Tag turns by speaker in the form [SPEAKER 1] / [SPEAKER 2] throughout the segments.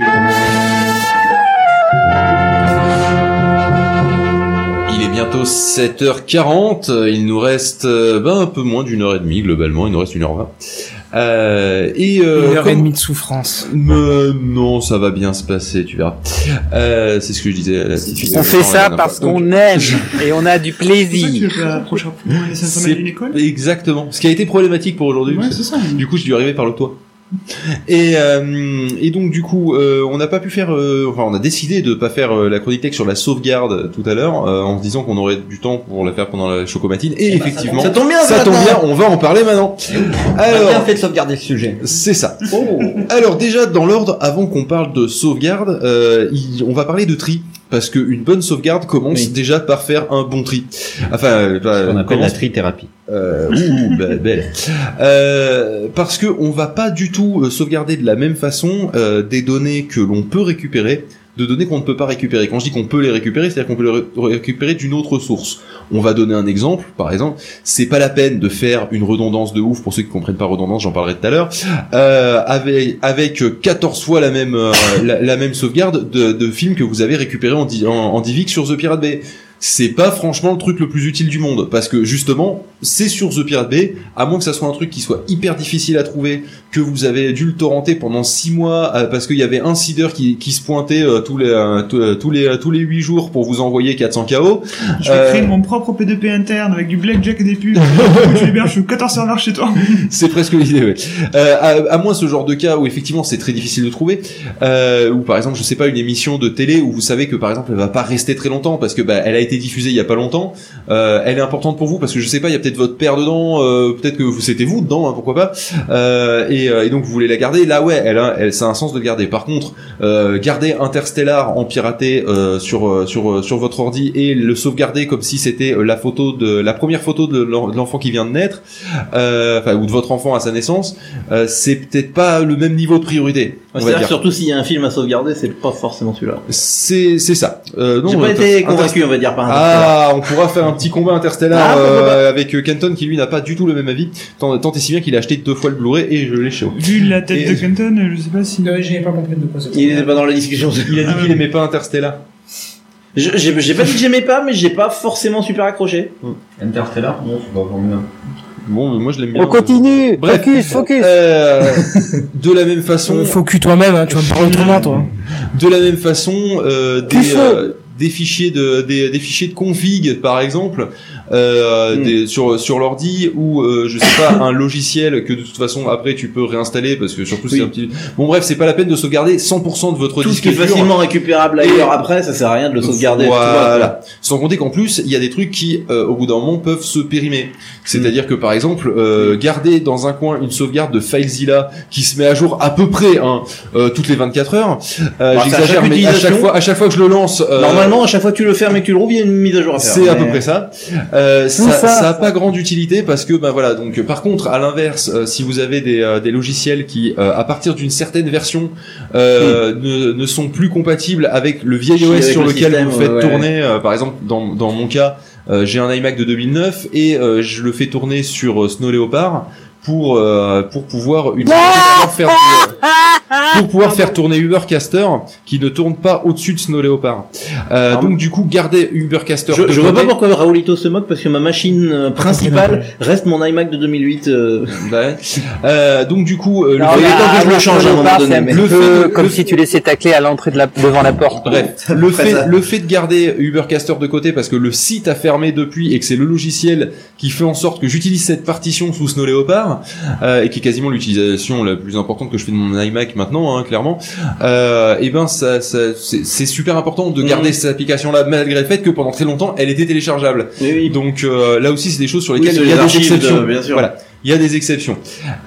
[SPEAKER 1] Il est bientôt 7h40, il nous reste euh, ben, un peu moins d'une heure et demie globalement, il nous reste une heure vingt. Euh, et euh,
[SPEAKER 2] Une heure et demie de souffrance.
[SPEAKER 1] Mais non, ça va bien se passer, tu verras. Euh, c'est ce que je disais à la petite fille.
[SPEAKER 3] On fait ça parce qu'on aime et on a du plaisir.
[SPEAKER 1] C'est
[SPEAKER 4] 500 mètres d'une école?
[SPEAKER 1] exactement. Ce qui a été problématique pour aujourd'hui.
[SPEAKER 4] Ouais.
[SPEAKER 1] Du coup, je dû arriver par le toit. Et, euh, et donc du coup, euh, on n'a pas pu faire, euh, enfin, on a décidé de pas faire euh, la chronique tech sur la sauvegarde tout à l'heure, euh, en se disant qu'on aurait du temps pour la faire pendant la chocomatine. Et effectivement,
[SPEAKER 5] Ça tombe bien,
[SPEAKER 1] ça tombe bien, on va en parler maintenant.
[SPEAKER 5] On a bien
[SPEAKER 1] Alors,
[SPEAKER 5] fait de sauvegarder le sujet.
[SPEAKER 1] c'est ça.
[SPEAKER 5] Oh.
[SPEAKER 1] Alors déjà dans l'ordre, avant qu'on parle de sauvegarde, euh, il- on va parler de tri. Parce qu'une bonne sauvegarde commence
[SPEAKER 5] Oui.
[SPEAKER 1] déjà par faire un bon tri. Enfin, euh, pas-
[SPEAKER 6] On appelle la trithérapie.
[SPEAKER 1] Euh, ouh, be- belle. Euh, parce que on va pas du tout euh, sauvegarder de la même façon euh, des données que l'on peut récupérer de données qu'on ne peut pas récupérer. Quand je dis qu'on peut les récupérer, c'est-à-dire qu'on peut les ré- récupérer d'une autre source. On va donner un exemple, par exemple, c'est pas la peine de faire une redondance de ouf pour ceux qui comprennent pas redondance, j'en parlerai tout à l'heure, euh, avec avec 14 fois la même euh, la, même sauvegarde de, de films que vous avez récupérés en, en, en DivX sur The Pirate Bay c'est pas franchement le truc le plus utile du monde parce que justement c'est sur The Pirate Bay à moins que ça soit un truc qui soit hyper difficile à trouver que vous avez dû le torrenter pendant six mois euh, parce qu'il y avait un seeder qui, qui se pointait euh, tous les euh, tous, euh, tous les euh, tous les huit jours pour vous envoyer 400 KO
[SPEAKER 4] Je vais créer mon propre P2P interne avec du blackjack et des pubs. tu héberges 14 serveurs chez toi.
[SPEAKER 1] c'est presque l'idée ouais. euh, à, à moins ce genre de cas où effectivement c'est très difficile de trouver euh, ou par exemple je sais pas une émission de télé où vous savez que par exemple elle va pas rester très longtemps parce que bah, elle a été diffusée il y a pas longtemps. Euh, elle est importante pour vous parce que je sais pas il y a peut-être votre père dedans euh, peut-être que vous- c'était vous dedans hein, pourquoi pas. Euh, et, et donc vous voulez la garder. Là ouais elle a elle ça a un sens de le garder. Par contre garder Interstellar en piraté sur sur sur votre ordi et le sauvegarder comme si c'était la photo de la première photo de l'en- de l'enfant qui vient de naître enfin ou de votre enfant à sa naissance c'est peut-être pas le même niveau de priorité on va
[SPEAKER 5] C'est-à-dire
[SPEAKER 1] dire.
[SPEAKER 5] surtout s'il y a un film à sauvegarder, c'est pas forcément celui-là.
[SPEAKER 1] c'est c'est ça. Non,
[SPEAKER 5] J'ai pas été convaincu, on va dire, par
[SPEAKER 1] ah, on pourra faire un petit combat interstellar
[SPEAKER 5] Ah, pourquoi
[SPEAKER 1] euh, avec euh, Kenton qui lui n'a pas du tout le même avis. Tant, tant et si bien qu'il a acheté deux fois le Blu-ray et je l'ai chez moi.
[SPEAKER 4] Vu la tête
[SPEAKER 1] Et-
[SPEAKER 4] de Kenton, je sais pas si.
[SPEAKER 2] Euh, J'ai pas compris de quoi ça
[SPEAKER 5] Il était pas dans la discussion.
[SPEAKER 1] Il a dit qu'il aimait pas Interstellar.
[SPEAKER 5] Je- J'ai j'ai pas dit que j'aimais pas, mais j'ai pas forcément super accroché.
[SPEAKER 6] Interstellar Non, c'est pas formidable.
[SPEAKER 1] Bon, mais moi je l'aime bien.
[SPEAKER 3] On continue.
[SPEAKER 1] Bref.
[SPEAKER 3] Focus, focus.
[SPEAKER 1] Euh, de la même façon,
[SPEAKER 2] Faut que toi-même, hein, tu vas me parler autrement, toi.
[SPEAKER 1] de la même façon, euh, des, euh, des fichiers de config par exemple euh,
[SPEAKER 5] Mm.
[SPEAKER 1] des, sur sur l'ordi ou euh, je sais pas un logiciel que de toute façon après tu peux réinstaller parce que surtout c'est un petit bon bref c'est pas la peine de sauvegarder 100% de votre
[SPEAKER 5] Tout ce
[SPEAKER 1] disque
[SPEAKER 5] qui est facilement récupérable ailleurs après, ça sert à rien de le sauvegarder.
[SPEAKER 1] Voilà. Sans compter qu'en plus, il y a des trucs qui, euh, au bout d'un moment, peuvent se périmer. C'est-à-dire que, par exemple, euh, garder dans un coin une sauvegarde de FileZilla qui se met à jour à peu près hein, euh, toutes les 24 heures. Euh,
[SPEAKER 5] Bah,
[SPEAKER 1] J'exagère, mais à chaque fois, à chaque fois que je le lance, euh,
[SPEAKER 5] Normalement, à chaque fois que tu le fermes et que tu le rouvres, il y a une mise à jour à faire.
[SPEAKER 1] c'est à peu près ça. Euh, ça,
[SPEAKER 3] ça.
[SPEAKER 1] ça a pas grande utilité parce que bah voilà donc par contre à l'inverse euh, si vous avez des, euh, des logiciels qui euh, à partir d'une certaine version euh, ne, ne sont plus compatibles avec le vieil OS sur
[SPEAKER 5] le
[SPEAKER 1] lequel
[SPEAKER 5] système,
[SPEAKER 1] vous faites
[SPEAKER 5] ouais,
[SPEAKER 1] tourner euh, par exemple dans, dans mon cas euh, j'ai un iMac de 2009 et euh, je le fais tourner sur Snow Leopard pour euh, pour pouvoir une faire pour pouvoir faire tourner Ubercaster qui ne tourne pas au-dessus de Snow Leopard. Euh, donc du coup garder Ubercaster
[SPEAKER 5] Je,
[SPEAKER 1] de
[SPEAKER 5] je vois pas pourquoi Raoulito se moque parce que ma machine euh, principale reste mon iMac de 2008. euh,
[SPEAKER 1] Ouais. Euh, donc du coup, euh, le,
[SPEAKER 3] Non, mais
[SPEAKER 5] temps que je le change à un moment
[SPEAKER 3] Léopard,
[SPEAKER 5] donné,
[SPEAKER 3] c'est un
[SPEAKER 5] mais-
[SPEAKER 3] petit
[SPEAKER 1] Le
[SPEAKER 3] peu
[SPEAKER 1] fait de-
[SPEAKER 3] comme
[SPEAKER 1] le-
[SPEAKER 3] si tu laissais ta clé à l'entrée de la, devant la porte.
[SPEAKER 1] bref, le fait,
[SPEAKER 5] ça.
[SPEAKER 1] le fait de garder Ubercaster de côté parce que le site a fermé depuis et que c'est le logiciel qui fait en sorte que j'utilise cette partition sous Snow Leopard euh, et qui est quasiment l'utilisation la plus importante que je fais de mon iMac maintenant, hein, clairement. Euh, et ben ça, ça c'est super important de garder
[SPEAKER 5] Mhm.
[SPEAKER 1] cette application là malgré le fait que pendant très longtemps elle était téléchargeable.
[SPEAKER 5] Oui.
[SPEAKER 1] Donc euh, là aussi c'est des choses sur lesquelles il y a des
[SPEAKER 5] archives de-
[SPEAKER 1] exceptions.
[SPEAKER 5] bien sûr.
[SPEAKER 1] Voilà, il y a des exceptions.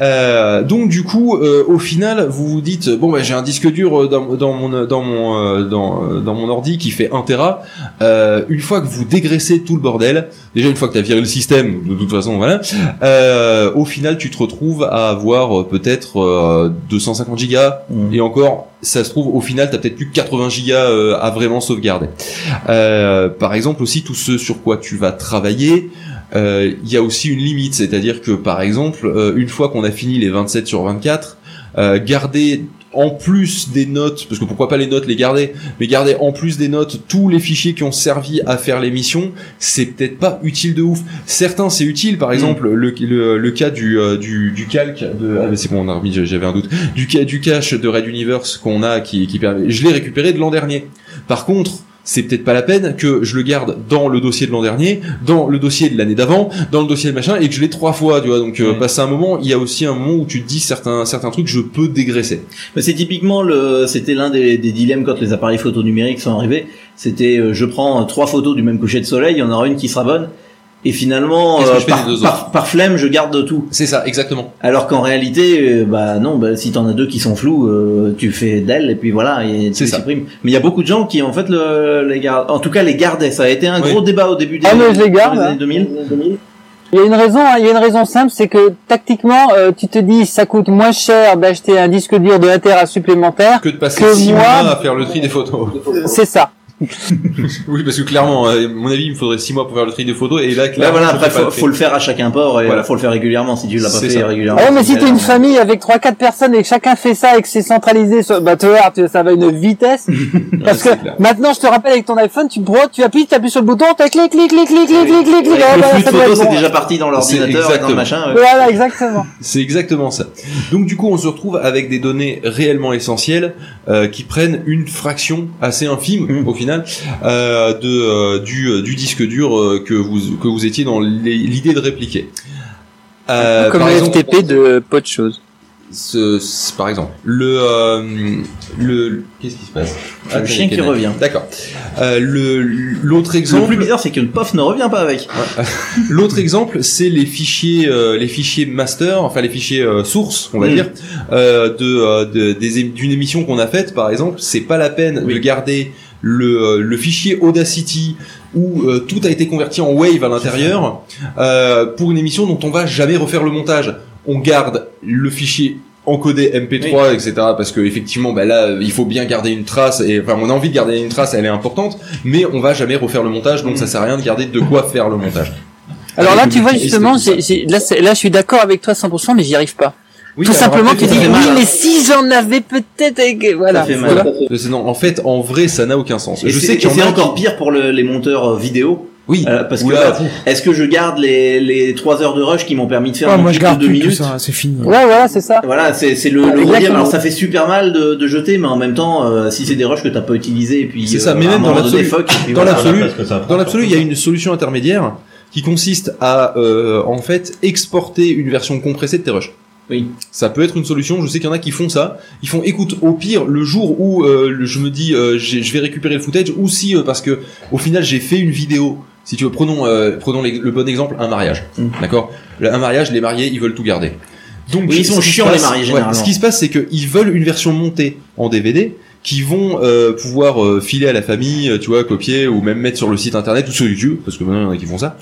[SPEAKER 1] Euh, donc du coup, euh, au final, vous vous dites bon bah j'ai un disque dur euh, dans, dans mon dans mon euh, dans, euh, dans mon ordi qui fait 1 Tera. Euh, une fois que vous dégraissez tout le bordel, déjà une fois que tu as viré le système, de toute façon voilà, euh, au final tu te retrouves à avoir euh, peut-être euh, 250 gigas
[SPEAKER 5] Mm.
[SPEAKER 1] et encore ça se trouve au final t'as peut-être plus que 80 gigas euh, à vraiment sauvegarder. Euh, par exemple aussi tout ce sur quoi tu vas travailler, euh, il y a aussi une limite, c'est-à-dire que par exemple, euh, une fois qu'on a fini les 27 sur 24, euh, garder en plus des notes, parce que pourquoi pas les notes les garder, mais garder en plus des notes tous les fichiers qui ont servi à faire l'émission, c'est peut-être pas utile de ouf. Certains c'est utile, par exemple le, le, le cas du, euh, du, du calque de ah mais c'est bon on a remis j'avais un doute du du cache de Red Universe qu'on a qui qui permet je l'ai récupéré de l'an dernier. Par contre c'est peut-être pas la peine que je le garde dans le dossier de l'an dernier, dans le dossier de l'année d'avant, dans le dossier de machin, et que je l'ai trois fois, tu vois. Donc, euh,
[SPEAKER 5] Ouais.
[SPEAKER 1] passer un moment, il y a aussi un moment où tu te dis certains certains trucs, je peux dégraisser.
[SPEAKER 5] Mais c'est typiquement le, c'était l'un des, des dilemmes quand les appareils photo numériques sont arrivés. C'était, euh, je prends trois photos du même coucher de soleil, il y en aura une qui sera bonne. Et finalement, euh, par, flemme, je garde tout.
[SPEAKER 1] C'est ça, exactement.
[SPEAKER 5] Alors qu'en réalité, euh, bah non, bah, si t'en as deux qui sont flous, euh, tu fais d'elles et puis voilà, et tu les
[SPEAKER 1] ça.
[SPEAKER 5] supprimes. Mais il y a beaucoup de gens qui en fait le, les gardent. En tout cas, les gardaient. Ça a été un
[SPEAKER 1] Oui.
[SPEAKER 5] gros débat au début des,
[SPEAKER 3] Ah, mais je les garde,
[SPEAKER 5] dans les
[SPEAKER 3] hein.
[SPEAKER 5] années 2000.
[SPEAKER 3] Il y a une raison, hein, il y a une raison simple, c'est que tactiquement, euh, tu te dis ça coûte moins cher d'acheter un disque dur de 1 Tera supplémentaire.
[SPEAKER 1] Que de passer
[SPEAKER 3] Que
[SPEAKER 1] six
[SPEAKER 3] moi-
[SPEAKER 1] mois à faire le tri des photos.
[SPEAKER 3] C'est ça.
[SPEAKER 1] Oui, parce que clairement, euh, à mon avis, il me faudrait six mois pour faire le tri des photos, et là,
[SPEAKER 5] Là,
[SPEAKER 1] clairement,
[SPEAKER 5] voilà,
[SPEAKER 1] je
[SPEAKER 5] après, faut,
[SPEAKER 1] le
[SPEAKER 5] faut le faire à chaque import et
[SPEAKER 1] Voilà.
[SPEAKER 5] faut le faire régulièrement si tu l'as pas fait
[SPEAKER 1] ça.
[SPEAKER 5] régulièrement.
[SPEAKER 3] Ouais, mais si t'es une famille avec trois quatre personnes et que chacun fait ça et que c'est centralisé, bah tu vois, ça va à une vitesse. Parce que
[SPEAKER 1] clair.
[SPEAKER 3] maintenant, je te rappelle avec ton iPhone, tu prends, tu appuies, tu appuies sur le bouton, t'as clic, clic, clic, clic, clic, clic, clic, clic. Oh,
[SPEAKER 5] le
[SPEAKER 3] bah,
[SPEAKER 5] de c'est déjà parti dans l'ordinateur dans
[SPEAKER 1] exactement.
[SPEAKER 5] le machin. ouais.
[SPEAKER 3] Voilà, exactement.
[SPEAKER 1] C'est exactement ça. Donc du coup, on se retrouve avec des données réellement essentielles euh, qui prennent une fraction assez infime
[SPEAKER 5] Mm.
[SPEAKER 1] au final euh, de euh, du, euh, du disque dur euh, que vous que vous étiez dans l'idée de répliquer. Euh,
[SPEAKER 3] Comme
[SPEAKER 1] par
[SPEAKER 3] le
[SPEAKER 1] exemple,
[SPEAKER 3] FTP de peu de choses.
[SPEAKER 1] ce- ce- par exemple, le euh, le qu'est-ce qui se passe?
[SPEAKER 5] Le chien qui revient.
[SPEAKER 1] D'accord. Euh, le l'autre
[SPEAKER 5] Le
[SPEAKER 1] exemple.
[SPEAKER 5] plus bizarre, c'est que le POF ne revient pas avec.
[SPEAKER 1] L'autre exemple, c'est les fichiers, euh, les fichiers master, enfin les fichiers euh, sources, on va
[SPEAKER 5] Mm.
[SPEAKER 1] dire, euh, de, euh, de- des d'une émission qu'on a faite, par exemple. C'est pas la peine de garder le, euh, le fichier Audacity où euh, tout a été converti en Wave à l'intérieur euh, pour une émission dont on va jamais refaire le montage. On garde le fichier encodé MP3, etc. Parce que effectivement, bah là, il faut bien garder une trace. Et enfin, on a envie de garder une trace, elle est importante, mais on va jamais refaire le montage, donc ça sert à rien de garder de quoi faire le montage.
[SPEAKER 3] Alors là, tu vois justement, j'ai- là, c'est- là, je suis d'accord avec toi 100%, mais j'y arrive pas.
[SPEAKER 1] Oui,
[SPEAKER 3] Tout simplement, tu dis oui,
[SPEAKER 1] mal.
[SPEAKER 3] mais si j'en avais peut-être, voilà.
[SPEAKER 5] Ça fait mal.
[SPEAKER 3] Voilà.
[SPEAKER 1] Euh, Non, en fait, en vrai, ça n'a aucun sens.
[SPEAKER 5] Et
[SPEAKER 1] je sais qu'il y
[SPEAKER 5] et c'est
[SPEAKER 1] en a
[SPEAKER 5] encore
[SPEAKER 1] qui-
[SPEAKER 5] pire pour le- les monteurs euh, vidéo.
[SPEAKER 1] Oui.
[SPEAKER 5] Euh, parce que
[SPEAKER 1] Oula,
[SPEAKER 5] est-ce que je garde les, les 3 heures de rush qui m'ont permis de faire
[SPEAKER 2] Ouais,
[SPEAKER 5] mon
[SPEAKER 2] moi je
[SPEAKER 5] de
[SPEAKER 2] garde
[SPEAKER 5] 2
[SPEAKER 2] plus tout
[SPEAKER 5] minutes
[SPEAKER 2] c'est fini.
[SPEAKER 3] Ouais, voilà, c'est ça.
[SPEAKER 5] Voilà, c'est c'est le, le. Alors ça fait super mal de, de jeter, mais en même temps, euh, si c'est des rushs que t'as pas utilisés, et puis
[SPEAKER 1] C'est ça,
[SPEAKER 5] euh,
[SPEAKER 1] mais même dans l'absolu- dans l'absolu-
[SPEAKER 6] que
[SPEAKER 1] Dans l'absolu, il y a une solution intermédiaire qui consiste à, euh, en fait, exporter une version compressée de tes rushs.
[SPEAKER 5] Oui.
[SPEAKER 1] Ça peut être une solution. Je sais qu'il y en a qui font ça. Ils font, écoute, au pire, le jour où euh, je me dis, euh, je vais récupérer le footage, ou si euh, parce que au final j'ai fait une vidéo. Si tu veux, prenons, prenons les- le bon exemple, un mariage.
[SPEAKER 5] Mm.
[SPEAKER 1] D'accord? Un mariage, les mariés, ils veulent tout garder. Donc,
[SPEAKER 5] Oui, ils sont chiants, les mariés,
[SPEAKER 1] ouais, ce qui se passe, c'est qu'ils veulent une version montée en DVD qui vont euh, pouvoir euh, filer à la famille, euh, tu vois, copier ou même mettre sur le site internet ou sur YouTube, parce que maintenant il y en a qui font ça.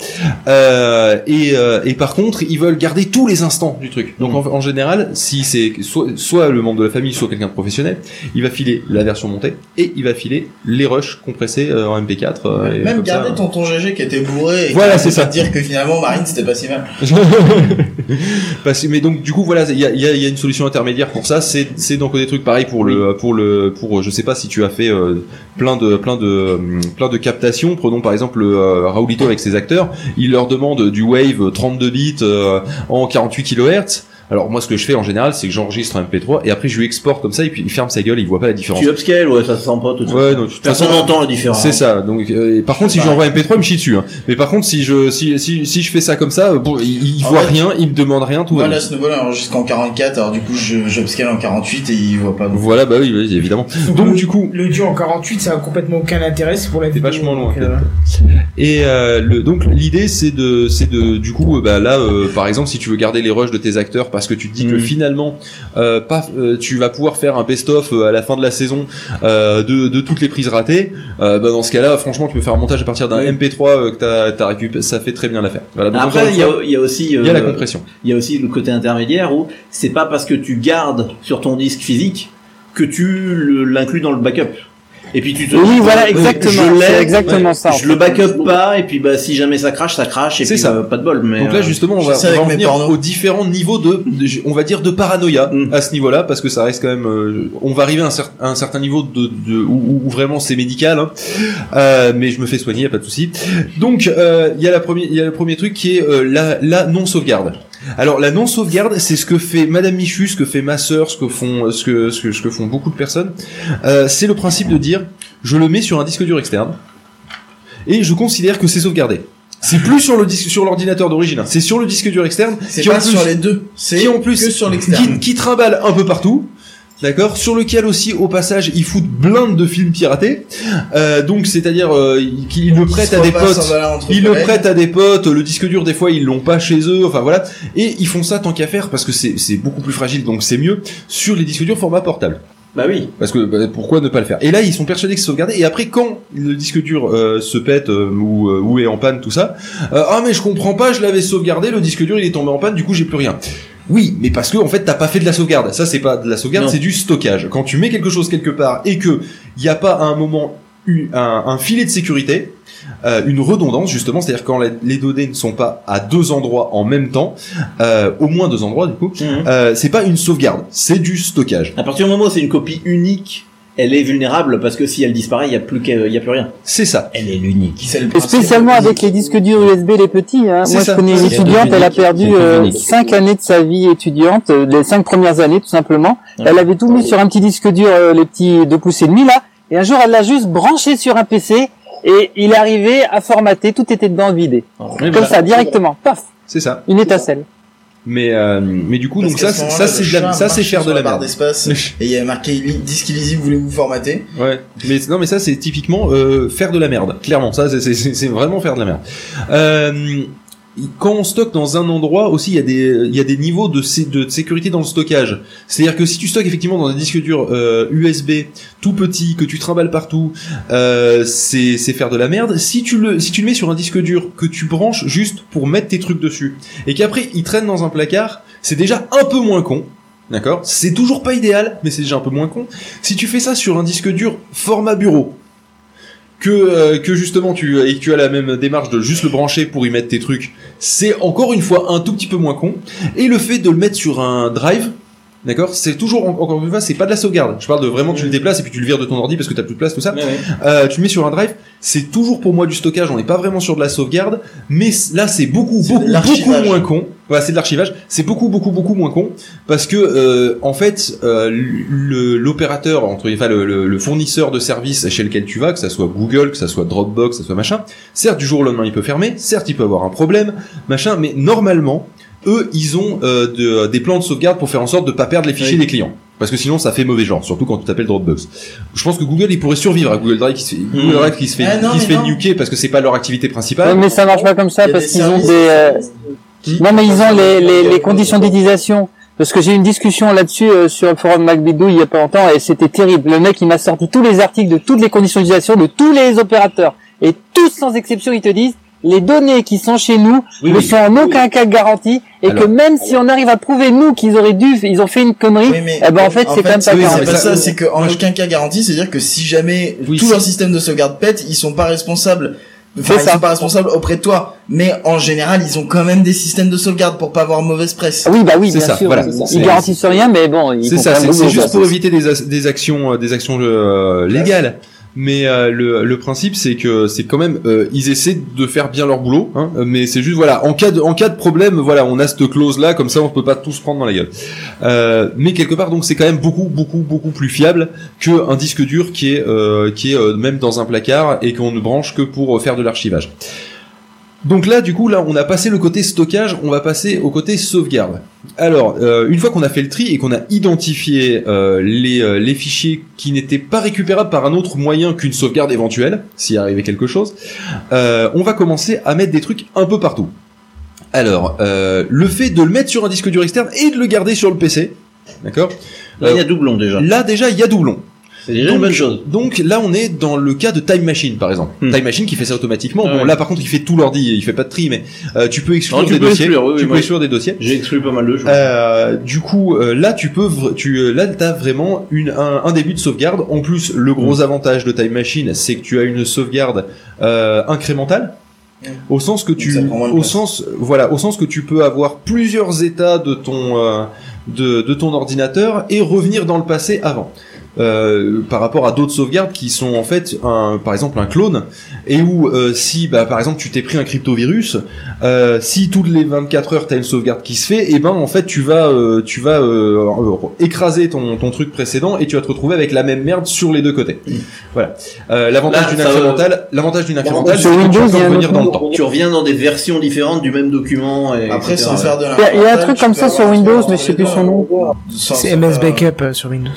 [SPEAKER 1] Euh, et, euh, et par contre, ils veulent garder tous les instants du truc. Donc en, en général, si c'est soit, soit le membre de la famille, soit quelqu'un de professionnel, il va filer la version montée et il va filer les rushs compressés euh, en MP4. euh, et
[SPEAKER 7] Même
[SPEAKER 1] comme ça.
[SPEAKER 7] garder tonton GG qui était bourré et
[SPEAKER 1] Voilà, c'est ça.
[SPEAKER 7] dire que finalement Marine c'était pas si mal.
[SPEAKER 1] Parce mais donc du coup voilà, il y a, y a- y a une solution intermédiaire pour ça. C'est c'est d'encoder des trucs pareil pour le pour le pour je sais pas si tu as fait euh, plein de plein de plein de captations. Prenons par exemple euh, Raoulito avec ses acteurs. Il leur demande du wave 32 bits euh, en 48 kHz. Alors moi ce que je fais en général c'est que j'enregistre un MP3 et après je lui exporte comme ça et puis il ferme sa gueule, il voit pas la différence.
[SPEAKER 5] Tu upscale, ouais, ça se sent pas tout de suite.
[SPEAKER 1] Ouais, non,
[SPEAKER 5] Personne n'entend la différence.
[SPEAKER 1] c'est ça. Donc, euh, par contre, si j'envoie un MP3, il me chie dessus. Hein. Mais par contre, si je si si si je fais ça comme ça, bon, il, il
[SPEAKER 7] En
[SPEAKER 1] voit
[SPEAKER 7] fait,
[SPEAKER 1] rien, il me demande rien, tout va
[SPEAKER 7] Moi
[SPEAKER 1] bien.
[SPEAKER 7] là ce nouveau-là enregistre qu'en 44 alors du coup je j'upscale en 48 et il voit pas.
[SPEAKER 1] Voilà, bah oui, oui, évidemment. Donc du coup,
[SPEAKER 2] L'audio en 48, ça a complètement aucun intérêt, c'est pour la vidéo.
[SPEAKER 1] vachement loin,
[SPEAKER 2] donc, euh,
[SPEAKER 1] et euh, le, donc l'idée c'est de c'est de du coup bah là euh, par exemple si tu veux garder les rushs de tes acteurs parce que tu te dis que
[SPEAKER 5] Mhm.
[SPEAKER 1] finalement euh, pas euh, tu vas pouvoir faire un best-of euh, à la fin de la saison de, de toutes les prises ratées, bah dans ce cas-là franchement tu peux faire un montage à partir d'un
[SPEAKER 5] Oui.
[SPEAKER 1] MP3 euh, que t'as t'as récupéré, ça fait très bien l'affaire. Voilà, donc encore
[SPEAKER 5] Après, il y a, y aussi,
[SPEAKER 1] il y a la compression.
[SPEAKER 5] il y a aussi le côté intermédiaire où c'est pas parce que tu gardes sur ton disque physique que tu l'inclus dans le backup. Et puis tu te
[SPEAKER 3] Oui,
[SPEAKER 5] dis,
[SPEAKER 3] voilà,
[SPEAKER 5] euh,
[SPEAKER 3] exactement,
[SPEAKER 5] je
[SPEAKER 3] exactement ça,
[SPEAKER 5] Je le backup pas, et puis bah si jamais ça crache, ça crache, et puis
[SPEAKER 1] ça.
[SPEAKER 5] euh, pas de bol. Mais
[SPEAKER 1] Donc là
[SPEAKER 5] euh,
[SPEAKER 1] justement on va, on va
[SPEAKER 7] avec
[SPEAKER 1] en
[SPEAKER 7] mes
[SPEAKER 1] venir
[SPEAKER 7] pornos.
[SPEAKER 1] aux différents niveaux de, de- on va dire de paranoïa
[SPEAKER 5] Mm.
[SPEAKER 1] à ce niveau-là parce que ça reste quand même euh, on va arriver à un, cer- à un certain niveau de, de où, où vraiment c'est médical hein. Euh, mais je me fais soigner y a pas de souci. Donc euh, il y a la première il y a le premier truc qui est euh, la la non sauvegarde. Alors la non sauvegarde, c'est ce que fait Madame Michu, ce que fait ma sœur, ce que font ce que ce que, ce que font beaucoup de personnes. Euh, c'est le principe de dire je le mets sur un disque dur externe et je considère que c'est sauvegardé. C'est plus sur le disque sur l'ordinateur d'origine, hein. c'est sur le disque dur externe
[SPEAKER 7] C'est pas
[SPEAKER 1] plus-
[SPEAKER 7] sur les deux. C'est
[SPEAKER 1] qui en plus
[SPEAKER 7] que sur l'externe.
[SPEAKER 1] qui, qui trimballe un peu partout. D'accord, sur lequel aussi au passage ils foutent blinde de films piratés. Euh, donc c'est-à-dire euh, qu'ils le prêtent à des potes. Ils le prêtent à des potes, le disque dur des fois ils l'ont pas chez eux, enfin voilà. Et ils font ça tant qu'à faire parce que c'est c'est beaucoup plus fragile donc c'est mieux sur les disques durs format portable.
[SPEAKER 5] Bah oui.
[SPEAKER 1] Parce que bah, pourquoi ne pas le faire? Et là ils sont persuadés que c'est sauvegardé et après quand le disque dur euh, se pète euh, ou, euh, ou est en panne tout ça, euh, ah mais je comprends pas, je l'avais sauvegardé, le disque dur il est tombé en panne, du coup j'ai plus rien. Oui, mais parce que en fait t'as pas fait de la sauvegarde. Ça c'est pas de la sauvegarde, c'est du stockage. Quand tu mets quelque chose quelque part et que il y a pas à un moment un, un filet de sécurité, euh, une redondance justement, c'est-à-dire quand les, les données ne sont pas à deux endroits en même temps, euh, au moins deux endroits du coup,
[SPEAKER 5] Mhm.
[SPEAKER 1] euh, c'est pas une sauvegarde, c'est du stockage.
[SPEAKER 5] À partir du moment où c'est une copie unique, elle est vulnérable parce que si elle disparaît, il y a plus qu'à- il y a plus rien.
[SPEAKER 1] C'est ça.
[SPEAKER 5] Elle est l'unique.
[SPEAKER 7] C'est le
[SPEAKER 3] Et
[SPEAKER 7] principe
[SPEAKER 3] spécialement avec les disques durs USB les petits. Hein. Moi,
[SPEAKER 1] ça.
[SPEAKER 3] je connais une étudiante, elle a perdu euh, cinq années de sa vie étudiante, euh, les cinq premières années tout simplement.
[SPEAKER 5] Ouais.
[SPEAKER 3] Elle avait tout mis sur un petit disque dur, euh, les petits deux pouces et demi là, et un jour elle l'a juste branché sur un PC et il est arrivé à formater, tout était dedans vidé, comme ça directement, paf,
[SPEAKER 1] C'est ça.
[SPEAKER 3] une étincelle.
[SPEAKER 1] Mais euh, mais du coup
[SPEAKER 7] Parce
[SPEAKER 1] donc ça
[SPEAKER 7] ce
[SPEAKER 1] ça c'est ça c'est faire de la
[SPEAKER 7] barre
[SPEAKER 1] merde.
[SPEAKER 7] d'espace et il y a marqué disque illisible, voulez-vous formater?
[SPEAKER 1] Ouais. Mais non mais ça c'est typiquement euh, faire de la merde. Clairement ça c'est vraiment faire de la merde. Euh, quand on stocke dans un endroit aussi, il y a des niveaux de, sé- de sécurité dans le stockage. C'est-à-dire que si tu stockes effectivement dans un disque dur euh, USB tout petit que tu trimbales partout, euh, c'est c'est faire de la merde. Si tu le si tu le mets sur un disque dur que tu branches juste pour mettre tes trucs dessus et qu'après il traîne dans un placard, c'est déjà un peu moins con. D'accord? C'est toujours pas idéal, mais c'est déjà un peu moins con. Si tu fais ça sur un disque dur format bureau, que, euh, que justement tu, et tu as la même démarche de juste le brancher pour y mettre tes trucs, c'est encore une fois un tout petit peu moins con. Et le fait de le mettre sur un drive, d'accord C'est toujours, en- encore une fois, c'est pas de la sauvegarde. Je parle de vraiment tu le déplaces et puis tu le vires de ton ordi parce que t'as plus de place, tout ça.
[SPEAKER 5] Ouais, ouais.
[SPEAKER 1] Euh, tu le mets sur un drive, c'est toujours pour moi du stockage, on n'est pas vraiment sur de la sauvegarde, mais là c'est beaucoup, beaucoup, beaucoup moins con. Voilà, c'est de l'archivage, c'est beaucoup, beaucoup, beaucoup moins con, parce que euh, en fait, euh, l'opérateur, entre enfin le, le- le fournisseur de services chez lequel tu vas, que ça soit Google, que ça soit Dropbox, que ça soit machin, certes du jour au lendemain il peut fermer, certes il peut avoir un problème, machin, mais normalement, eux ils ont euh, de- des plans de sauvegarde pour faire en sorte de pas perdre les fichiers
[SPEAKER 5] Oui.
[SPEAKER 1] des clients. Parce que sinon ça fait mauvais genre, surtout quand tu t'appelles Dropbox. Je pense que Google il pourrait survivre à Google Drive qui se fait, Google Drive qui se fait,
[SPEAKER 7] Ah, non,
[SPEAKER 1] qui se
[SPEAKER 7] mais
[SPEAKER 1] fait
[SPEAKER 7] non.
[SPEAKER 1] nuker parce que c'est pas leur activité principale.
[SPEAKER 3] mais ça marche pas comme ça parce qu'ils ont des... euh, Non, mais ils ont les, les, les conditions d'utilisation. Parce que j'ai eu une discussion là-dessus euh, sur le forum MacBidou il y a pas longtemps et c'était terrible. Le mec, il m'a sorti tous les articles de toutes les conditions d'utilisation de tous les opérateurs. Et tous sans exception, ils te disent les données qui sont chez nous
[SPEAKER 1] Oui,
[SPEAKER 3] ne
[SPEAKER 1] oui.
[SPEAKER 3] sont en aucun cas garanties et
[SPEAKER 1] Alors.
[SPEAKER 3] que même si on arrive à prouver nous qu'ils auraient dû, ils ont fait une connerie,
[SPEAKER 7] Oui, mais
[SPEAKER 3] eh ben en fait c'est quand même pas
[SPEAKER 1] oui,
[SPEAKER 3] garanti.
[SPEAKER 7] c'est pas
[SPEAKER 1] ça-
[SPEAKER 7] c'est qu'en aucun cas garanti, c'est-à-dire que si jamais
[SPEAKER 1] Oui,
[SPEAKER 7] tout leur système de sauvegarde pète, ils sont pas responsables. Enfin, ils
[SPEAKER 3] ça.
[SPEAKER 7] sont pas responsables auprès de toi, mais en général, ils ont quand même des systèmes de sauvegarde pour pas avoir mauvaise presse.
[SPEAKER 3] Oui, bah oui,
[SPEAKER 1] C'est
[SPEAKER 3] bien
[SPEAKER 1] ça,
[SPEAKER 3] sûr.
[SPEAKER 1] voilà.
[SPEAKER 3] Ils garantissent rien, mais bon, ils
[SPEAKER 1] C'est ça, c'est juste pour éviter des, as- des actions, euh, des actions euh, légales. Mais euh, le, principe, c'est que c'est quand même, euh, ils essaient de faire bien leur boulot, hein, mais c'est juste voilà, en cas de, en cas de problème, voilà, on a cette clause là, comme ça, on peut pas tous prendre dans la gueule. Euh, mais quelque part, donc, c'est quand même beaucoup, beaucoup, beaucoup plus fiable que un disque dur qui est, qui est même dans un placard et qu'on ne branche que pour faire de l'archivage. Donc là, du coup, là, on a passé le côté stockage, on va passer au côté sauvegarde. Alors, euh, une fois qu'on a fait le tri et qu'on a identifié euh, les, euh, les fichiers qui n'étaient pas récupérables par un autre moyen qu'une sauvegarde éventuelle, s'il arrivait quelque chose, euh, on va commencer à mettre des trucs un peu partout. Alors, euh, le fait de le mettre sur un disque dur externe et de le garder sur le PC, d'accord?
[SPEAKER 5] Là, il y a doublon déjà.
[SPEAKER 1] Là déjà, il y a doublon.
[SPEAKER 5] C'est déjà
[SPEAKER 1] Donc-
[SPEAKER 5] une bonne chose.
[SPEAKER 1] Donc là, on est dans le cas de Time Machine, par exemple.
[SPEAKER 5] Hmm.
[SPEAKER 1] Time Machine qui fait ça automatiquement.
[SPEAKER 5] Ah
[SPEAKER 1] bon,
[SPEAKER 5] ouais.
[SPEAKER 1] là, par contre, il fait tout l'ordi, il fait pas de tri, mais euh, tu peux exclure
[SPEAKER 5] Non, tu
[SPEAKER 1] des
[SPEAKER 5] peux
[SPEAKER 1] dossiers.
[SPEAKER 5] exclure, oui, oui,
[SPEAKER 1] tu peux exclure des dossiers.
[SPEAKER 5] J'ai exclu pas mal de choses.
[SPEAKER 1] Euh, du coup, euh, là, tu peux, tu, euh, là, t'as vraiment une, un, un début de sauvegarde. En plus, le gros
[SPEAKER 5] Mm.
[SPEAKER 1] avantage de Time Machine, c'est que tu as une sauvegarde euh, incrémentale. Au sens que tu, au sens, voilà, au sens que tu peux avoir plusieurs états de ton, euh, de, de ton ordinateur et revenir dans le passé avant. Euh, par rapport à d'autres sauvegardes qui sont en fait un, par exemple un clone et où euh, si bah, par exemple tu t'es pris un cryptovirus euh, si toutes les 24 heures t'as une sauvegarde qui se fait et ben en fait tu vas euh, tu vas euh, euh, écraser ton, ton truc précédent et tu vas te retrouver avec la même merde sur les deux côtés. Voilà. Euh, l'avantage d'une
[SPEAKER 5] euh,
[SPEAKER 1] incrémentale l'avantage d'une incrémentale c'est que tu peux revenir dans le temps.
[SPEAKER 5] Tu reviens dans des versions différentes du même document. Et
[SPEAKER 7] Après, sans faire de
[SPEAKER 3] Il y a- un truc comme ça sur Windows, mais je sais plus son nom.
[SPEAKER 2] C'est MS Backup sur Windows.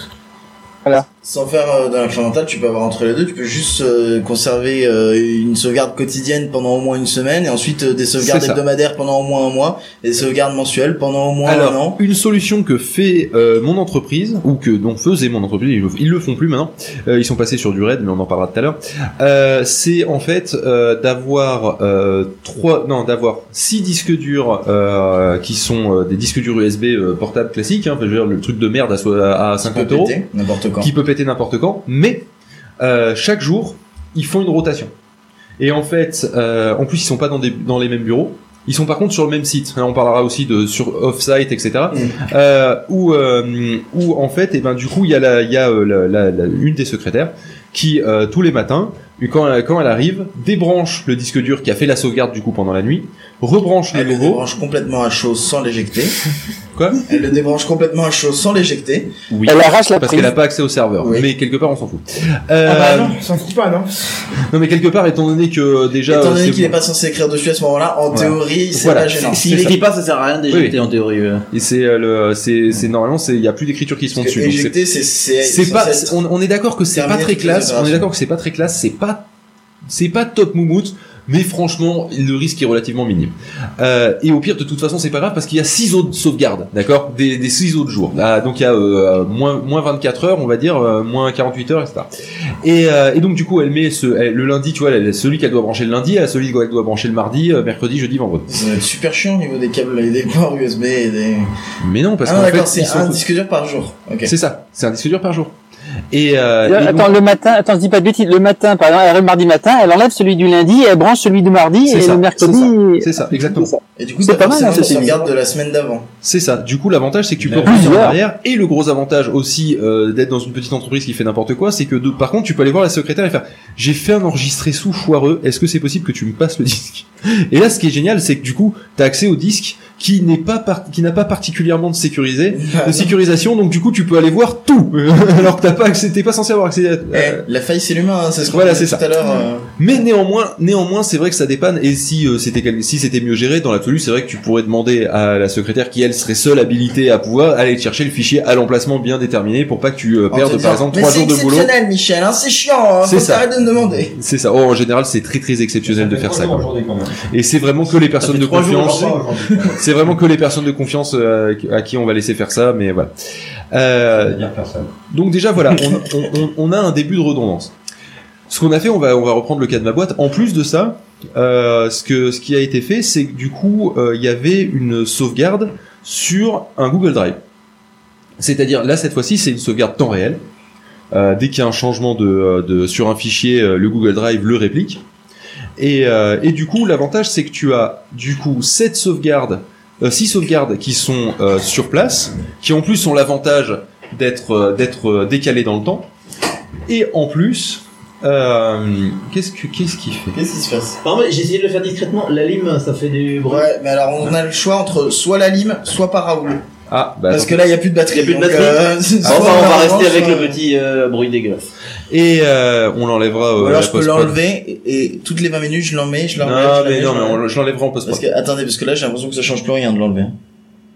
[SPEAKER 7] 快点 Sans faire euh, de l'incrémental, tu peux avoir entre les deux. Tu peux juste euh, conserver euh, une sauvegarde quotidienne pendant au moins une semaine et ensuite euh, des sauvegardes hebdomadaires pendant au moins un mois et des sauvegardes mensuelles pendant au moins un an.
[SPEAKER 1] une solution que fait euh, mon entreprise, ou que dont faisait mon entreprise, ils le, ils le font plus maintenant, euh, ils sont passés sur du RAID, mais on en parlera tout à l'heure, euh, c'est en fait euh, d'avoir euh, trois, non, d'avoir six disques durs euh, qui sont euh, des disques durs USB portables classiques, hein, je veux dire, le truc de merde à, à
[SPEAKER 7] Ça
[SPEAKER 1] 50
[SPEAKER 7] peut
[SPEAKER 1] euros,
[SPEAKER 7] n'importe quand.
[SPEAKER 1] qui peut péter n'importe quand, mais euh, chaque jour, ils font une rotation. Et en fait, euh, en plus, ils sont pas dans, des, dans les mêmes bureaux. Ils sont par contre sur le même site. Hein, on parlera aussi de sur off-site, etc.
[SPEAKER 7] Mm.
[SPEAKER 1] Euh, où, euh, où en fait, et ben du coup, il y a, la, il y a la, la- la- une des secrétaires qui tous les matins, quand quand elle arrive, débranche le disque dur qui a fait la sauvegarde du coup pendant la nuit, rebranche le
[SPEAKER 7] Elle le débranche complètement à chaud sans l'éjecter.
[SPEAKER 1] Quoi?
[SPEAKER 7] Elle le débranche complètement à chaud sans l'éjecter.
[SPEAKER 1] Oui.
[SPEAKER 3] Elle arrache la
[SPEAKER 1] Parce qu'elle a pas accès au serveur.
[SPEAKER 7] Oui.
[SPEAKER 1] Mais quelque part, on s'en fout.
[SPEAKER 2] Ah
[SPEAKER 1] Euh,
[SPEAKER 2] bah non, s'en fout pas, non
[SPEAKER 1] non, mais quelque part, étant donné que euh, déjà,
[SPEAKER 7] Étant
[SPEAKER 1] euh,
[SPEAKER 7] donné
[SPEAKER 1] c'est
[SPEAKER 7] qu'il
[SPEAKER 1] bon.
[SPEAKER 7] est pas censé écrire dessus à ce moment-là, en
[SPEAKER 1] Voilà.
[SPEAKER 7] théorie, c'est
[SPEAKER 1] Voilà.
[SPEAKER 7] pas gênant.
[SPEAKER 5] S'il n'écrit pas, ça sert à rien d'éjecter
[SPEAKER 1] Oui.
[SPEAKER 5] en théorie. euh.
[SPEAKER 1] Et c'est euh, le, c'est, c'est normalement, c'est, il y a plus d'écriture qui se font dessus.
[SPEAKER 7] éjecter, c'est
[SPEAKER 1] pas, on, on est d'accord que c'est pas très classe. On est d'accord que c'est pas très classe. C'est pas, c'est pas top moumoute. Mais franchement, le risque est relativement minime. Euh, et au pire, de toute façon, c'est pas grave parce qu'il y a six autres sauvegardes, d'accord, des, des six autres jours. Ah, donc il y a euh, moins moins 24 heures, on va dire, euh, moins 48 heures, etc. Et, euh, et donc du coup, elle met ce, elle- le lundi, tu vois, elle, celui qu'elle doit brancher le lundi, elle a celui qu'elle doit brancher le mardi, mercredi, jeudi, vendredi.
[SPEAKER 7] Être super chiant au niveau des câbles et des ports USB et des...
[SPEAKER 1] Mais non, parce
[SPEAKER 7] ah
[SPEAKER 1] qu'en fait,
[SPEAKER 7] c'est
[SPEAKER 1] sont
[SPEAKER 7] un disque dur par jour. Ok.
[SPEAKER 1] c'est ça, c'est un disque dur par jour. Et, euh,
[SPEAKER 3] Euh,
[SPEAKER 1] et
[SPEAKER 3] attends,
[SPEAKER 1] donc-
[SPEAKER 3] le matin, attends, je dis pas de bêtises. Le matin, par exemple, elle arrive mardi matin, elle enlève celui du lundi, elle branche celui du mardi, et
[SPEAKER 1] ça,
[SPEAKER 3] le mercredi.
[SPEAKER 1] c'est ça, exactement.
[SPEAKER 7] Et du coup,
[SPEAKER 3] C'est pas mal, hein,
[SPEAKER 7] une
[SPEAKER 3] ceci dit.
[SPEAKER 7] sauvegarde de la semaine d'avant.
[SPEAKER 1] C'est ça. Du coup, l'avantage, c'est que tu peux revenir en arrière. Et le gros avantage aussi euh, d'être dans une petite entreprise qui fait n'importe quoi, c'est que de, par contre, tu peux aller voir la secrétaire et faire j'ai fait un enregistré sous foireux. Est-ce que c'est possible que tu me passes le disque? Et là, ce qui est génial, c'est que du coup, t'as accès au disque qui n'est pas par- qui n'a pas particulièrement de sécurisé, de sécurisation. Donc du coup, tu peux aller voir tout, alors que t'as pas accès, t'es pas censé avoir accès. À,
[SPEAKER 7] Eh, la faille, c'est l'humain, hein, c'est ce qu'on
[SPEAKER 1] Voilà, c'est
[SPEAKER 7] tout
[SPEAKER 1] ça.
[SPEAKER 7] à l'heure. euh.
[SPEAKER 1] Mais néanmoins, néanmoins, c'est vrai que ça dépanne. Et si euh, c'était si c'était mieux géré dans l'absolu, c'est vrai que tu pourrais demander à la secrétaire qui elle serait seule habilitée à pouvoir aller chercher le fichier à l'emplacement bien déterminé pour pas que tu euh,
[SPEAKER 7] te
[SPEAKER 1] perdes par exemple trois
[SPEAKER 7] c'est
[SPEAKER 1] jours de boulot.
[SPEAKER 7] exceptionnel, Michel, hein, c'est chiant, hein,
[SPEAKER 1] C'est
[SPEAKER 7] faut
[SPEAKER 1] ça.
[SPEAKER 7] de me demander.
[SPEAKER 1] C'est ça. Oh, en général, c'est très très exceptionnel de faire ça.
[SPEAKER 6] quand même.
[SPEAKER 1] Et c'est vraiment que les personnes de confiance. C'est vraiment que les personnes de confiance à qui on va laisser faire ça. Mais voilà. Euh. Donc déjà voilà, on, on- on- on a un début de redondance. Ce qu'on a fait, on va, on va reprendre le cas de ma boîte. En plus de ça, euh, ce, que, ce qui a été fait, c'est que du coup, euh, il y avait une sauvegarde sur un Google Drive. C'est-à-dire, là, cette fois-ci, c'est une sauvegarde temps réel. Euh, dès qu'il y a un changement de, de, sur un fichier, le Google Drive le réplique. Et, euh, et du coup, l'avantage, c'est que tu as du coup sept sauvegardes, euh, six sauvegardes qui sont euh, sur place, qui en plus ont l'avantage d'être euh, d'être euh, décalées dans le temps. Et en plus, euh, qu'est-ce que qu'est-ce qu'il fait?
[SPEAKER 7] Qu'est-ce qui se passe?
[SPEAKER 5] Par contre, j'ai essayé de le faire discrètement. La lime, ça fait du bruit.
[SPEAKER 7] Ouais, mais alors on a le choix entre soit la lime, soit par Raoul.
[SPEAKER 1] Ah, bah,
[SPEAKER 7] Parce que là, il y a plus de batterie.
[SPEAKER 5] Il y a plus de batterie
[SPEAKER 7] euh, soit
[SPEAKER 5] Enfin, on va rester avec
[SPEAKER 7] euh,
[SPEAKER 5] le petit euh, bruit dégueulasse.
[SPEAKER 1] Et euh, on l'enlèvera.
[SPEAKER 7] Ou
[SPEAKER 1] euh, à
[SPEAKER 7] alors
[SPEAKER 1] la
[SPEAKER 7] je peux l'enlever et, et toutes les 20 minutes je l'en mets, je l'enlève.
[SPEAKER 1] Non, mais non,
[SPEAKER 7] je
[SPEAKER 1] mais
[SPEAKER 7] l'enlève.
[SPEAKER 1] on- je l'enlèverai en post
[SPEAKER 7] Parce que attendez, parce que là j'ai l'impression que ça change plus rien de l'enlever.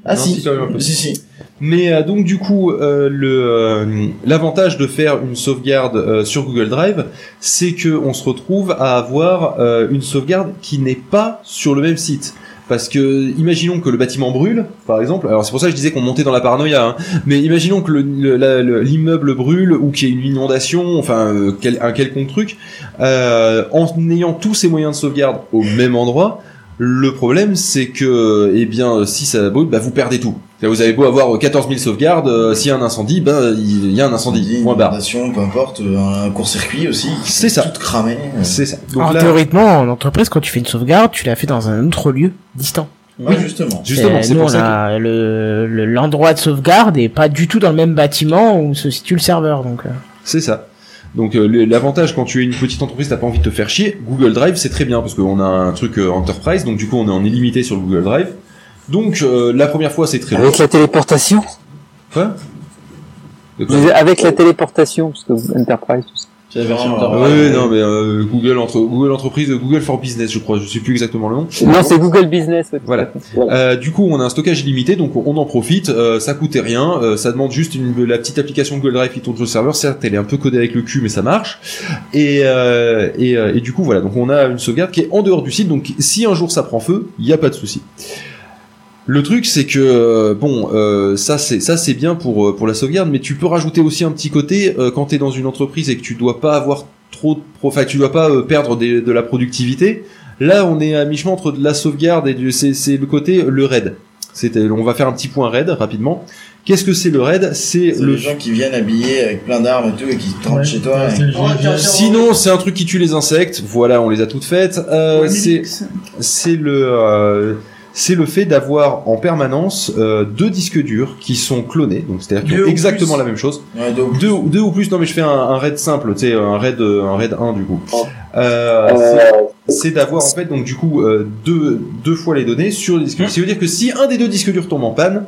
[SPEAKER 7] Ah
[SPEAKER 1] Non,
[SPEAKER 7] si,
[SPEAKER 1] si, quand même un peu.
[SPEAKER 7] si si.
[SPEAKER 1] Mais euh, donc du coup, euh, le euh, l'avantage de faire une sauvegarde euh, sur Google Drive, c'est que on se retrouve à avoir euh, une sauvegarde qui n'est pas sur le même site. Parce que imaginons que le bâtiment brûle, par exemple. Alors c'est pour ça que je disais qu'on montait dans la paranoïa. hein. Mais imaginons que l'immeuble brûle ou qu'il y ait une inondation, enfin euh, quel- un quelconque truc, euh, en ayant tous ces moyens de sauvegarde au même endroit. Le problème, c'est que, eh bien, si ça brûle, bah, vous perdez tout. C'est-à-dire, Vous avez beau avoir 14 000 sauvegardes, euh, s'il y a un incendie, ben, il y a un incendie.
[SPEAKER 7] Une
[SPEAKER 1] Point barre.
[SPEAKER 7] peu importe, euh, un court-circuit aussi.
[SPEAKER 1] C'est ça.
[SPEAKER 7] Tout cramé. euh.
[SPEAKER 1] C'est ça. Donc
[SPEAKER 2] Alors
[SPEAKER 1] là,
[SPEAKER 2] théoriquement, en entreprise, quand tu fais une sauvegarde, tu la fais dans un autre lieu distant.
[SPEAKER 7] Ouais, justement.
[SPEAKER 1] justement, c'est pour
[SPEAKER 2] on
[SPEAKER 1] ça que
[SPEAKER 2] le- l'endroit de sauvegarde est pas du tout dans le même bâtiment où se situe le serveur, donc. euh.
[SPEAKER 1] C'est ça. Donc euh, l'avantage quand tu es une petite entreprise, t'as pas envie de te faire chier, Google Drive c'est très bien parce qu'on a un truc euh, enterprise, donc du coup on est en illimité sur le Google Drive. Donc euh, la première fois c'est très long.
[SPEAKER 3] Avec la téléportation?
[SPEAKER 1] Quoi? Quoi?
[SPEAKER 3] Avec la téléportation, parce que Enterprise, tout ça.
[SPEAKER 5] C'est la version Enterprise.
[SPEAKER 1] Oui, non mais euh, Google entre Google entreprise, Google for Business je crois, je sais plus exactement le nom.
[SPEAKER 3] Non, c'est Google Business.
[SPEAKER 1] Voilà. Euh, du coup, on a un stockage illimité, donc on en profite. Euh, ça coûtait rien. euh, ça demande juste une, la petite application Google Drive qui tourne sur le serveur. Certes, elle est un peu codée avec le cul, mais ça marche. Et, euh, et, euh, et du coup, voilà. Donc, on a une sauvegarde qui est en dehors du site. Donc, si un jour ça prend feu, il n'y a pas de souci. Le truc, c'est que euh, bon, euh, ça c'est ça c'est bien pour euh, pour la sauvegarde, mais tu peux rajouter aussi un petit côté euh, quand tu es dans une entreprise et que tu dois pas avoir trop de pro, enfin tu dois pas euh, perdre des- de la productivité. Là, on est à mi-chemin entre de la sauvegarde et du c'est c'est le côté le raid. C'était on va faire un petit point raid rapidement. Qu'est-ce que c'est le raid? C'est
[SPEAKER 7] C'est
[SPEAKER 1] le
[SPEAKER 7] les gens qui viennent habillés avec plein d'armes et tout et qui rentrent
[SPEAKER 4] Ouais.
[SPEAKER 7] chez toi. Et-.
[SPEAKER 1] Sinon, c'est un truc qui tue les insectes. Voilà, on les a toutes faites. Euh,
[SPEAKER 4] Ouais,
[SPEAKER 1] c'est c'est le euh, c'est le fait d'avoir en permanence euh, deux disques durs qui sont clonés, donc c'est-à-dire qui ont exactement
[SPEAKER 4] plus.
[SPEAKER 1] la même chose.
[SPEAKER 7] Ouais,
[SPEAKER 1] Deux, deux ou plus. Non, mais je fais un, un raid simple, tu sais, un raid un raid 1 du coup. Euh, c'est- c'est d'avoir en fait donc du coup euh, deux deux fois les données sur les disques. durs. Ça veut dire que si un des deux disques durs tombe en panne,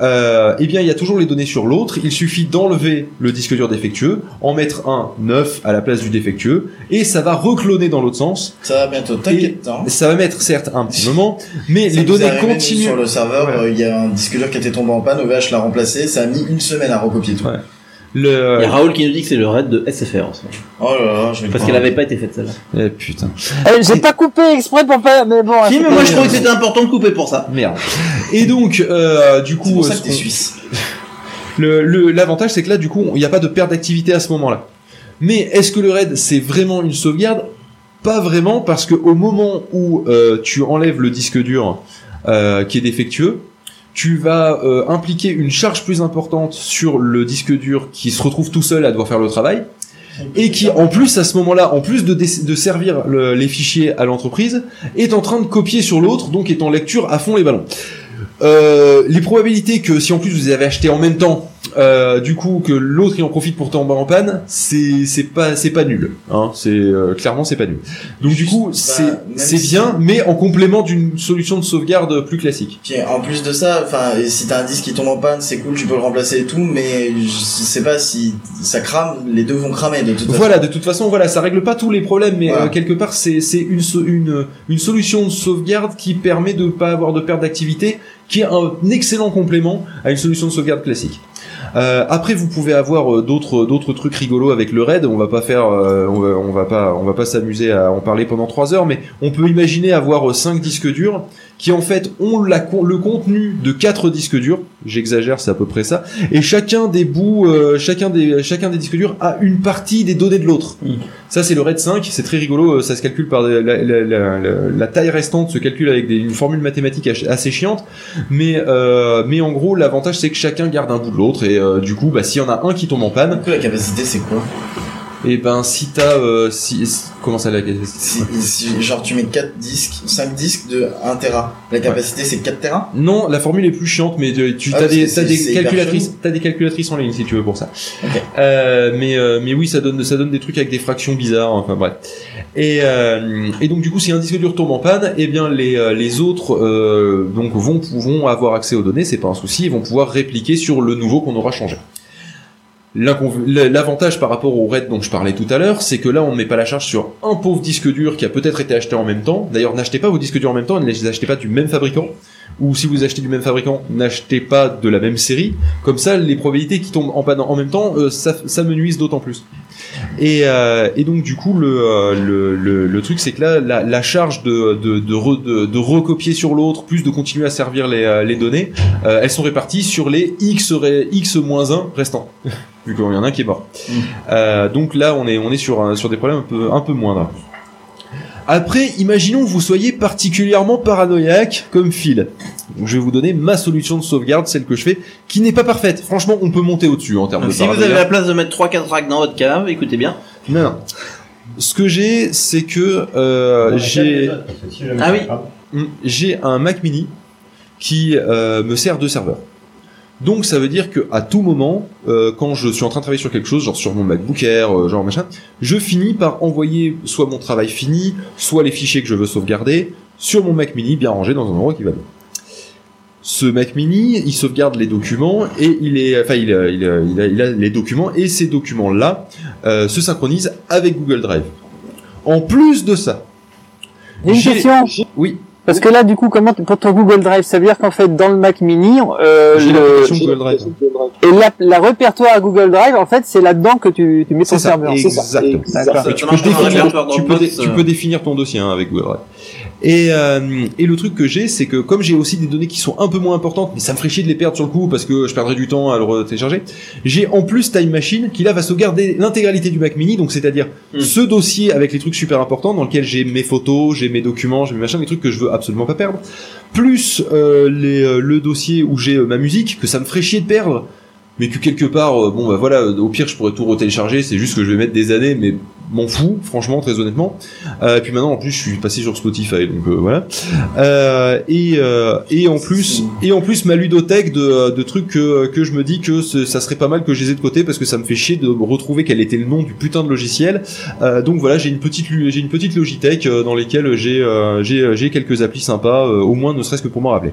[SPEAKER 1] euh, eh bien il y a toujours les données sur l'autre. Il suffit d'enlever le disque dur défectueux, en mettre un neuf à la place du défectueux, et ça va recloner dans l'autre sens.
[SPEAKER 7] ça va bientôt, t'inquiète. Hein.
[SPEAKER 1] Ça va mettre certes un petit moment, mais
[SPEAKER 7] Ça
[SPEAKER 1] les données continuent.
[SPEAKER 7] Sur le serveur,
[SPEAKER 1] Ouais.
[SPEAKER 7] euh, il y a un disque dur qui était tombé en panne, OVH l'a remplacé, ça a mis une semaine à recopier tout.
[SPEAKER 1] Ouais. Le...
[SPEAKER 5] Il y a Raoul qui nous dit que c'est le raid de SFR en ce moment.
[SPEAKER 7] Oh là là, je vais
[SPEAKER 5] Parce qu'elle avait pas été faite celle-là.
[SPEAKER 1] Eh, putain.
[SPEAKER 3] Eh, J'ai pas coupé exprès pour pas, mais bon.
[SPEAKER 5] Si, mais moi je trouvais que c'était important de couper pour ça.
[SPEAKER 1] Merde. Et donc, euh, du
[SPEAKER 7] C'est
[SPEAKER 1] coup,
[SPEAKER 7] pour
[SPEAKER 1] euh,
[SPEAKER 7] ça
[SPEAKER 1] ce
[SPEAKER 7] que t'es
[SPEAKER 1] qu'on-
[SPEAKER 7] suisse.
[SPEAKER 1] Le- le- L'avantage, c'est que là, du coup, il n'y a pas de perte d'activité à ce moment-là. Mais est-ce que le raid, c'est vraiment une sauvegarde? Pas vraiment, parce que au moment où euh, tu enlèves le disque dur euh, qui est défectueux, tu vas euh, impliquer une charge plus importante sur le disque dur qui se retrouve tout seul à devoir faire le travail, et qui, en plus, à ce moment-là, en plus de, servir le- les fichiers à l'entreprise, est en train de copier sur l'autre, donc est en lecture à fond les ballons. Euh, les probabilités que si en plus vous avez achetés en même temps, euh, du coup que l'autre il en profite pour tomber en panne, c'est c'est pas c'est pas nul. Hein, c'est euh, clairement c'est pas nul. Donc du coup c'est
[SPEAKER 7] même
[SPEAKER 1] c'est
[SPEAKER 7] si-
[SPEAKER 1] bien, mais en complément d'une solution de sauvegarde plus classique.
[SPEAKER 7] Puis en plus de ça, enfin, si t'as un disque qui tombe en panne, c'est cool, tu peux le remplacer et tout, mais je sais pas si ça crame, les deux vont cramer de toute façon.
[SPEAKER 1] Voilà, de toute façon, voilà, ça règle pas tous les problèmes, mais
[SPEAKER 7] Voilà.
[SPEAKER 1] euh, quelque part, c'est c'est une, so- une une solution de sauvegarde qui permet de pas avoir de perte d'activité, qui est un excellent complément à une solution de sauvegarde classique. Euh, après, vous pouvez avoir euh, d'autres d'autres trucs rigolos avec le raid. On va pas faire, euh, pas, on va pas s'amuser à en parler pendant trois heures, mais on peut imaginer avoir euh, cinq disques durs qui en fait ont la, le contenu de quatre disques durs. J'exagère, c'est à peu près ça. Et chacun des bouts, euh, chacun des chacun des disques durs a une partie des données de l'autre. Ça, c'est le RAID 5, c'est très rigolo, euh, ça se calcule par la, taille restante se calcule avec des, une formule mathématique assez chiante, mais, euh, mais en gros, l'avantage c'est que chacun garde un bout de l'autre, et euh, du coup, bah, s'il y en a un qui tombe en panne,
[SPEAKER 7] Du coup, la capacité, c'est quoi?
[SPEAKER 1] Et ben si t'as... Euh, si, comment ça la
[SPEAKER 7] si, si- Genre, tu mets 4 disques, 5 disques de 1 Tera. La capacité, c'est 4 Tera?
[SPEAKER 1] Non, la formule est plus chiante, mais tu tu-
[SPEAKER 7] Ah, parce
[SPEAKER 1] des,
[SPEAKER 7] c'est-
[SPEAKER 1] des calculatrices, t'as des calculatrices en ligne si tu veux pour ça. Euh, mais euh, mais oui, ça donne ça donne des trucs avec des fractions bizarres. Enfin bref. Et euh, et donc du coup, si un disque dur tombe en panne, eh bien les euh, les autres euh, donc vont vont avoir accès aux données, c'est pas un souci, ils vont pouvoir répliquer sur le nouveau qu'on aura changé. L'avantage par rapport au RAID dont je parlais tout à l'heure, c'est que là on ne met pas la charge sur un pauvre disque dur qui a peut-être été acheté en même temps. D'ailleurs, n'achetez pas vos disques durs en même temps, ne les achetez pas du même fabricant ou si vous achetez du même fabricant, n'achetez pas de la même série. Comme ça, les probabilités qui tombent en panne en même temps, euh, ça, me nuise d'autant plus. Et, euh, donc du coup le, euh, le, truc c'est que là la, charge de, de, de, re- de, de recopier sur l'autre plus de continuer à servir les, données elles sont réparties sur les x ré- x moins 1 restants vu qu'il y en a un qui est mort Euh, donc là on est on est sur un- sur des problèmes un peu un peu moindres après, imaginons que vous soyez particulièrement paranoïaque comme Phil. Donc, je vais vous donner ma solution de sauvegarde, celle que je fais, qui n'est pas parfaite. Franchement, on peut monter au-dessus en termes
[SPEAKER 5] Donc,
[SPEAKER 1] de
[SPEAKER 5] si vous avez la place de mettre 3-4 racks dans votre cave, écoutez bien.
[SPEAKER 1] Non, non. Ce que j'ai, c'est que euh, j'ai
[SPEAKER 5] Ah oui.
[SPEAKER 1] Mm, j'ai un Mac Mini qui euh, me sert de serveur. Donc ça veut dire que à tout moment, euh, quand je suis en train de travailler sur quelque chose, genre sur mon MacBook Air, euh, genre machin, je finis par envoyer soit mon travail fini, soit les fichiers que je veux sauvegarder sur mon Mac Mini bien rangé dans un endroit qui va bien. Ce Mac Mini, il sauvegarde les documents et il est, enfin, il, a- il, a- il a, il a les documents et ces documents-là euh, se synchronisent avec Google Drive. En plus de ça,
[SPEAKER 3] J'ai
[SPEAKER 1] oui,
[SPEAKER 3] Parce que là, du coup, comment pour ton Google Drive, ça veut dire qu'en fait, dans le Mac Mini, euh, le,
[SPEAKER 1] l'application Google Drive.
[SPEAKER 3] et la, la répertoire à Google Drive, en fait, c'est là-dedans que tu, tu mets ton
[SPEAKER 1] ça,
[SPEAKER 3] serveur. C'est ça.
[SPEAKER 1] exactement. Tu, définir, peux définir ton dossier hein, avec Google Drive. Et, euh, et le truc que j'ai, c'est que comme j'ai aussi des données qui sont un peu moins importantes, mais ça me ferait chier de les perdre sur le coup parce que je perdrais du temps à le télécharger, j'ai en plus Time Machine qui là va sauvegarder l'intégralité du Mac Mini, donc c'est-à-dire
[SPEAKER 5] Hmm.
[SPEAKER 1] ce dossier avec les trucs super importants dans lequel j'ai mes photos, j'ai mes documents, j'ai mes machins, les trucs que je veux absolument pas perdre, plus euh, les, euh, le dossier où j'ai ma musique que ça me ferait chier de perdre mais que quelque part, bon bah voilà, au pire je pourrais tout retélécharger, c'est juste que je vais mettre des années, mais m'en fous, franchement, très honnêtement. Euh, et puis maintenant, en plus, je suis passé sur Spotify, donc euh, voilà. Euh, et euh, et en plus, et en plus, ma ludothèque de, de trucs que que je me dis que ça serait pas mal que je les ai de côté parce que ça me fait chier de retrouver quel était le nom du putain de logiciel. Euh, donc voilà, j'ai une petite j'ai une petite Logitech euh, dans lesquelles j'ai j'ai j'ai quelques applis sympas, au moins ne serait-ce que pour m'en rappeler.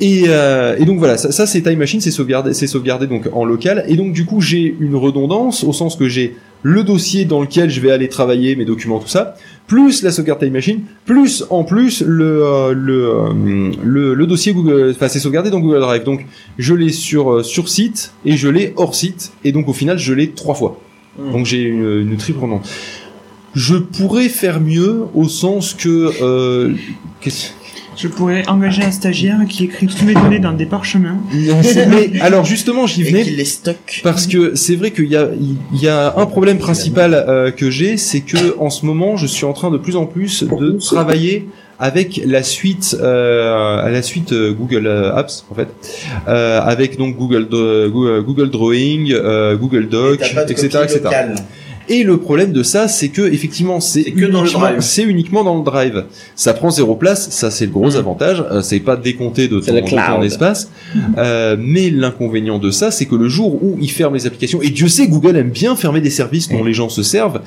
[SPEAKER 1] Et, euh, et donc voilà, ça, ça c'est Time Machine, c'est sauvegardé, c'est sauvegardé donc en local. Et donc du coup j'ai une redondance au sens que j'ai le dossier dans lequel je vais aller travailler mes documents, tout ça, plus la sauvegarde Time Machine, plus en plus le euh, le, euh, le le dossier Google, enfin c'est sauvegardé dans Google Drive. Donc je l'ai sur euh, sur site et je l'ai hors site. Et donc au final je l'ai trois fois.
[SPEAKER 5] Hmm.
[SPEAKER 1] Donc j'ai une, une triple redondance. Je pourrais faire mieux au sens que euh, qu'est-ce-
[SPEAKER 4] Je pourrais engager un stagiaire qui écrit toutes mes données dans des parchemins.
[SPEAKER 1] mais alors justement j'y
[SPEAKER 7] Et
[SPEAKER 1] venais
[SPEAKER 7] qu'il les stocke.
[SPEAKER 1] parce que c'est vrai qu'il y a il y a un problème principal euh, que j'ai c'est que en ce moment je suis en train de plus en plus de travailler avec la suite euh, à la suite euh, Google Apps en fait euh, avec donc Google Do- Google, Drawing euh, Google Doc
[SPEAKER 7] de
[SPEAKER 1] etc
[SPEAKER 7] copie
[SPEAKER 1] etc
[SPEAKER 7] locale.
[SPEAKER 1] Et le problème de ça, c'est que effectivement, c'est
[SPEAKER 5] C'est que dans le
[SPEAKER 1] uniquement-
[SPEAKER 5] drive.
[SPEAKER 1] C'est uniquement dans le drive. Ça prend zéro place, ça c'est le gros
[SPEAKER 5] Mm.
[SPEAKER 1] avantage. Euh, c'est pas décompté de ton, de ton espace. Euh, mais l'inconvénient de ça, c'est que le jour où ils ferment les applications, et Dieu sait, Google aime bien fermer des services dont les gens se servent.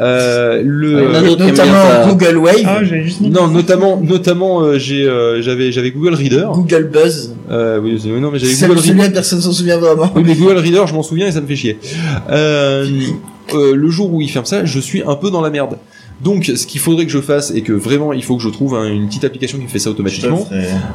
[SPEAKER 1] Euh, le
[SPEAKER 5] bien
[SPEAKER 7] Notamment. Google Wave,
[SPEAKER 4] Ah,
[SPEAKER 1] non, notamment, notamment, euh, j'ai, euh, j'avais, j'avais Google Reader.
[SPEAKER 7] Google Buzz.
[SPEAKER 1] Euh, oui, non, mais j'avais
[SPEAKER 7] Ça
[SPEAKER 1] Google
[SPEAKER 7] me
[SPEAKER 1] Reader.
[SPEAKER 7] souvient, personne s'en souvient vraiment.
[SPEAKER 1] Oui, mais Google Reader, je m'en souviens et ça me fait chier. Euh, euh, le jour où il ferme ça, je suis un peu dans la merde. Donc, ce qu'il faudrait que je fasse, et que vraiment il faut que je trouve hein, une petite application qui fait ça automatiquement,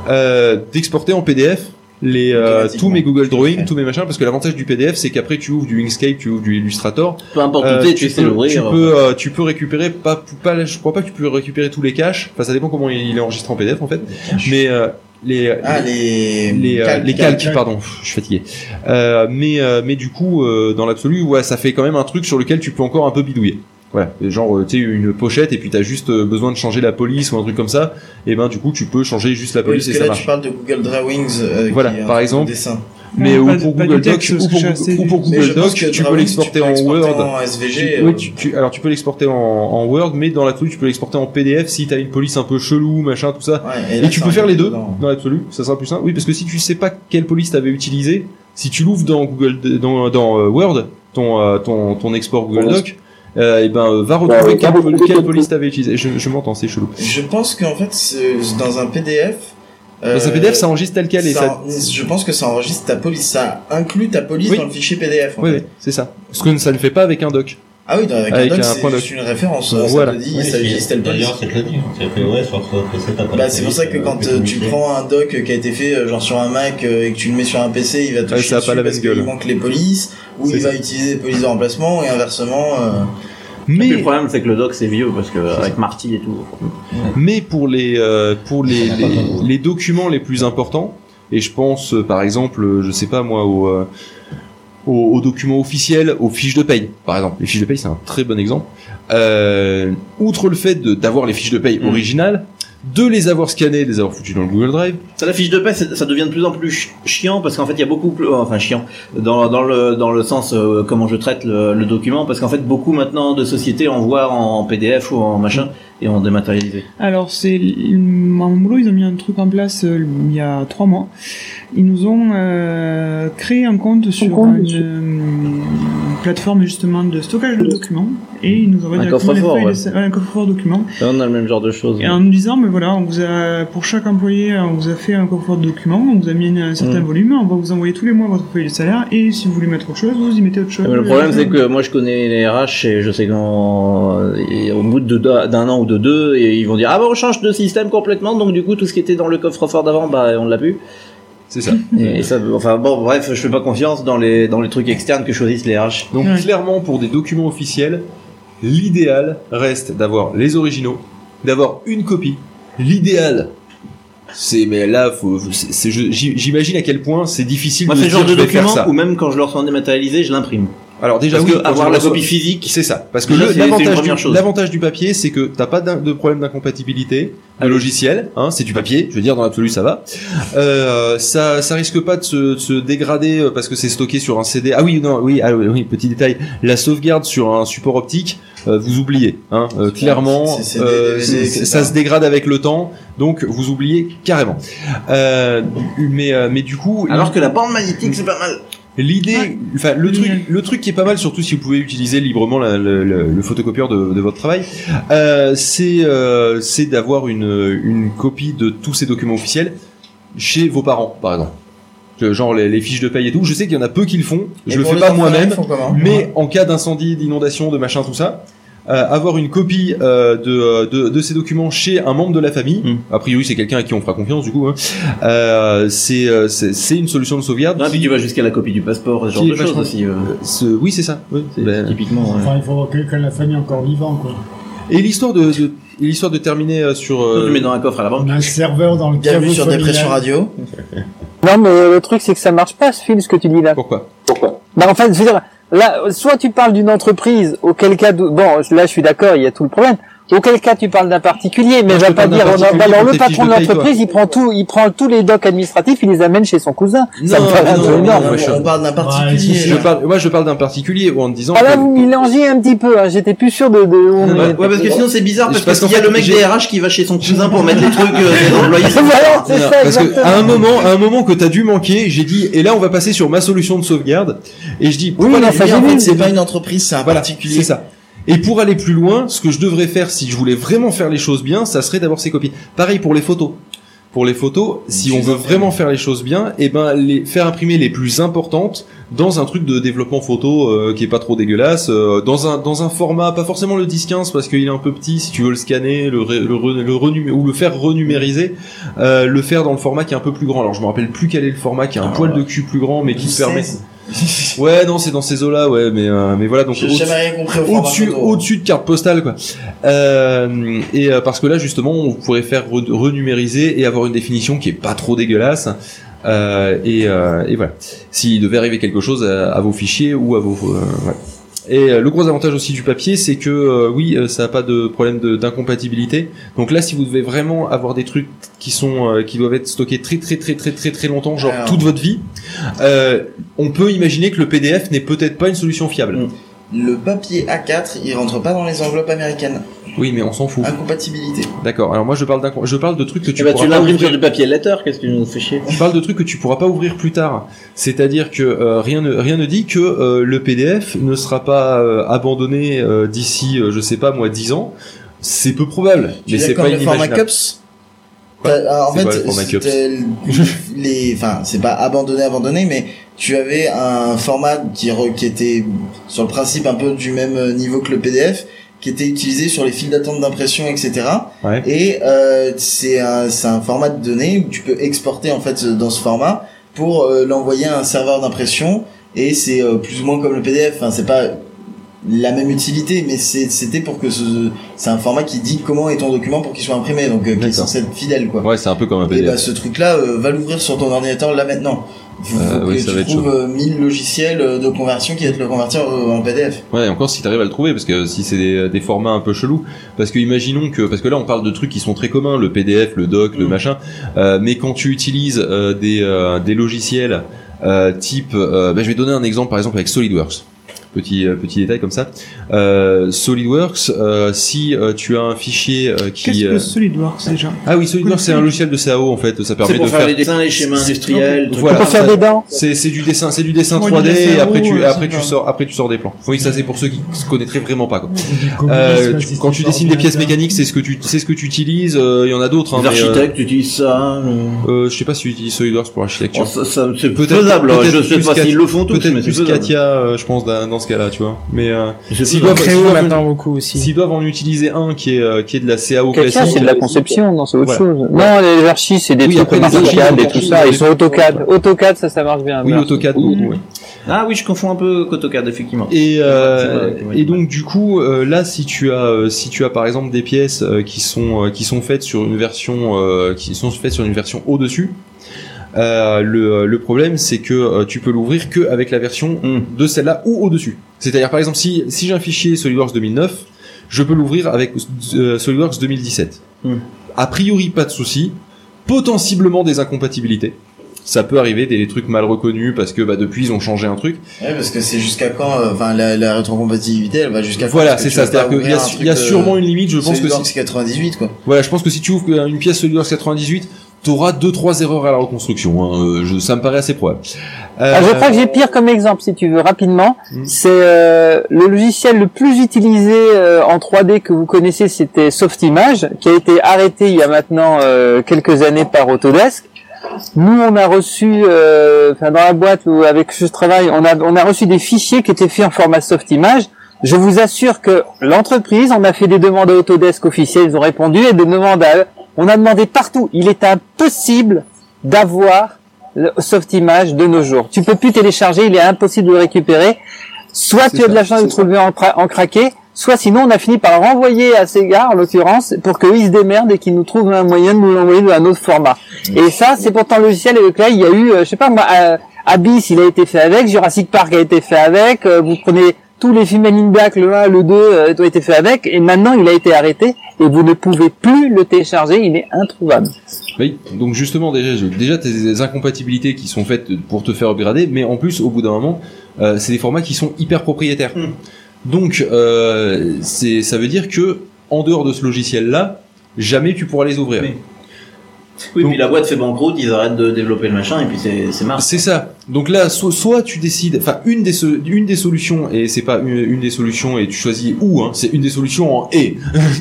[SPEAKER 1] euh, d'exporter en PDF les euh, tous mes Google Drawing, tous mes machins, parce que l'avantage du PDF, c'est qu'après tu ouvres du Inkscape, tu ouvres du Illustrator,
[SPEAKER 5] Peu importe
[SPEAKER 1] euh,
[SPEAKER 5] où t'es, tu sais
[SPEAKER 1] peux,
[SPEAKER 5] l'ouvrir.
[SPEAKER 1] tu peux, euh, tu peux récupérer pas, pas, je crois pas que tu peux récupérer tous les caches. Enfin, ça dépend comment il est enregistré en PDF en fait. Mais euh, les
[SPEAKER 7] Ah, les...
[SPEAKER 1] les, euh,
[SPEAKER 7] calques,
[SPEAKER 1] les calques, pardon, je suis fatigué. Euh, mais euh, mais du coup, euh, dans l'absolu, ouais, ça fait quand même un truc sur lequel tu peux encore un peu bidouiller. Voilà, genre euh, tu sais une pochette et puis t'as juste euh, besoin de changer la police ou un truc comme ça. Et ben du coup, tu peux changer juste la
[SPEAKER 7] Oui,
[SPEAKER 1] police
[SPEAKER 7] parce
[SPEAKER 1] et
[SPEAKER 7] que
[SPEAKER 1] ça
[SPEAKER 7] là, tu
[SPEAKER 1] marche.
[SPEAKER 7] parles de Google Drawings. euh,
[SPEAKER 1] Voilà,
[SPEAKER 7] qui est un
[SPEAKER 1] par exemple.
[SPEAKER 7] Dessin.
[SPEAKER 1] Mais
[SPEAKER 4] Non,
[SPEAKER 1] ou pour Google Doc
[SPEAKER 4] texte,
[SPEAKER 1] ou pour,
[SPEAKER 4] assez
[SPEAKER 1] ou pour Google
[SPEAKER 7] je pense
[SPEAKER 1] Doc,
[SPEAKER 7] que
[SPEAKER 1] tu peux l'exporter en Word.
[SPEAKER 7] En SVG.
[SPEAKER 1] Tu-
[SPEAKER 7] euh,
[SPEAKER 1] oui, tu, tu- alors tu peux l'exporter en, en Word, mais dans l'absolu, tu peux l'exporter en PDF si t'as une police un peu chelou, machin, tout ça.
[SPEAKER 7] ouais,
[SPEAKER 1] Et,
[SPEAKER 7] là,
[SPEAKER 1] tu peux faire les deux
[SPEAKER 7] dedans.
[SPEAKER 1] dans l'absolu, ça sera plus simple. Oui, parce que si tu sais pas quelle police t'avais utilisé, si tu l'ouvres dans Google, dans, dans euh, Word, ton, euh, ton, ton export Google Doc, euh, et ben euh, va retrouver
[SPEAKER 3] Ouais,
[SPEAKER 1] quelle, police t'avais utilisé. Je, je m'entends, c'est chelou.
[SPEAKER 7] Je pense qu'en fait, c'est- dans un PDF.
[SPEAKER 1] Dans
[SPEAKER 7] euh,
[SPEAKER 1] un PDF, ça enregistre tel quel et ça.
[SPEAKER 7] ça- Je pense que ça enregistre ta police. Ça inclut ta police
[SPEAKER 1] Oui.
[SPEAKER 7] dans le fichier PDF. En
[SPEAKER 1] Oui, oui, c'est ça. Ce que ça ne fait pas avec un doc.
[SPEAKER 7] Ah oui, dans- avec, un c'est juste une référence.
[SPEAKER 1] Voilà.
[SPEAKER 7] Ça te dit,
[SPEAKER 6] Oui,
[SPEAKER 7] ça
[SPEAKER 6] c'est-
[SPEAKER 7] existe.
[SPEAKER 6] D'ailleurs, c'est te l'a dit. Ouais, sur ce PC, t'as pas
[SPEAKER 7] Bah, c'est pour
[SPEAKER 6] police,
[SPEAKER 7] ça que
[SPEAKER 6] euh,
[SPEAKER 7] quand
[SPEAKER 6] que
[SPEAKER 7] euh, tu prends un doc qui a été fait euh, genre sur un Mac euh, et que tu le mets sur un PC, il va te
[SPEAKER 1] Ouais, ça pas
[SPEAKER 7] dessus
[SPEAKER 1] la
[SPEAKER 7] parce
[SPEAKER 1] gueule.
[SPEAKER 7] qu'il manque les polices ou il
[SPEAKER 1] ça.
[SPEAKER 7] va utiliser des polices de remplacement et inversement. euh,
[SPEAKER 1] Mais
[SPEAKER 5] le problème, c'est que le doc, c'est vieux, parce que, avec Marty et tout.
[SPEAKER 1] Mais pour les euh, pour les, les, les documents les plus importants, et je pense euh, par exemple, euh, je sais pas moi, euh, aux, aux documents officiels, aux fiches de paye, par exemple. Les fiches de paye, c'est un très bon exemple. Euh, outre le fait d'avoir les fiches de paye
[SPEAKER 5] Mm.
[SPEAKER 1] originales, de les avoir scannées, de les avoir foutues dans le Google Drive,
[SPEAKER 5] Ça, la fiche de paie, ça devient de plus en plus chi- chiant parce qu'en fait, il y a beaucoup plus, enfin chiant dans, dans le dans le sens euh, comment je traite le, le document parce qu'en fait, beaucoup maintenant de sociétés envoient en PDF ou en machin et en dématérialisé.
[SPEAKER 4] Alors, c'est mon boulot, ils ont mis un truc en place euh, il y a trois mois. Ils nous ont euh, créé un compte sur
[SPEAKER 3] compte,
[SPEAKER 4] une, plateforme justement de stockage de documents et ils nous envoient
[SPEAKER 5] Un coffre-fort, ouais.
[SPEAKER 4] de- ouais, un coffre-fort documents.
[SPEAKER 5] Là, on a le même genre de choses.
[SPEAKER 4] Et en nous disant, mais voilà, on vous a, pour chaque employé, on vous a fait un coffre-fort de documents, on vous a mis un certain
[SPEAKER 5] Mm.
[SPEAKER 4] volume, on va vous envoyer tous les mois votre feuille de salaire, et si vous voulez mettre autre chose, vous y mettez autre chose.
[SPEAKER 5] Mais le problème, c'est que moi, je connais les RH et je sais qu'au au bout d'un an ou de deux, et ils vont dire ah bah on change de système complètement, donc du coup tout ce qui était dans le coffre-fort d'avant, bah on l'a plus.
[SPEAKER 1] C'est ça.
[SPEAKER 5] Et ça, enfin bon, bref, je fais pas confiance dans les dans les trucs externes que choisissent les RH.
[SPEAKER 1] Donc
[SPEAKER 4] Ouais.
[SPEAKER 1] clairement, pour des documents officiels, l'idéal reste d'avoir les originaux, d'avoir une copie. L'idéal, c'est mais là, faut, c'est- j'imagine à quel point c'est difficile
[SPEAKER 5] Moi,
[SPEAKER 1] de se
[SPEAKER 5] le genre
[SPEAKER 1] dire
[SPEAKER 5] de document
[SPEAKER 1] ça.
[SPEAKER 5] où même quand je le reçois en dématérialisé, je l'imprime.
[SPEAKER 1] Alors déjà,
[SPEAKER 5] Parce
[SPEAKER 1] oui,
[SPEAKER 5] que avoir la copie physique,
[SPEAKER 1] C'est ça, parce que l'avantage du,
[SPEAKER 5] chose.
[SPEAKER 1] l'avantage du papier, c'est que t'as pas de problème d'incompatibilité de logiciel, hein, c'est du papier, je veux dire dans l'absolu ça va. Euh, ça, ça risque pas de se, de se dégrader euh, parce que c'est stocké sur un CD. Ah oui, non, oui, ah oui, oui, petit détail, la sauvegarde sur un support optique, euh, vous oubliez, hein, euh, clairement, euh,
[SPEAKER 7] DVD,
[SPEAKER 1] ça se dégrade avec le temps, donc vous oubliez carrément. Euh, mais, euh, mais du coup,
[SPEAKER 5] alors que la bande magnétique, c'est pas mal.
[SPEAKER 1] L'idée,
[SPEAKER 4] Ouais.
[SPEAKER 1] enfin le truc, le truc qui est pas mal, surtout si vous pouvez utiliser librement la- le, le- le photocopieur de, de votre travail, euh, c'est euh, c'est d'avoir une, une copie de tous ces documents officiels chez vos parents, par exemple. Genre les, les fiches de paye et tout. Je sais qu'il y en a peu qui le font. Je
[SPEAKER 7] et
[SPEAKER 1] le fais pas moi-même. Mais en cas d'incendie, d'inondation, de machin, tout ça, avoir une copie euh, de, de, de ces documents chez un membre de la famille,
[SPEAKER 5] Mm.
[SPEAKER 1] a priori c'est quelqu'un à qui on fera confiance du coup, hein, euh, c'est euh, c'est c'est une solution de sauvegarde.
[SPEAKER 5] Non, puis tu vas jusqu'à la copie du passeport, ce genre
[SPEAKER 1] Qui
[SPEAKER 5] de choses aussi. euh,
[SPEAKER 1] Ce- oui, c'est ça. oui.
[SPEAKER 5] c'est
[SPEAKER 1] Ben,
[SPEAKER 5] typiquement. ouais.
[SPEAKER 8] Enfin, il faut avoir quelqu'un de la famille encore vivant, quoi.
[SPEAKER 1] et l'histoire de, de et l'histoire de terminer euh, sur. Euh,
[SPEAKER 5] tu mets dans un coffre à la banque.
[SPEAKER 8] Un serveur dans le
[SPEAKER 7] Bienvenue sur. Dépression Radio.
[SPEAKER 3] Non, mais le truc, c'est que ça marche pas, ce film, ce que tu dis là.
[SPEAKER 1] Pourquoi?
[SPEAKER 3] Bah, en fait, je veux dire, là, soit tu parles d'une entreprise, auquel cas, bon, là, je suis d'accord, il y a tout le problème. Auquel cas, tu parles d'un particulier, mais vais pas dire, bah, alors le patron de l'entreprise, il prend tout, il prend tous les docs administratifs, il les amène chez son cousin. ça me paraît un peu
[SPEAKER 1] non,
[SPEAKER 3] énorme.
[SPEAKER 1] non, moi, je-
[SPEAKER 7] on parle d'un particulier.
[SPEAKER 1] Je parle, moi je parle d'un particulier ou en disant.
[SPEAKER 3] Ah là,
[SPEAKER 1] que-
[SPEAKER 3] vous mélangez un petit peu, hein, j'étais plus sûr de, de où on
[SPEAKER 1] Non,
[SPEAKER 3] est.
[SPEAKER 5] Ouais, parce que sinon c'est bizarre parce,
[SPEAKER 1] Parce
[SPEAKER 5] qu'il y a le mec des RH qui va chez son cousin pour mettre les trucs euh, des employés.
[SPEAKER 3] Voilà, c'est
[SPEAKER 1] Non,
[SPEAKER 3] ça,
[SPEAKER 1] parce que à un moment, à un moment que t'as dû manquer, j'ai dit et là on va passer sur ma solution de sauvegarde et je dis
[SPEAKER 3] non, j'ai
[SPEAKER 7] c'est pas une entreprise, c'est un particulier.
[SPEAKER 1] c'est ça. Et pour aller plus loin, ce que je devrais faire si je voulais vraiment faire les choses bien, ça serait d'avoir ces copies. Pareil pour les photos. Pour les photos, si on veut vraiment faire les choses bien, et ben les faire imprimer les plus importantes dans un truc de développement photo euh, qui est pas trop dégueulasse, euh, dans un dans un format pas forcément le 10-15 parce qu'il est un peu petit. Si tu veux le scanner, le le, re- le renumé- ou le faire renumériser, euh, le faire dans le format qui est un peu plus grand. Alors je me rappelle plus quel est le format qui a un
[SPEAKER 7] Ah,
[SPEAKER 1] poil de cul plus grand, mais qui te permet.
[SPEAKER 7] 16.
[SPEAKER 1] Ouais, non, c'est dans ces eaux-là, ouais, mais euh, mais voilà donc au au-dessus au-dessus de carte postale quoi. Euh, et euh, parce que là justement on pourrait faire re- renumériser et avoir une définition qui est pas trop dégueulasse. Euh, et, euh, et voilà. S'il devait arriver quelque chose à, à vos fichiers ou à vos euh, ouais. Et euh, le gros avantage aussi du papier c'est que euh, oui euh, ça a pas de problème d'incompatibilité donc là si vous devez vraiment avoir des trucs qui sont euh, qui doivent être stockés très très très très très très longtemps genre
[SPEAKER 7] Alors.
[SPEAKER 1] toute votre vie euh, on peut imaginer que le PDF n'est peut-être pas une solution fiable
[SPEAKER 5] Mm.
[SPEAKER 7] Le papier A4, il rentre pas dans les enveloppes américaines.
[SPEAKER 1] Oui mais on s'en fout
[SPEAKER 7] Incompatibilité.
[SPEAKER 1] D'accord. Alors moi je parle d'un je parle de trucs que tu
[SPEAKER 5] Tu, bah,
[SPEAKER 1] pourras
[SPEAKER 5] tu
[SPEAKER 1] pas
[SPEAKER 5] l'imprimes sur
[SPEAKER 1] ouvrir.
[SPEAKER 5] du papier letter, qu'est-ce que tu nous fais chier
[SPEAKER 1] Je parle de trucs que tu pourras pas ouvrir plus tard. C'est-à-dire que euh, rien ne rien ne dit que euh, le PDF ne sera pas euh, abandonné euh, d'ici euh, je sais pas moi 10 ans. C'est peu probable,
[SPEAKER 7] Tu
[SPEAKER 1] mais c'est pas
[SPEAKER 7] le format
[SPEAKER 1] inimaginable.
[SPEAKER 7] CUPS Bah, en
[SPEAKER 1] C'est
[SPEAKER 7] fait, les, enfin, c'est pas abandonné, abandonné, mais tu avais un format qui, re- qui était sur le principe un peu du même niveau que le PDF, qui était utilisé sur les files d'attente d'impression, etc.
[SPEAKER 1] Ouais.
[SPEAKER 7] Et euh, c'est un, un format de données où tu peux exporter en fait dans ce format pour euh, l'envoyer à un serveur d'impression. Et c'est euh, plus ou moins comme le PDF. Enfin, c'est pas la même utilité, mais c'était pour que ce, c'est un format qui dit comment est ton document pour qu'il soit imprimé, donc qui est censé être fidèle, quoi.
[SPEAKER 1] Ouais, c'est un peu comme un
[SPEAKER 7] Et
[SPEAKER 1] PDF.
[SPEAKER 7] bah ce truc-là, va l'ouvrir sur ton ordinateur là maintenant.
[SPEAKER 1] Euh, oui, ça
[SPEAKER 7] tu
[SPEAKER 1] va être
[SPEAKER 7] trouves
[SPEAKER 1] chaud.
[SPEAKER 7] euh, 1000 logiciels euh, de conversion qui va te le convertir euh, en PDF.
[SPEAKER 1] Ouais, encore si t'arrives à le trouver, parce que si c'est des, des formats un peu chelous, parce que imaginons que, parce que là on parle de trucs qui sont très communs, le PDF, le doc, le
[SPEAKER 7] Mm.
[SPEAKER 1] machin, euh, mais quand tu utilises euh, des, euh, des logiciels euh, type, euh, bah, je vais donner un exemple par exemple avec SolidWorks. Petit, euh, petit détail comme ça. Euh, SolidWorks, euh, si euh, tu as un fichier euh, qui...
[SPEAKER 4] Qu'est-ce que SolidWorks déjà
[SPEAKER 1] Ah oui, SolidWorks c'est un logiciel de CAO en fait, ça permet
[SPEAKER 5] pour
[SPEAKER 1] de
[SPEAKER 5] faire
[SPEAKER 1] faire...
[SPEAKER 5] les dessins, les schémas industriels.
[SPEAKER 1] Voilà.
[SPEAKER 3] Pour faire des dents.
[SPEAKER 1] C'est c'est du dessin, c'est du dessin
[SPEAKER 4] Ouais,
[SPEAKER 1] 3D
[SPEAKER 4] du dessin
[SPEAKER 1] et après tu après tu sors après tu sors des plans. Oui, ça c'est pour ceux qui se connaîtraient vraiment pas quoi. Euh, tu- quand tu dessines des pièces mécaniques, c'est ce que tu c'est ce que tu utilises. euh, Il y en a d'autres. Hein,
[SPEAKER 5] Les
[SPEAKER 1] euh,
[SPEAKER 5] architectes utilisent ça.
[SPEAKER 1] euh, je sais pas si tu utilises SolidWorks pour l'architecture.
[SPEAKER 5] Oh, ça, ça- c'est
[SPEAKER 1] Peut-être-
[SPEAKER 5] faisable. hein.
[SPEAKER 1] peut-être
[SPEAKER 5] Je sais pas s'ils le font tous,
[SPEAKER 1] Peut-être plus. Katia, je pense, dans, dans ce cas-là, tu vois. Mais euh, s'ils doivent,
[SPEAKER 2] maintenant beaucoup aussi.
[SPEAKER 1] s'ils doivent en utiliser un qui est euh, qui est de la CAO classique.
[SPEAKER 3] c'est de la conception, non, c'est autre
[SPEAKER 1] Voilà.
[SPEAKER 3] chose. Non, les archis, c'est des
[SPEAKER 1] Oui,
[SPEAKER 3] trucs comme AutoCAD et tout ça. Ils sont AutoCAD. AutoCAD, ça, ça marche bien.
[SPEAKER 1] Oui,
[SPEAKER 3] Merci.
[SPEAKER 1] AutoCAD. Beaucoup.
[SPEAKER 5] Ah oui, je confonds un peu AutoCAD, effectivement.
[SPEAKER 1] Et, euh, et donc du coup euh, là si tu as euh, si tu as par exemple des pièces euh, qui sont euh, qui sont faites sur une version euh, qui sont faites sur une version au dessus euh, le, le problème c'est que euh, tu peux l'ouvrir que avec la version
[SPEAKER 5] Hmm.
[SPEAKER 1] de celle-là ou au dessus c'est-à-dire par exemple si si j'ai un fichier SolidWorks 2009 je peux l'ouvrir avec euh, SolidWorks 2017
[SPEAKER 5] Hmm.
[SPEAKER 1] a priori pas de souci. Potentiellement des incompatibilités. Ça peut arriver des, des trucs mal reconnus parce que bah, depuis ils ont changé un truc.
[SPEAKER 7] Ouais, parce que c'est jusqu'à quand, euh, enfin, la, la rétrocompatibilité, elle va jusqu'à quand?
[SPEAKER 1] Voilà c'est ça. c'est-à-dire qu'il y y a
[SPEAKER 7] truc,
[SPEAKER 1] sûrement
[SPEAKER 7] euh,
[SPEAKER 1] une limite je pense que
[SPEAKER 7] SolidWorks
[SPEAKER 1] si,
[SPEAKER 7] 98, quoi.
[SPEAKER 1] Voilà, je pense que si tu ouvres une pièce SolidWorks 98, t'auras deux trois erreurs à la reconstruction. Hein. Euh, je- ça me paraît assez probable. Euh,
[SPEAKER 3] Ah, je crois que j'ai pire comme exemple, si tu veux, rapidement.
[SPEAKER 1] Mm.
[SPEAKER 3] C'est euh, le logiciel le plus utilisé euh, en 3D que vous connaissez, c'était Softimage, qui a été arrêté il y a maintenant euh, quelques années par Autodesk. Nous, on a reçu, euh, enfin dans la boîte où, avec qui je travaille, on a, on a reçu des fichiers qui étaient faits en format Softimage. Je vous assure que l'entreprise, on a fait des demandes à Autodesk officielles, ils ont répondu, et des demandes à, on a demandé partout. Il est impossible d'avoir le Softimage de nos jours. Tu peux plus télécharger, il est impossible de le récupérer. Soit tu as de la chance de trouver en, cra- en craqué, soit sinon on a fini par le renvoyer à Sega, en l'occurrence, pour qu'ils se démerdent et qu'ils nous trouvent un moyen de nous l'envoyer dans un autre format. Et ça, c'est pourtant le logiciel avec là, il y a eu, euh, je sais pas moi, euh, Abyss, il a été fait avec, Jurassic Park a été fait avec, euh, vous prenez tous les films Men in Black, le 1, le 2, euh, ont été faits avec, et maintenant il a été arrêté, et vous ne pouvez plus le télécharger, il est introuvable.
[SPEAKER 1] oui, donc justement déjà, déjà t'as des incompatibilités qui sont faites pour te faire upgrader, mais en plus au bout d'un moment, euh, c'est des formats qui sont hyper propriétaires.
[SPEAKER 5] Hmm.
[SPEAKER 1] Donc euh, ça veut dire que en dehors de ce logiciel là, jamais tu pourras les ouvrir.
[SPEAKER 5] Oui. Oui,
[SPEAKER 1] Donc-
[SPEAKER 5] puis la boîte fait banqueroute, ils arrêtent de développer le machin, et puis c'est marre.
[SPEAKER 1] C'est ça. Donc là, so- soit tu décides, enfin une des so- une des solutions et c'est pas une, une des solutions et tu choisis où, hein, c'est une des solutions en et.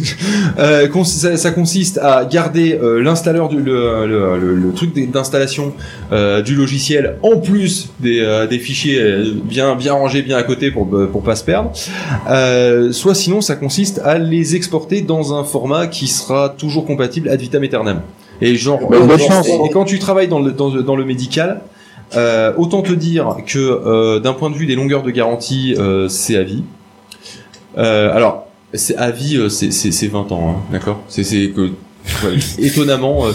[SPEAKER 1] euh, cons- ça, ça consiste à garder euh, l'installeur du le, le, le- le truc d'installation euh, du logiciel en plus des, euh, des fichiers bien bien rangés bien à côté pour pour pas se perdre. Soit sinon ça consiste à les exporter dans un format qui sera toujours compatible ad vitam aeternam. Et genre,
[SPEAKER 3] Bah,
[SPEAKER 1] genre,
[SPEAKER 3] chance.
[SPEAKER 1] et quand tu travailles dans le dans, le- dans le médical, euh, autant te dire que euh, d'un point de vue des longueurs de garantie, euh, c'est à vie. Euh, alors, c'est à vie, euh, c'est c'est c'est 20 ans, hein, d'accord? C'est c'est que étonnamment, euh,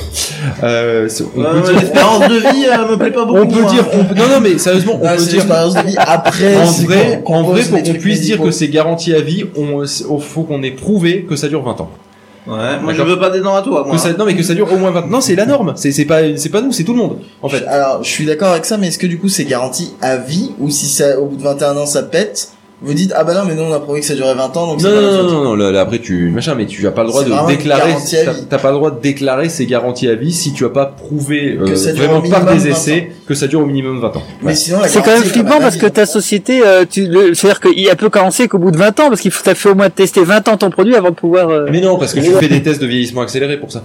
[SPEAKER 1] euh, on
[SPEAKER 5] Euh,
[SPEAKER 1] peut dire,
[SPEAKER 5] L'espérance de vie euh, me plaît pas beaucoup.
[SPEAKER 1] on peut
[SPEAKER 5] moi.
[SPEAKER 1] dire, on peut- non non mais sérieusement, on
[SPEAKER 7] Ah,
[SPEAKER 1] peut dire.
[SPEAKER 7] l'expérience de vie après.
[SPEAKER 1] En vrai, en vrai, pour qu'on puisse dire que c'est garanti à vie, on, il faut qu'on ait prouvé que ça dure 20 ans.
[SPEAKER 5] Ouais, moi je veux pas des dents à toi, moi.
[SPEAKER 1] Que ça, non mais que ça dure au moins 20 ans. Non, c'est la norme. C'est c'est pas, c'est pas nous, c'est tout le monde. En fait.
[SPEAKER 7] Alors, je suis d'accord avec ça, mais est-ce que du coup c'est garanti à vie ou si ça, au bout de 21 ans ça pète, vous dites ah bah non mais nous on a prouvé que ça durait 20 ans donc c'est
[SPEAKER 1] Non,
[SPEAKER 7] pas
[SPEAKER 1] non, non,
[SPEAKER 7] faute.
[SPEAKER 1] non, non, là, après tu, machin, mais tu as pas le droit
[SPEAKER 7] C'est
[SPEAKER 1] de déclarer,
[SPEAKER 7] à
[SPEAKER 1] t'as pas le droit de déclarer ces garanties à vie si tu as pas prouvé, euh, vraiment par des
[SPEAKER 7] 20
[SPEAKER 1] essais, que ça dure au minimum 20 ans.
[SPEAKER 7] Mais sinon la
[SPEAKER 3] C'est quand même flippant parce que ta société, euh, tu, le- c'est-à-dire qu'il peut commencer qu'au bout de 20 ans, parce qu'il faut, t'as fait au moins tester 20 ans ton produit avant de pouvoir. euh,
[SPEAKER 1] Mais non, parce que tu fais des tests de vieillissement accéléré pour ça.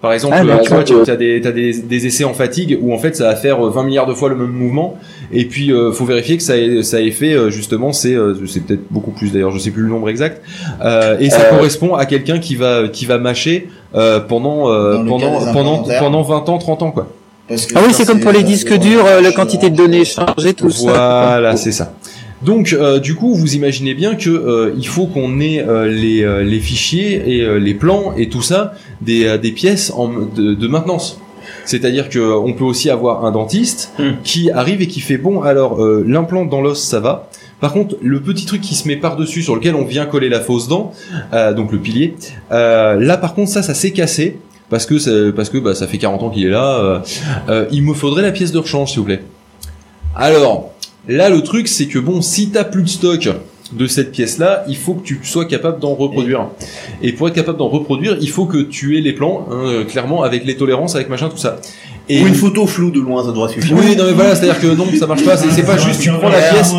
[SPEAKER 1] Par exemple,
[SPEAKER 3] Ah,
[SPEAKER 1] euh, tu vois, tu as des, t'as des, des essais en fatigue où en fait ça va faire euh, 20 milliards de fois le même mouvement et puis euh, faut vérifier que ça ait, ça ait fait euh, justement c'est euh, c'est peut-être beaucoup plus d'ailleurs je sais plus le nombre exact euh, et ça
[SPEAKER 3] Euh.
[SPEAKER 1] correspond à quelqu'un qui va qui va mâcher euh, pendant euh, pendant pendant pendant 20 ans 30 ans quoi.
[SPEAKER 7] Parce que
[SPEAKER 3] Ah oui, c'est comme pour les disques durs, euh, la quantité de données chargées, tout ça.
[SPEAKER 1] Voilà, c'est ça. Donc, euh, du coup, vous imaginez bien que euh, il faut qu'on ait euh, les, euh, les fichiers et euh, les plans et tout ça des, euh, des pièces en, de, de maintenance. C'est-à-dire que on peut aussi avoir un dentiste
[SPEAKER 5] Hmm.
[SPEAKER 1] qui arrive et qui fait bon, alors euh, l'implant dans l'os, ça va. Par contre, le petit truc qui se met par-dessus, sur lequel on vient coller la fausse dent, euh, donc le pilier, euh, là par contre ça, ça s'est cassé parce que ça, parce que bah, ça fait 40 ans qu'il est là. il me faudrait la pièce de rechange, s'il vous plaît. Alors, là le truc c'est que bon, si t'as plus de stock de cette pièce-là, il faut que tu sois capable d'en reproduire. Et pour être capable d'en reproduire, il faut que tu aies les plans, hein, clairement, avec les tolérances, avec machin, tout ça. Et
[SPEAKER 5] Ou une photo floue de loin, ça devrait suffire.
[SPEAKER 1] oui, non mais voilà, c'est-à-dire que non, ça marche pas. C'est pas juste tu prends la pièce,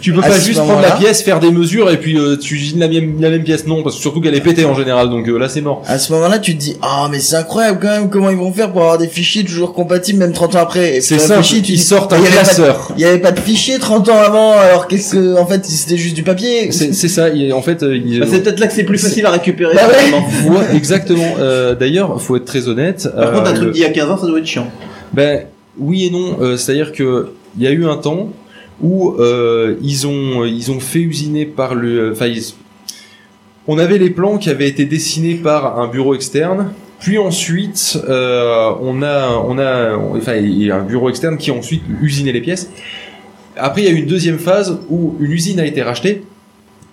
[SPEAKER 1] tu peux pas
[SPEAKER 7] ce
[SPEAKER 1] juste prendre la pièce, faire des mesures et puis euh, tu usines la même, la même pièce. Non, parce que surtout qu'elle est pétée en général, donc euh, là c'est mort.
[SPEAKER 7] À ce moment-là, tu te dis, ah, mais c'est incroyable quand même comment ils vont faire pour avoir des fichiers toujours compatibles même 30 ans après?
[SPEAKER 1] C'est ça,
[SPEAKER 7] tu
[SPEAKER 1] ils
[SPEAKER 7] dis,
[SPEAKER 1] sortent un classeur.
[SPEAKER 7] Il y avait pas de fichier 30 ans avant, alors qu'est-ce que, en fait, c'était juste du papier?
[SPEAKER 1] C'est c'est ça. il- En fait, euh, il-
[SPEAKER 5] Bah, c'est peut-être là que c'est plus facile à récupérer.
[SPEAKER 7] Bah ouais.
[SPEAKER 1] exactement. Euh, D'ailleurs, faut être très honnête.
[SPEAKER 5] Par contre, un
[SPEAKER 1] euh,
[SPEAKER 5] truc d'il y a 15 ans, ça doit être chiant.
[SPEAKER 1] Ben oui et non. Euh, C'est-à-dire que il y a eu un temps où euh, ils ont ils ont fait usiner par le. Enfin, on avait les plans qui avaient été dessinés par un bureau externe. Puis ensuite, euh, on a on a enfin il y a un bureau externe qui a ensuite usiné les pièces. Après, il y a eu une deuxième phase où une usine a été rachetée.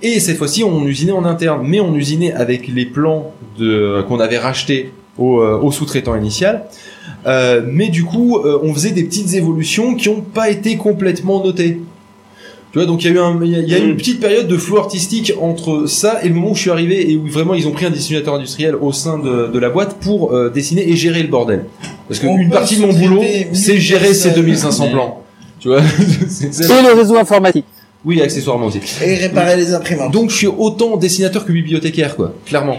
[SPEAKER 1] Et cette fois-ci, on usinait en interne, mais on usinait avec les plans de qu'on avait rachetés au sous-traitant initial. Euh, mais du coup, euh, on faisait des petites évolutions qui n'ont pas été complètement notées. Tu vois, donc il y a eu un, il y a, y a une petite période de flou artistique entre ça et le moment où je suis arrivé et où vraiment ils ont pris un dessinateur industriel au sein de, de la boîte pour euh, dessiner et gérer le bordel. Parce qu'une partie de mon boulot, c'est gérer ces
[SPEAKER 7] personnes.
[SPEAKER 1] 2500 plans. Tu vois,
[SPEAKER 3] Et le réseau informatique.
[SPEAKER 1] oui, accessoirement aussi.
[SPEAKER 7] Et réparer les imprimantes.
[SPEAKER 1] Donc je suis autant dessinateur que bibliothécaire, quoi, clairement.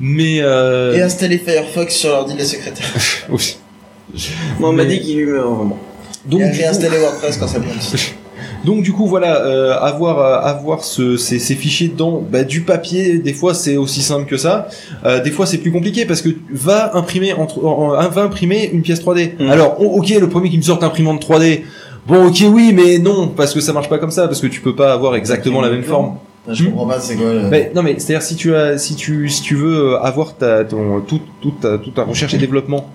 [SPEAKER 1] Mais euh...
[SPEAKER 7] Et installer Firefox sur l'ordi de la secrétaire.
[SPEAKER 1] oui.
[SPEAKER 5] Moi, on m'a dit qu'il lui enfin, bon.
[SPEAKER 1] Donc,
[SPEAKER 7] et
[SPEAKER 1] du coup-
[SPEAKER 7] réinstaller WordPress quand ça plante.
[SPEAKER 1] Donc du coup voilà, euh, avoir euh, avoir ce, ces, ces fichiers dedans, bah, du papier, des fois c'est aussi simple que ça. Euh, des fois c'est plus compliqué parce que va imprimer entre, en- en- va imprimer une pièce 3D.
[SPEAKER 5] Mm.
[SPEAKER 1] Alors o- ok, le premier qui me sort imprimante 3D. Bon ok oui, mais non parce que ça marche pas comme ça parce que tu peux pas avoir exactement la même forme.
[SPEAKER 7] Je comprends pas, c'est quoi le...
[SPEAKER 1] Mais, non mais c'est-à-dire si tu as si tu si tu veux euh, avoir ta ton tout toute ta, toute ta recherche et développement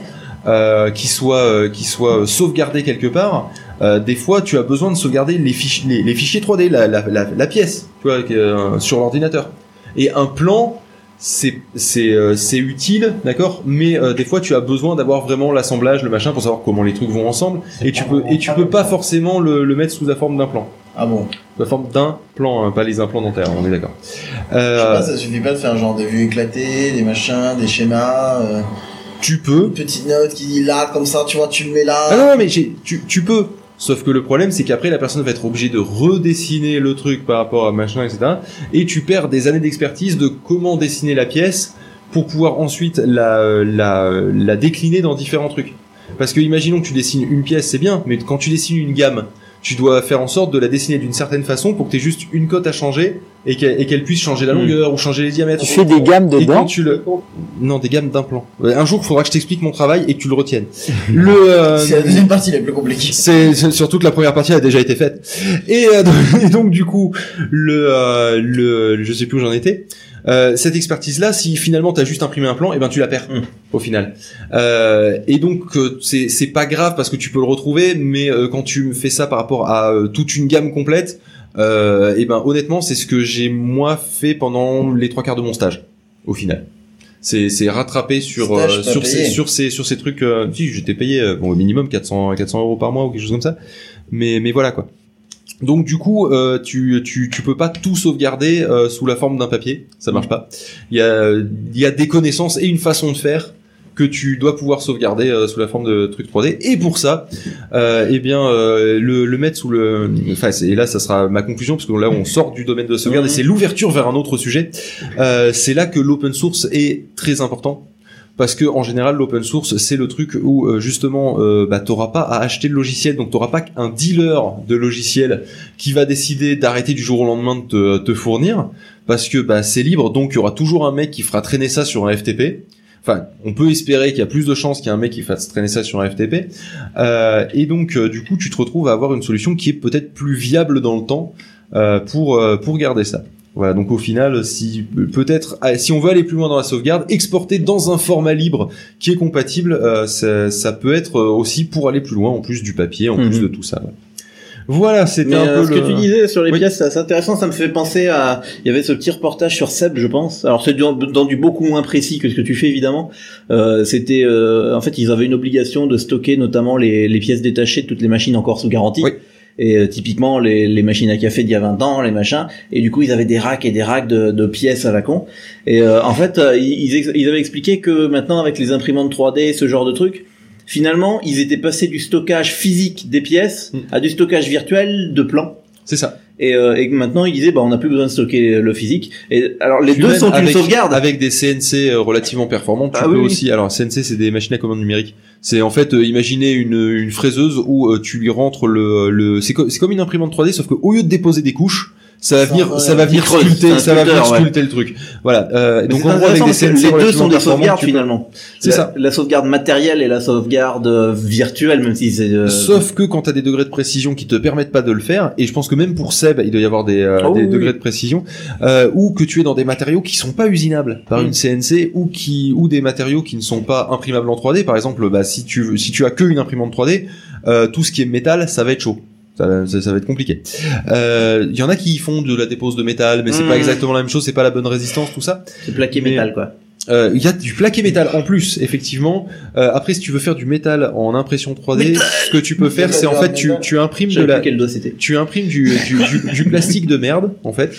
[SPEAKER 1] euh, qui soit euh, qui soit euh, sauvegardé quelque part, euh, des fois tu as besoin de sauvegarder les fichiers les, les fichiers 3D la la, la, la pièce tu vois euh, sur l'ordinateur. Et un plan c'est c'est euh, utile d'accord mais euh, des fois tu as besoin d'avoir vraiment l'assemblage le machin pour savoir comment les trucs vont ensemble et tu peux et tu peux pas forcément le, le mettre sous la forme d'un plan
[SPEAKER 7] Ah bon?
[SPEAKER 1] sous la forme d'un plan hein, pas les implants dentaires on est d'accord
[SPEAKER 7] Je sais
[SPEAKER 1] euh,
[SPEAKER 7] pas, ça suffit pas de faire genre des vues éclatées, des machins, des schémas, euh,
[SPEAKER 1] tu peux
[SPEAKER 7] une petite note qui dit là, comme ça, tu vois, tu le mets là.
[SPEAKER 1] Ah non, non, mais j'ai- tu, tu peux. Sauf que le problème, c'est qu'après, la personne va être obligée de redessiner le truc par rapport à machin, etc. Et tu perds des années d'expertise de comment dessiner la pièce pour pouvoir ensuite la, la, la décliner dans différents trucs. Parce que imaginons que tu dessines une pièce, c'est bien, mais quand tu dessines une gamme, tu dois faire en sorte de la dessiner d'une certaine façon pour que tu aies juste une cote à changer et qu'elle puisse changer la
[SPEAKER 5] Hmm.
[SPEAKER 1] longueur ou changer les diamètres.
[SPEAKER 3] Tu fais des gammes
[SPEAKER 1] Et quand
[SPEAKER 3] dedans.
[SPEAKER 1] tu le... Non, des gammes d'implants. Ouais, Un jour, il faudra que je t'explique mon travail et que tu le retiennes. le, euh,
[SPEAKER 7] C'est la deuxième partie la plus compliquée.
[SPEAKER 1] c'est surtout que la première partie a déjà été faite. Et, euh, donc, et donc du coup, le, euh, le, je sais plus où j'en étais. Euh, cette expertise-là, si finalement t'as juste imprimé un plan, et ben tu la perds
[SPEAKER 5] Mm.
[SPEAKER 1] au final. Euh, et donc euh, c'est c'est pas grave parce que tu peux le retrouver, mais euh, quand tu fais ça par rapport à euh, toute une gamme complète, euh, et ben honnêtement c'est ce que j'ai moi fait pendant les trois quarts de mon stage au final. C'est c'est rattrapé sur
[SPEAKER 7] Stage
[SPEAKER 1] euh, sur
[SPEAKER 7] payé.
[SPEAKER 1] ces sur ces sur ces trucs. euh, si j'étais payé euh, bon au minimum 400 400 euros par mois ou quelque chose comme ça. Mais mais voilà quoi. Donc du coup, euh, tu, tu, tu peux pas tout sauvegarder euh, sous la forme d'un papier, ça marche pas. Il y a, il y a des connaissances et une façon de faire que tu dois pouvoir sauvegarder euh, sous la forme de trucs 3D. Et pour ça, euh, eh bien, euh, le, le mettre sous le... Enfin, et là, ça sera ma conclusion, parce que là, on sort du domaine de sauvegarde, et c'est l'ouverture vers un autre sujet. Euh, c'est là que l'open source est très important parce que en général l'open source c'est le truc où euh, justement euh, bah, t'auras pas à acheter le logiciel, donc t'auras pas un dealer de logiciel qui va décider d'arrêter du jour au lendemain de te, fournir, parce que bah, c'est libre, donc il y aura toujours un mec qui fera traîner ça sur un FTP. Enfin, on peut espérer qu'il y a plus de chances qu'il y ait un mec qui fasse traîner ça sur un FTP. Euh, et donc, euh, du coup, tu te retrouves à avoir une solution qui est peut-être plus viable dans le temps pour pour garder ça. Voilà, donc au final, si peut-être, ah, si on veut aller plus loin dans la sauvegarde, exporter dans un format libre qui est compatible, euh, ça, ça peut être euh, aussi pour aller plus loin, en plus du papier, en plus
[SPEAKER 5] Mhm.
[SPEAKER 1] de tout ça. ouais. Voilà, c'était un
[SPEAKER 5] euh,
[SPEAKER 1] peu
[SPEAKER 5] ce
[SPEAKER 1] le...
[SPEAKER 5] que tu disais sur les
[SPEAKER 1] Oui.
[SPEAKER 5] pièces, c'est intéressant. Ça me fait penser à, il y avait ce petit reportage sur Seb, je pense. Alors c'est dans, dans du beaucoup moins précis que ce que tu fais évidemment. Euh, C'était, euh, en fait, ils avaient une obligation de stocker notamment les, les pièces détachées de toutes les machines encore sous garantie.
[SPEAKER 1] Oui.
[SPEAKER 5] Et euh, typiquement les, les machines à café d'il y a 20 ans, les machins. Et du coup, ils avaient des racks et des racks de, de pièces à la con. Et euh, en fait, euh, ils, ils avaient expliqué que maintenant, avec les imprimantes 3D, ce genre de trucs, finalement, ils étaient passés du stockage physique des pièces
[SPEAKER 1] Mm.
[SPEAKER 5] à du stockage virtuel de plans.
[SPEAKER 1] C'est ça.
[SPEAKER 5] Et, euh, et que maintenant, il disait, bah, on n'a plus besoin de stocker le physique. Et alors, les deux sont une sauvegarde.
[SPEAKER 1] Avec des CNC euh, relativement performants, tu
[SPEAKER 5] Ah
[SPEAKER 1] peux
[SPEAKER 5] oui, oui.
[SPEAKER 1] aussi. Alors CNC, c'est des machines à commande numérique. C'est en fait, euh, imaginez une, une fraiseuse où euh, tu lui rentres le, le c'est co- c'est comme une imprimante 3D, sauf qu'au lieu de déposer des couches, ça va venir, ça va venir sculpter, ça va venir sculpter le truc. Voilà. Euh, donc en gros avec des CNC
[SPEAKER 5] les deux sont des sauvegardes finalement.
[SPEAKER 1] C'est ça.
[SPEAKER 5] La sauvegarde matérielle et la sauvegarde euh, virtuelle, même si c'est. euh,
[SPEAKER 1] Sauf que quand tu as des degrés de précision qui te permettent pas de le faire, et je pense que même pour Seb, il doit y avoir des, euh,
[SPEAKER 5] Oh
[SPEAKER 1] degrés de précision, euh, ou que tu es dans des matériaux qui sont pas usinables par
[SPEAKER 5] Mm.
[SPEAKER 1] une CNC, ou qui ou des matériaux qui ne sont pas imprimables en 3D. Par exemple, bah, si tu si tu as que une imprimante 3D, euh, tout ce qui est métal, ça va être chaud. Ça, ça- ça va être compliqué. Euh, Il y en a qui font de la dépose de métal, mais c'est pas exactement la même chose, c'est pas la bonne résistance, tout ça.
[SPEAKER 5] C'est plaqué
[SPEAKER 1] Mais-
[SPEAKER 5] métal, quoi.
[SPEAKER 1] Euh, Il y a du plaqué métal en plus, effectivement. Euh, après, si tu veux faire du métal en impression 3D, ce que tu peux faire, c'est en fait tu, tu imprimes de la, tu imprimes du, du, du, du plastique de merde, en fait.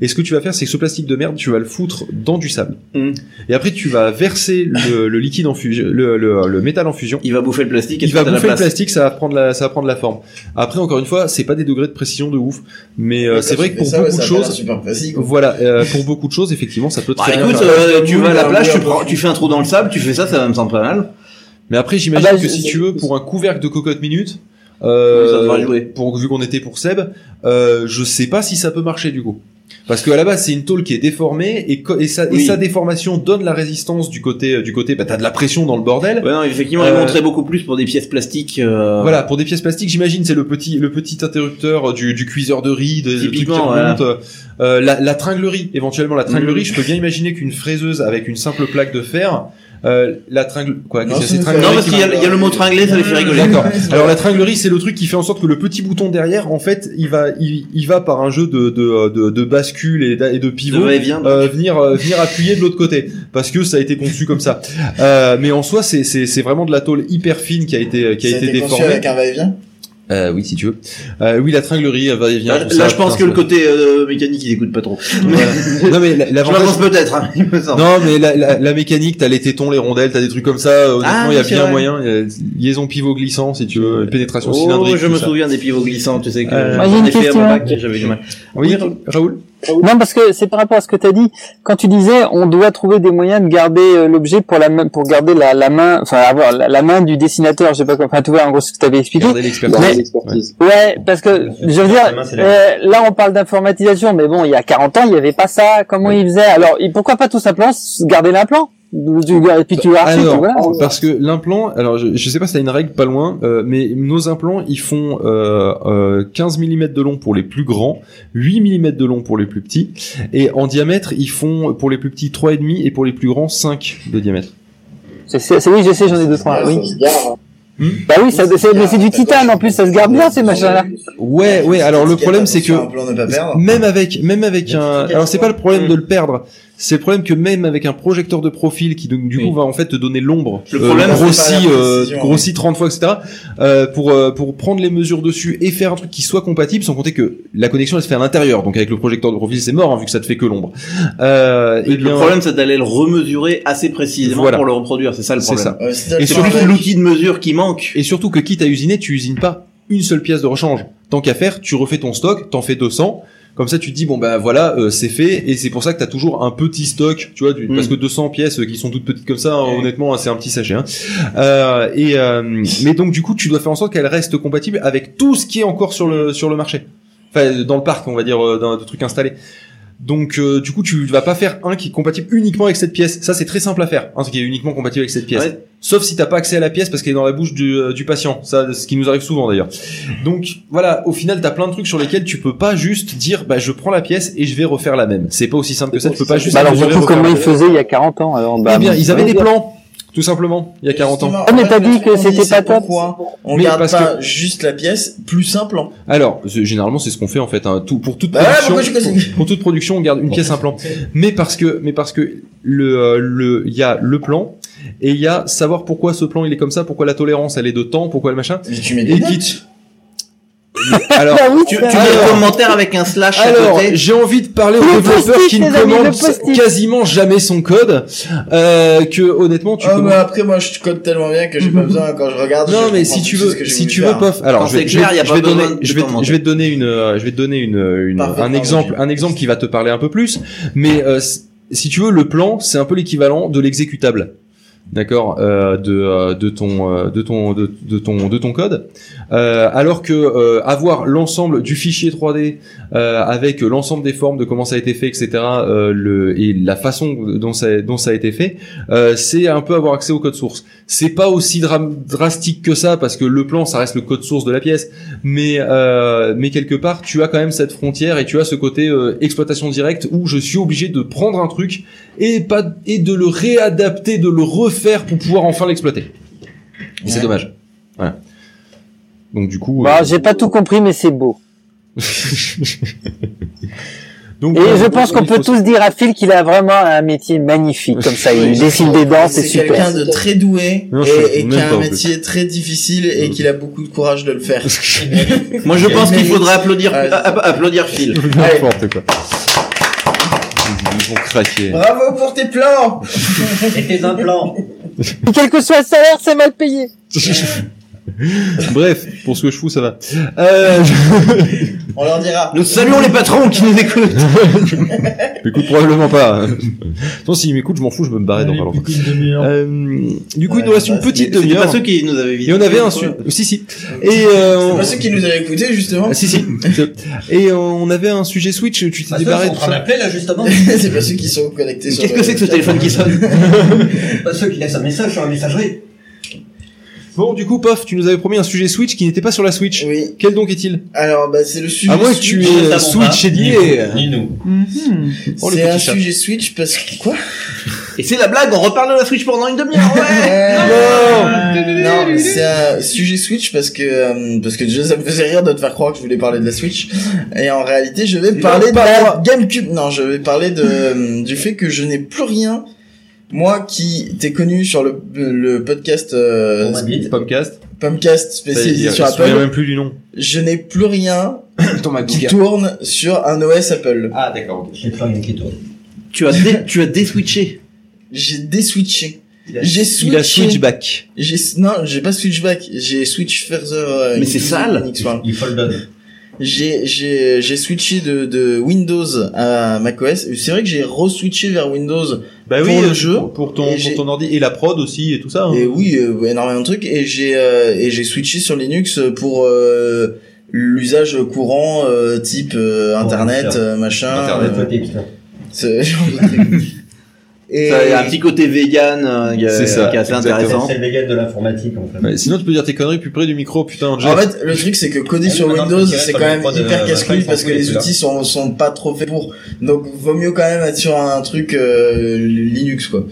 [SPEAKER 1] Et ce que tu vas faire, c'est que ce plastique de merde, tu vas le foutre dans du sable.
[SPEAKER 5] Mm.
[SPEAKER 1] Et après, tu vas verser le, le liquide en fusion, le, le, le métal en fusion.
[SPEAKER 5] Il va bouffer le plastique et
[SPEAKER 1] Il va
[SPEAKER 5] à la
[SPEAKER 1] bouffer le
[SPEAKER 5] place.
[SPEAKER 1] plastique, ça va prendre la, ça va prendre la forme. Après, encore une fois, c'est pas des degrés de précision de ouf, mais euh, c'est vrai que pour
[SPEAKER 7] Ça, ouais,
[SPEAKER 1] beaucoup de choses,
[SPEAKER 7] super précis, quoi.
[SPEAKER 1] voilà, euh, pour beaucoup de choses, effectivement, ça peut
[SPEAKER 5] Bah
[SPEAKER 1] très bien
[SPEAKER 5] écoute,
[SPEAKER 1] faire.
[SPEAKER 5] euh, tu vas à la plage, tu prends, tu fais un trou dans le sable, tu fais ça, ça va me sembler pas mal.
[SPEAKER 1] Mais après, j'imagine
[SPEAKER 3] Ah bah,
[SPEAKER 1] que si tu veux, pour un couvercle de cocotte minute, euh,
[SPEAKER 5] Oui, ça devrait jouer.
[SPEAKER 1] pour vu qu'on était pour Seb, euh, je sais pas si ça peut marcher du coup. Parce que à la base, c'est une tôle qui est déformée et, et, sa, et sa déformation donne la résistance du côté du côté. Bah, t'as de la pression dans le bordel.
[SPEAKER 5] Ouais, non, effectivement,
[SPEAKER 1] Euh,
[SPEAKER 5] il montrait beaucoup plus pour des pièces plastiques. euh,
[SPEAKER 1] Voilà, pour des pièces plastiques, j'imagine c'est le petit le petit interrupteur du, du cuiseur de riz, de, de trucs
[SPEAKER 5] voilà.
[SPEAKER 1] remontent. Euh, la, la tringlerie, éventuellement la tringlerie,
[SPEAKER 5] Mhm.
[SPEAKER 1] je peux bien imaginer qu'une fraiseuse avec une simple plaque de fer, euh, la tringle quoi,
[SPEAKER 7] Non, c'est
[SPEAKER 1] tringlerie
[SPEAKER 5] Non, parce
[SPEAKER 1] qui
[SPEAKER 5] qu'il y, y a le mot tringlé, ça les fait rigoler.
[SPEAKER 1] D'accord. Alors la tringlerie, c'est le truc qui fait en sorte que le petit bouton derrière, en fait, il va, il, il va par un jeu de de, de, de bascule et, de pivot
[SPEAKER 5] De va-et-vient,
[SPEAKER 1] euh, venir euh, venir appuyer de l'autre côté parce que ça a été conçu comme ça. Euh, mais en soi, c'est c'est c'est vraiment de la tôle hyper fine qui a été qui a
[SPEAKER 7] Ça
[SPEAKER 1] été
[SPEAKER 7] été
[SPEAKER 1] déformée.
[SPEAKER 7] avec un va-et-vient.
[SPEAKER 1] Euh, oui, si tu veux. Euh, oui, la tringlerie, elle va et vient.
[SPEAKER 5] Là, je pense que le côté euh, mécanique, il écoute pas trop.
[SPEAKER 1] Voilà. non mais la-
[SPEAKER 5] Je
[SPEAKER 1] l'avantage.
[SPEAKER 5] peut-être, hein.
[SPEAKER 1] Non mais la, la, la mécanique, t'as les tétons, les rondelles, t'as des trucs comme ça. euh, Honnêtement,
[SPEAKER 5] Ah,
[SPEAKER 1] il y a bien
[SPEAKER 5] vrai.
[SPEAKER 1] moyen. il y a liaison pivot glissant, si tu veux, pénétration
[SPEAKER 5] Oh,
[SPEAKER 1] cylindrique.
[SPEAKER 5] je me
[SPEAKER 1] ça.
[SPEAKER 5] souviens des pivots glissants, tu sais que
[SPEAKER 1] Euh,
[SPEAKER 3] Moi, j'ai une
[SPEAKER 5] ai fait à
[SPEAKER 3] question.
[SPEAKER 5] j'avais du mal.
[SPEAKER 1] Oui, Raoul?
[SPEAKER 3] Non, parce que c'est par rapport à ce que tu as dit. Quand tu disais, on doit trouver des moyens de garder euh, l'objet pour la main, pour garder la, la main, enfin avoir la, la main du dessinateur. Je sais pas quoi. Enfin, tu vois, en gros, ce que tu avais expliqué.
[SPEAKER 1] Gardez l'expertise.
[SPEAKER 3] Mais- Ouais, parce que je veux dire,
[SPEAKER 6] main,
[SPEAKER 3] euh, là on parle d'informatisation, mais bon, il y a 40 ans, il y avait pas ça. Comment ils faisaient Alors, pourquoi pas tout simplement garder l'implant? Tu- Et puis tu archives,
[SPEAKER 1] Alors,
[SPEAKER 3] voilà.
[SPEAKER 1] parce que l'implant, alors je, je sais pas si t'as une règle pas loin, euh, mais nos implants ils font euh, euh, 15 mm de long pour les plus grands, 8 mm de long pour les plus petits, et en diamètre ils font pour les plus petits 3,5 et pour les plus grands 5 de diamètre.
[SPEAKER 3] C'est, oui, je sais, j'en ai deux trois. Oui.
[SPEAKER 7] Garde.
[SPEAKER 3] Bah oui, ça, c'est, mais c'est du titane en plus, ça se garde bien ces machins-là.
[SPEAKER 1] Ouais, ouais. Alors le problème c'est que même avec même avec un alors c'est pas le problème de le perdre c'est le problème que même avec un projecteur de profil qui donc du
[SPEAKER 5] Oui.
[SPEAKER 1] coup va en fait te donner l'ombre
[SPEAKER 5] Le problème, c'est
[SPEAKER 1] grossi
[SPEAKER 7] pas la
[SPEAKER 1] euh,
[SPEAKER 7] précision,
[SPEAKER 1] grossi 30 fois etc euh, pour euh, pour prendre les mesures dessus et faire un truc qui soit compatible sans compter que la connexion elle se fait à l'intérieur donc avec le projecteur de profil c'est mort hein, vu que ça te fait que l'ombre euh, et
[SPEAKER 5] Le
[SPEAKER 1] bien
[SPEAKER 5] problème, c'est d'aller le remesurer assez précisément
[SPEAKER 1] Voilà.
[SPEAKER 5] pour le reproduire. C'est ça le
[SPEAKER 1] c'est
[SPEAKER 5] problème.
[SPEAKER 1] ça
[SPEAKER 7] Ouais, si t'as
[SPEAKER 1] Et
[SPEAKER 5] C'est
[SPEAKER 1] surtout
[SPEAKER 5] l'outil de mesure qui manque.
[SPEAKER 1] et surtout que quitte à usiner tu usines pas une seule pièce de rechange tant qu'à faire tu refais ton stock t'en fais 200 Comme ça, tu te dis bon bah voilà, euh, c'est fait, et c'est pour ça que t'as toujours un petit stock, tu vois, du-
[SPEAKER 5] Mm.
[SPEAKER 1] parce que 200 pièces euh, qui sont toutes petites comme ça, hein, honnêtement, c'est un petit sachet. Hein. Euh, et euh, mais donc du coup, tu dois faire en sorte qu'elle reste compatible avec tout ce qui est encore sur le sur le marché, enfin dans le parc, on va dire, euh, dans de trucs installés. Donc euh, du coup, tu vas pas faire un qui est compatible uniquement avec cette pièce. Ça, c'est très simple à faire, un qui est uniquement compatible avec cette pièce.
[SPEAKER 5] Ouais.
[SPEAKER 1] Sauf si t'as pas accès à la pièce parce qu'elle est dans la bouche du, euh, du patient. Ça, ce qui nous arrive souvent d'ailleurs. Donc voilà, au final, t'as plein de trucs sur lesquels tu peux pas juste dire, bah je prends la pièce et je vais refaire la même. C'est pas aussi simple que ça. Tu peux pas juste.
[SPEAKER 3] Bah alors, surtout comment ils faisaient il y a 40 ans. Alors, bah,
[SPEAKER 1] Eh bien, ils avaient des plans, tout simplement, il y a 40 ans.
[SPEAKER 3] Ah, mais t'as dit que c'était pas top.
[SPEAKER 7] Pourquoi on
[SPEAKER 1] Mais
[SPEAKER 7] garde
[SPEAKER 1] parce
[SPEAKER 7] pas juste la pièce plus simple hein.
[SPEAKER 1] Alors, généralement, c'est ce qu'on fait en fait. hein. Tout pour toute
[SPEAKER 7] Bah
[SPEAKER 1] production.
[SPEAKER 7] continue
[SPEAKER 1] pour toute production, on garde une pièce, un plan. Mais parce que, mais parce que le, euh, le, il y a le plan et il y a savoir pourquoi ce plan il est comme ça, pourquoi la tolérance elle est de temps, pourquoi le machin.
[SPEAKER 7] Mais tu mets des
[SPEAKER 1] Et
[SPEAKER 7] notes.
[SPEAKER 1] Alors,
[SPEAKER 3] Bah oui,
[SPEAKER 5] Tu, tu le commentaire avec un slash à
[SPEAKER 1] alors,
[SPEAKER 5] côté.
[SPEAKER 1] j'ai envie de parler aux
[SPEAKER 3] Le
[SPEAKER 1] développeurs qui ne commandent quasiment jamais son code, euh, que honnêtement tu
[SPEAKER 7] Ah,
[SPEAKER 1] commandes-
[SPEAKER 7] mais après, moi, je code tellement bien que j'ai pas besoin, quand je regarde.
[SPEAKER 1] Non
[SPEAKER 7] je
[SPEAKER 1] mais si tu veux, si tu veux, pof. Alors je vais,
[SPEAKER 5] c'est
[SPEAKER 1] je vais,
[SPEAKER 5] clair,
[SPEAKER 1] je vais donner, je vais, je vais te donner une, euh, je vais te donner une, une-
[SPEAKER 7] Parfaitement
[SPEAKER 1] un exemple, un exemple qui va te parler un peu plus. Mais euh, si tu veux, le plan, c'est un peu l'équivalent de l'exécutable. D'accord, euh, de euh, de ton euh, de ton de, ton de ton code, Euh, alors que euh, avoir l'ensemble du fichier 3D euh, avec l'ensemble des formes de comment ça a été fait, etc. euh, le et la façon dont ça dont ça a été fait, euh, c'est un peu avoir accès au code source. C'est pas aussi dra- drastique que ça parce que le plan ça reste le code source de la pièce, mais euh, mais quelque part tu as quand même cette frontière et tu as ce côté euh, exploitation directe où je suis obligé de prendre un truc et pas et de le réadapter, de le refaire pour pouvoir enfin l'exploiter. Et c'est dommage. Voilà. Donc du coup.
[SPEAKER 3] Bah,
[SPEAKER 1] euh,
[SPEAKER 3] j'ai pas tout compris, mais c'est beau.
[SPEAKER 1] donc,
[SPEAKER 3] Et
[SPEAKER 1] euh,
[SPEAKER 3] je pense qu'on peut tous dire à Phil qu'il a vraiment un métier magnifique, comme ça. Il dessine des dents, c'est
[SPEAKER 7] C'est quelqu'un
[SPEAKER 3] super.
[SPEAKER 7] de très doué
[SPEAKER 1] Non,
[SPEAKER 7] et, qui a un
[SPEAKER 1] plus.
[SPEAKER 7] métier très difficile et qu'il a beaucoup de courage de le faire.
[SPEAKER 5] Moi, je pense qu'il faudrait applaudir, applaudir Phil.
[SPEAKER 1] N'importe quoi. Ils vont craquer.
[SPEAKER 7] Bravo pour tes plans
[SPEAKER 6] Et tes implants.
[SPEAKER 3] Quel que soit le salaire, c'est mal payé.
[SPEAKER 1] Bref, pour ce que je fous, ça va. Euh,
[SPEAKER 7] On leur dira.
[SPEAKER 5] Nous saluons les patrons qui nous écoutent.
[SPEAKER 1] Écoute, probablement pas. Non, s'ils m'écoutent, je m'en fous, je peux me barrer dans pas longtemps. Euh, du coup, il nous reste
[SPEAKER 7] bah,
[SPEAKER 1] une petite demi-heure.
[SPEAKER 5] pas ceux qui nous avaient
[SPEAKER 1] Et on avait un su... Si, si. Et euh,
[SPEAKER 7] C'est
[SPEAKER 1] on-
[SPEAKER 7] pas ceux qui nous avaient écoutés, justement.
[SPEAKER 1] Ah, si, si. Et on avait un sujet Switch, tu t'es débarré
[SPEAKER 6] sont en là justement.
[SPEAKER 7] c'est pas ceux qui sont connectés
[SPEAKER 5] Qu'est-ce que c'est que ce téléphone qui sonne
[SPEAKER 6] Pas ceux qui laissent un message sur la messagerie.
[SPEAKER 1] Bon, du coup, Pof, tu nous avais promis un sujet Switch qui n'était pas sur la Switch.
[SPEAKER 7] Oui.
[SPEAKER 1] Quel donc est-il?
[SPEAKER 7] Alors, bah, c'est le sujet.
[SPEAKER 1] À moins que tu aies euh, Switch et
[SPEAKER 6] Ni nous.
[SPEAKER 4] Mhm.
[SPEAKER 1] Oh, le
[SPEAKER 7] C'est un
[SPEAKER 1] chat.
[SPEAKER 7] sujet Switch parce que quoi?
[SPEAKER 5] Et c'est la blague, on reparle de la Switch pendant une demi-heure, ouais
[SPEAKER 7] Euh, Non, c'est un sujet Switch parce que euh, parce que déjà ça me faisait rire de te faire croire que je voulais parler de la Switch et en réalité je vais parler de la. GameCube. Non, je vais parler de euh, du fait que je n'ai plus rien. Moi qui t'ai connu sur le le podcast euh,
[SPEAKER 6] dit.
[SPEAKER 1] Pomcast.
[SPEAKER 7] Pumpcast
[SPEAKER 1] il
[SPEAKER 7] spécialisé
[SPEAKER 1] il
[SPEAKER 7] sur Apple,
[SPEAKER 1] même plus du nom.
[SPEAKER 7] je n'ai plus rien
[SPEAKER 1] Ton
[SPEAKER 7] qui tourne sur un OS Apple.
[SPEAKER 1] Ah, d'accord.
[SPEAKER 6] J'ai plus rien qui tourne.
[SPEAKER 5] Tu as, dé, tu as déswitché.
[SPEAKER 7] J'ai déswitché. J'ai
[SPEAKER 1] Il a
[SPEAKER 7] switché.
[SPEAKER 1] switch back.
[SPEAKER 7] J'ai non, j'ai pas switchback, j'ai switch further. euh,
[SPEAKER 5] Mais c'est sale.
[SPEAKER 7] One.
[SPEAKER 6] Il fold.
[SPEAKER 7] J'ai j'ai j'ai switché de de Windows à macOS. C'est vrai que j'ai re-switché vers Windows.
[SPEAKER 1] Bah
[SPEAKER 7] Pour
[SPEAKER 1] oui,
[SPEAKER 7] le
[SPEAKER 1] euh,
[SPEAKER 7] jeu,
[SPEAKER 1] pour, ton, pour ton ordi et la prod aussi et tout ça. hein.
[SPEAKER 7] Et oui, euh, énormément de trucs. Et j'ai euh, et j'ai switché sur Linux pour euh, l'usage courant euh, type euh,
[SPEAKER 6] Pour
[SPEAKER 7] internet, machin.
[SPEAKER 1] Internet,
[SPEAKER 7] euh, Et
[SPEAKER 5] Ça, Il y a un petit côté vegan euh, qui est-
[SPEAKER 1] C'est ça,
[SPEAKER 5] qui est assez
[SPEAKER 1] exactement.
[SPEAKER 5] intéressant.
[SPEAKER 6] C'est le vegan de l'informatique en fait.
[SPEAKER 1] Ouais, sinon, tu peux dire tes conneries plus près du micro, putain. Jeff.
[SPEAKER 7] En fait, le truc c'est que coder
[SPEAKER 6] Ah,
[SPEAKER 7] sur Windows, c'est quand même hyper casse-couille parce que les outils sont sont pas trop faits pour. Donc, vaut mieux quand même être sur un truc euh, Linux quoi.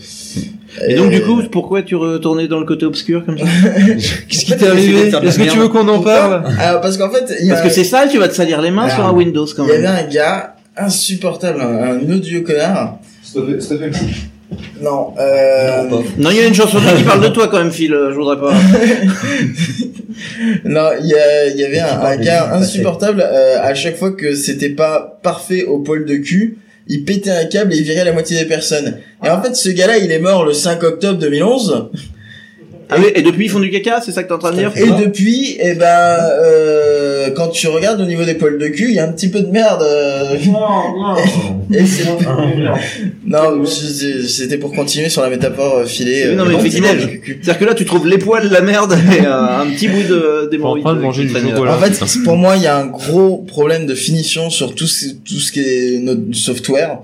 [SPEAKER 5] Et donc, du coup, pourquoi tu retournais dans le côté obscur comme ça
[SPEAKER 1] Qu'est-ce qui t'est arrivé Est-ce que tu veux qu'on en parle
[SPEAKER 7] Alors parce qu'en fait, il y a
[SPEAKER 5] Parce que c'est sale, tu vas te salir les mains
[SPEAKER 7] Alors,
[SPEAKER 5] sur un Windows quand
[SPEAKER 7] il y avait
[SPEAKER 5] même.
[SPEAKER 7] un gars insupportable, un, un odieux connard. Non, euh,
[SPEAKER 6] Non, pas.
[SPEAKER 5] Non, il y a une chanson qui parle de toi quand même, Phil. Je voudrais pas.
[SPEAKER 7] non, il y, avait un, un gars insupportable. euh, à chaque fois que c'était pas parfait au pôle de cul, il pétait un câble et il virait la moitié des personnes. Et en fait, ce gars-là, il est mort le 5 octobre 2011.
[SPEAKER 5] Ah oui, et depuis ils font du caca, c'est ça que t'es en train de dire
[SPEAKER 7] Et depuis, eh ben, euh, quand tu regardes au niveau des poils de cul, il y a un petit peu de merde. euh, et c'est- non, je- c'était pour continuer sur la métaphore euh, filée.
[SPEAKER 5] Oui,
[SPEAKER 7] euh,
[SPEAKER 5] non, mais effectivement. C'est-à-dire que là, tu trouves les poils, la merde et euh, un petit bout de d'hémorroïde.
[SPEAKER 9] en train de manger
[SPEAKER 5] qui
[SPEAKER 9] du
[SPEAKER 5] traîne.
[SPEAKER 9] chocolat.
[SPEAKER 7] En fait, pour moi, il y a un gros problème de finition sur tout ce, tout ce qui est notre software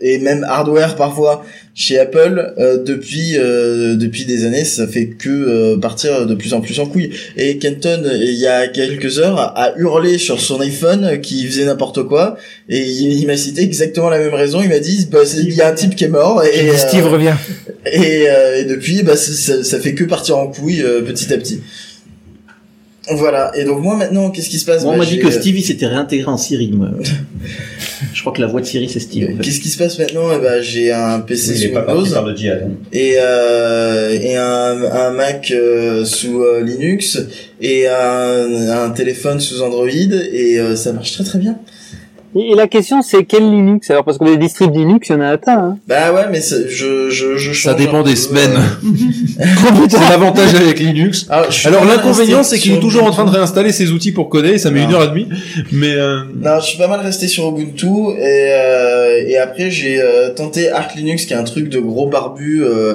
[SPEAKER 7] et même hardware parfois chez Apple euh, depuis euh, depuis des années ça fait que euh, partir de plus en plus en couille et Kenton il y a quelques heures a hurlé sur son iPhone qui faisait n'importe quoi et il, il m'a cité exactement la même raison il m'a dit bah, il y a un type qui est mort et,
[SPEAKER 2] Steve
[SPEAKER 7] euh,
[SPEAKER 2] revient.
[SPEAKER 7] et, euh, et depuis, bah, ça, ça fait que partir en couille euh, petit à petit. Voilà. Et donc moi maintenant, qu'est-ce qui se passe?
[SPEAKER 5] Moi, on
[SPEAKER 7] Bah,
[SPEAKER 5] m'a dit que
[SPEAKER 7] euh,
[SPEAKER 5] Stevie s'était réintégré en Siri. moi. Je crois que la voix de Siri, c'est en fait.
[SPEAKER 7] Qu'est-ce qui se passe maintenant? Eh ben, j'ai un PC
[SPEAKER 6] Oui,
[SPEAKER 7] sous
[SPEAKER 6] pas
[SPEAKER 7] Windows
[SPEAKER 6] djihad. hein.
[SPEAKER 7] et euh, et un, un Mac euh, sous euh, Linux et un, un téléphone sous Android et euh, ça marche très très bien.
[SPEAKER 3] Et, et la question, c'est quel Linux? Alors, parce que les distribs Linux, il y en a un tas. Hein.
[SPEAKER 7] Bah ouais, mais je je je
[SPEAKER 1] Ça dépend des
[SPEAKER 7] peu,
[SPEAKER 1] semaines.
[SPEAKER 7] euh.
[SPEAKER 1] c'est l'avantage avec Linux.
[SPEAKER 7] Suis
[SPEAKER 1] Alors l'inconvénient, c'est qu'il est toujours en train de réinstaller ses outils pour coder, et ça met
[SPEAKER 7] Ah.
[SPEAKER 1] une heure et demie. Mais euh,
[SPEAKER 7] Non, je suis pas mal resté sur Ubuntu et euh, et après j'ai euh, tenté Arch Linux qui est un truc de gros barbu euh,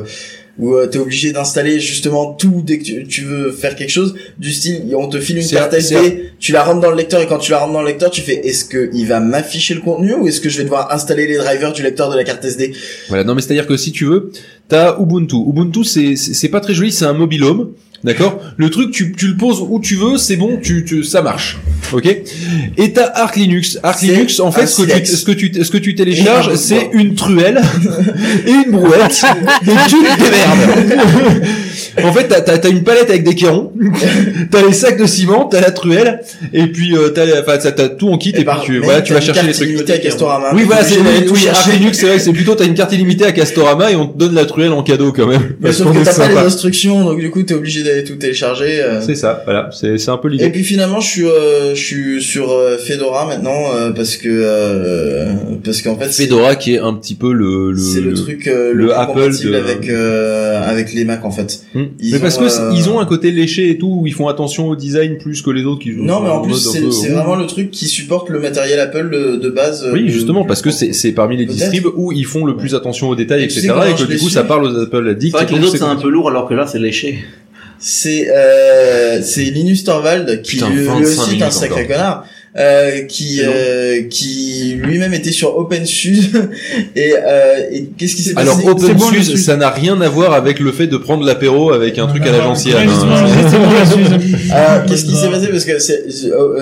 [SPEAKER 7] où euh, t'es obligé d'installer justement tout dès que tu, tu veux faire quelque chose du style on te file une carte SD, tu la rentres dans le lecteur et quand tu la rentres dans le lecteur tu fais est-ce que il va m'afficher le contenu ou est-ce que je vais devoir installer les drivers du lecteur de la carte SD
[SPEAKER 1] voilà. Non, mais c'est à dire que si tu veux, t'as Ubuntu. Ubuntu, c'est c'est pas très joli, c'est un mobile home. D'accord Le truc, tu, tu le poses où tu veux, c'est bon, tu, tu, ça marche. Ok Et t'as Arc Linux. Arc Linux, en fait, ce que, tu, ce, que tu, ce que tu télécharges, c'est une truelle et une brouette et tu te démerdes. En fait, t'as, t'as, t'as une palette avec des cairons, t'as les sacs de ciment, t'as la truelle, et puis euh, t'as, enfin, tout en kit, et, puis
[SPEAKER 7] par-
[SPEAKER 1] tu, voilà, tu vas chercher les trucs.
[SPEAKER 7] à Castorama.
[SPEAKER 1] Oui, voilà, c'est oui, Arc. Linux, c'est vrai que c'est plutôt t'as une carte illimitée à Castorama et on te donne la truelle en cadeau quand même.
[SPEAKER 7] Mais sauf que t'as pas les instructions donc du coup t'es obligé d'aller tout télécharger. euh.
[SPEAKER 1] C'est ça, voilà, c'est c'est un peu
[SPEAKER 7] Et
[SPEAKER 1] l'idée.
[SPEAKER 7] puis finalement, je suis, euh, je suis sur euh, Fedora maintenant euh, parce que euh, parce qu'en fait,
[SPEAKER 1] Fedora qui est un petit peu le le,
[SPEAKER 7] c'est le,
[SPEAKER 1] le-
[SPEAKER 7] truc euh, le,
[SPEAKER 1] le Apple
[SPEAKER 7] compatible
[SPEAKER 1] de-
[SPEAKER 7] avec euh, avec les Mac en fait.
[SPEAKER 1] Hmm.
[SPEAKER 7] Ils
[SPEAKER 1] mais parce
[SPEAKER 7] ont,
[SPEAKER 1] que
[SPEAKER 7] euh,
[SPEAKER 1] ils ont un côté léché et tout où ils font attention au design plus que les autres qui
[SPEAKER 7] Non, mais en plus, c'est c'est vraiment le truc qui supporte le matériel Apple de, de base.
[SPEAKER 1] Oui, justement, parce que c'est c'est parmi les distribs où ils font le plus attention aux détails,
[SPEAKER 7] Et
[SPEAKER 1] etc. Et que du coup, ça parle aux Apple
[SPEAKER 5] C'est
[SPEAKER 1] Addicts.
[SPEAKER 5] vrai que
[SPEAKER 1] et
[SPEAKER 5] les autres, c'est un peu lourd, alors que là, c'est léché.
[SPEAKER 7] C'est euh, c'est Linus Torvald qui
[SPEAKER 1] Putain,
[SPEAKER 7] lui, lui
[SPEAKER 1] 25
[SPEAKER 7] aussi est un sacré
[SPEAKER 1] encore.
[SPEAKER 7] connard. Euh, qui
[SPEAKER 5] C'est
[SPEAKER 7] euh, qui lui-même était sur OpenSUSE et, euh, et qu'est-ce qui s'est passé
[SPEAKER 1] Alors
[SPEAKER 4] c'est bon,
[SPEAKER 1] OpenSUSE, ça n'a rien à voir avec le fait de prendre l'apéro avec un truc à la
[SPEAKER 8] Ouais,
[SPEAKER 1] gentiane.
[SPEAKER 4] Ouais, justement,
[SPEAKER 1] hein.
[SPEAKER 4] c'est.
[SPEAKER 7] Alors, qu'est-ce qui s'est passé? Parce que c'est, euh, euh,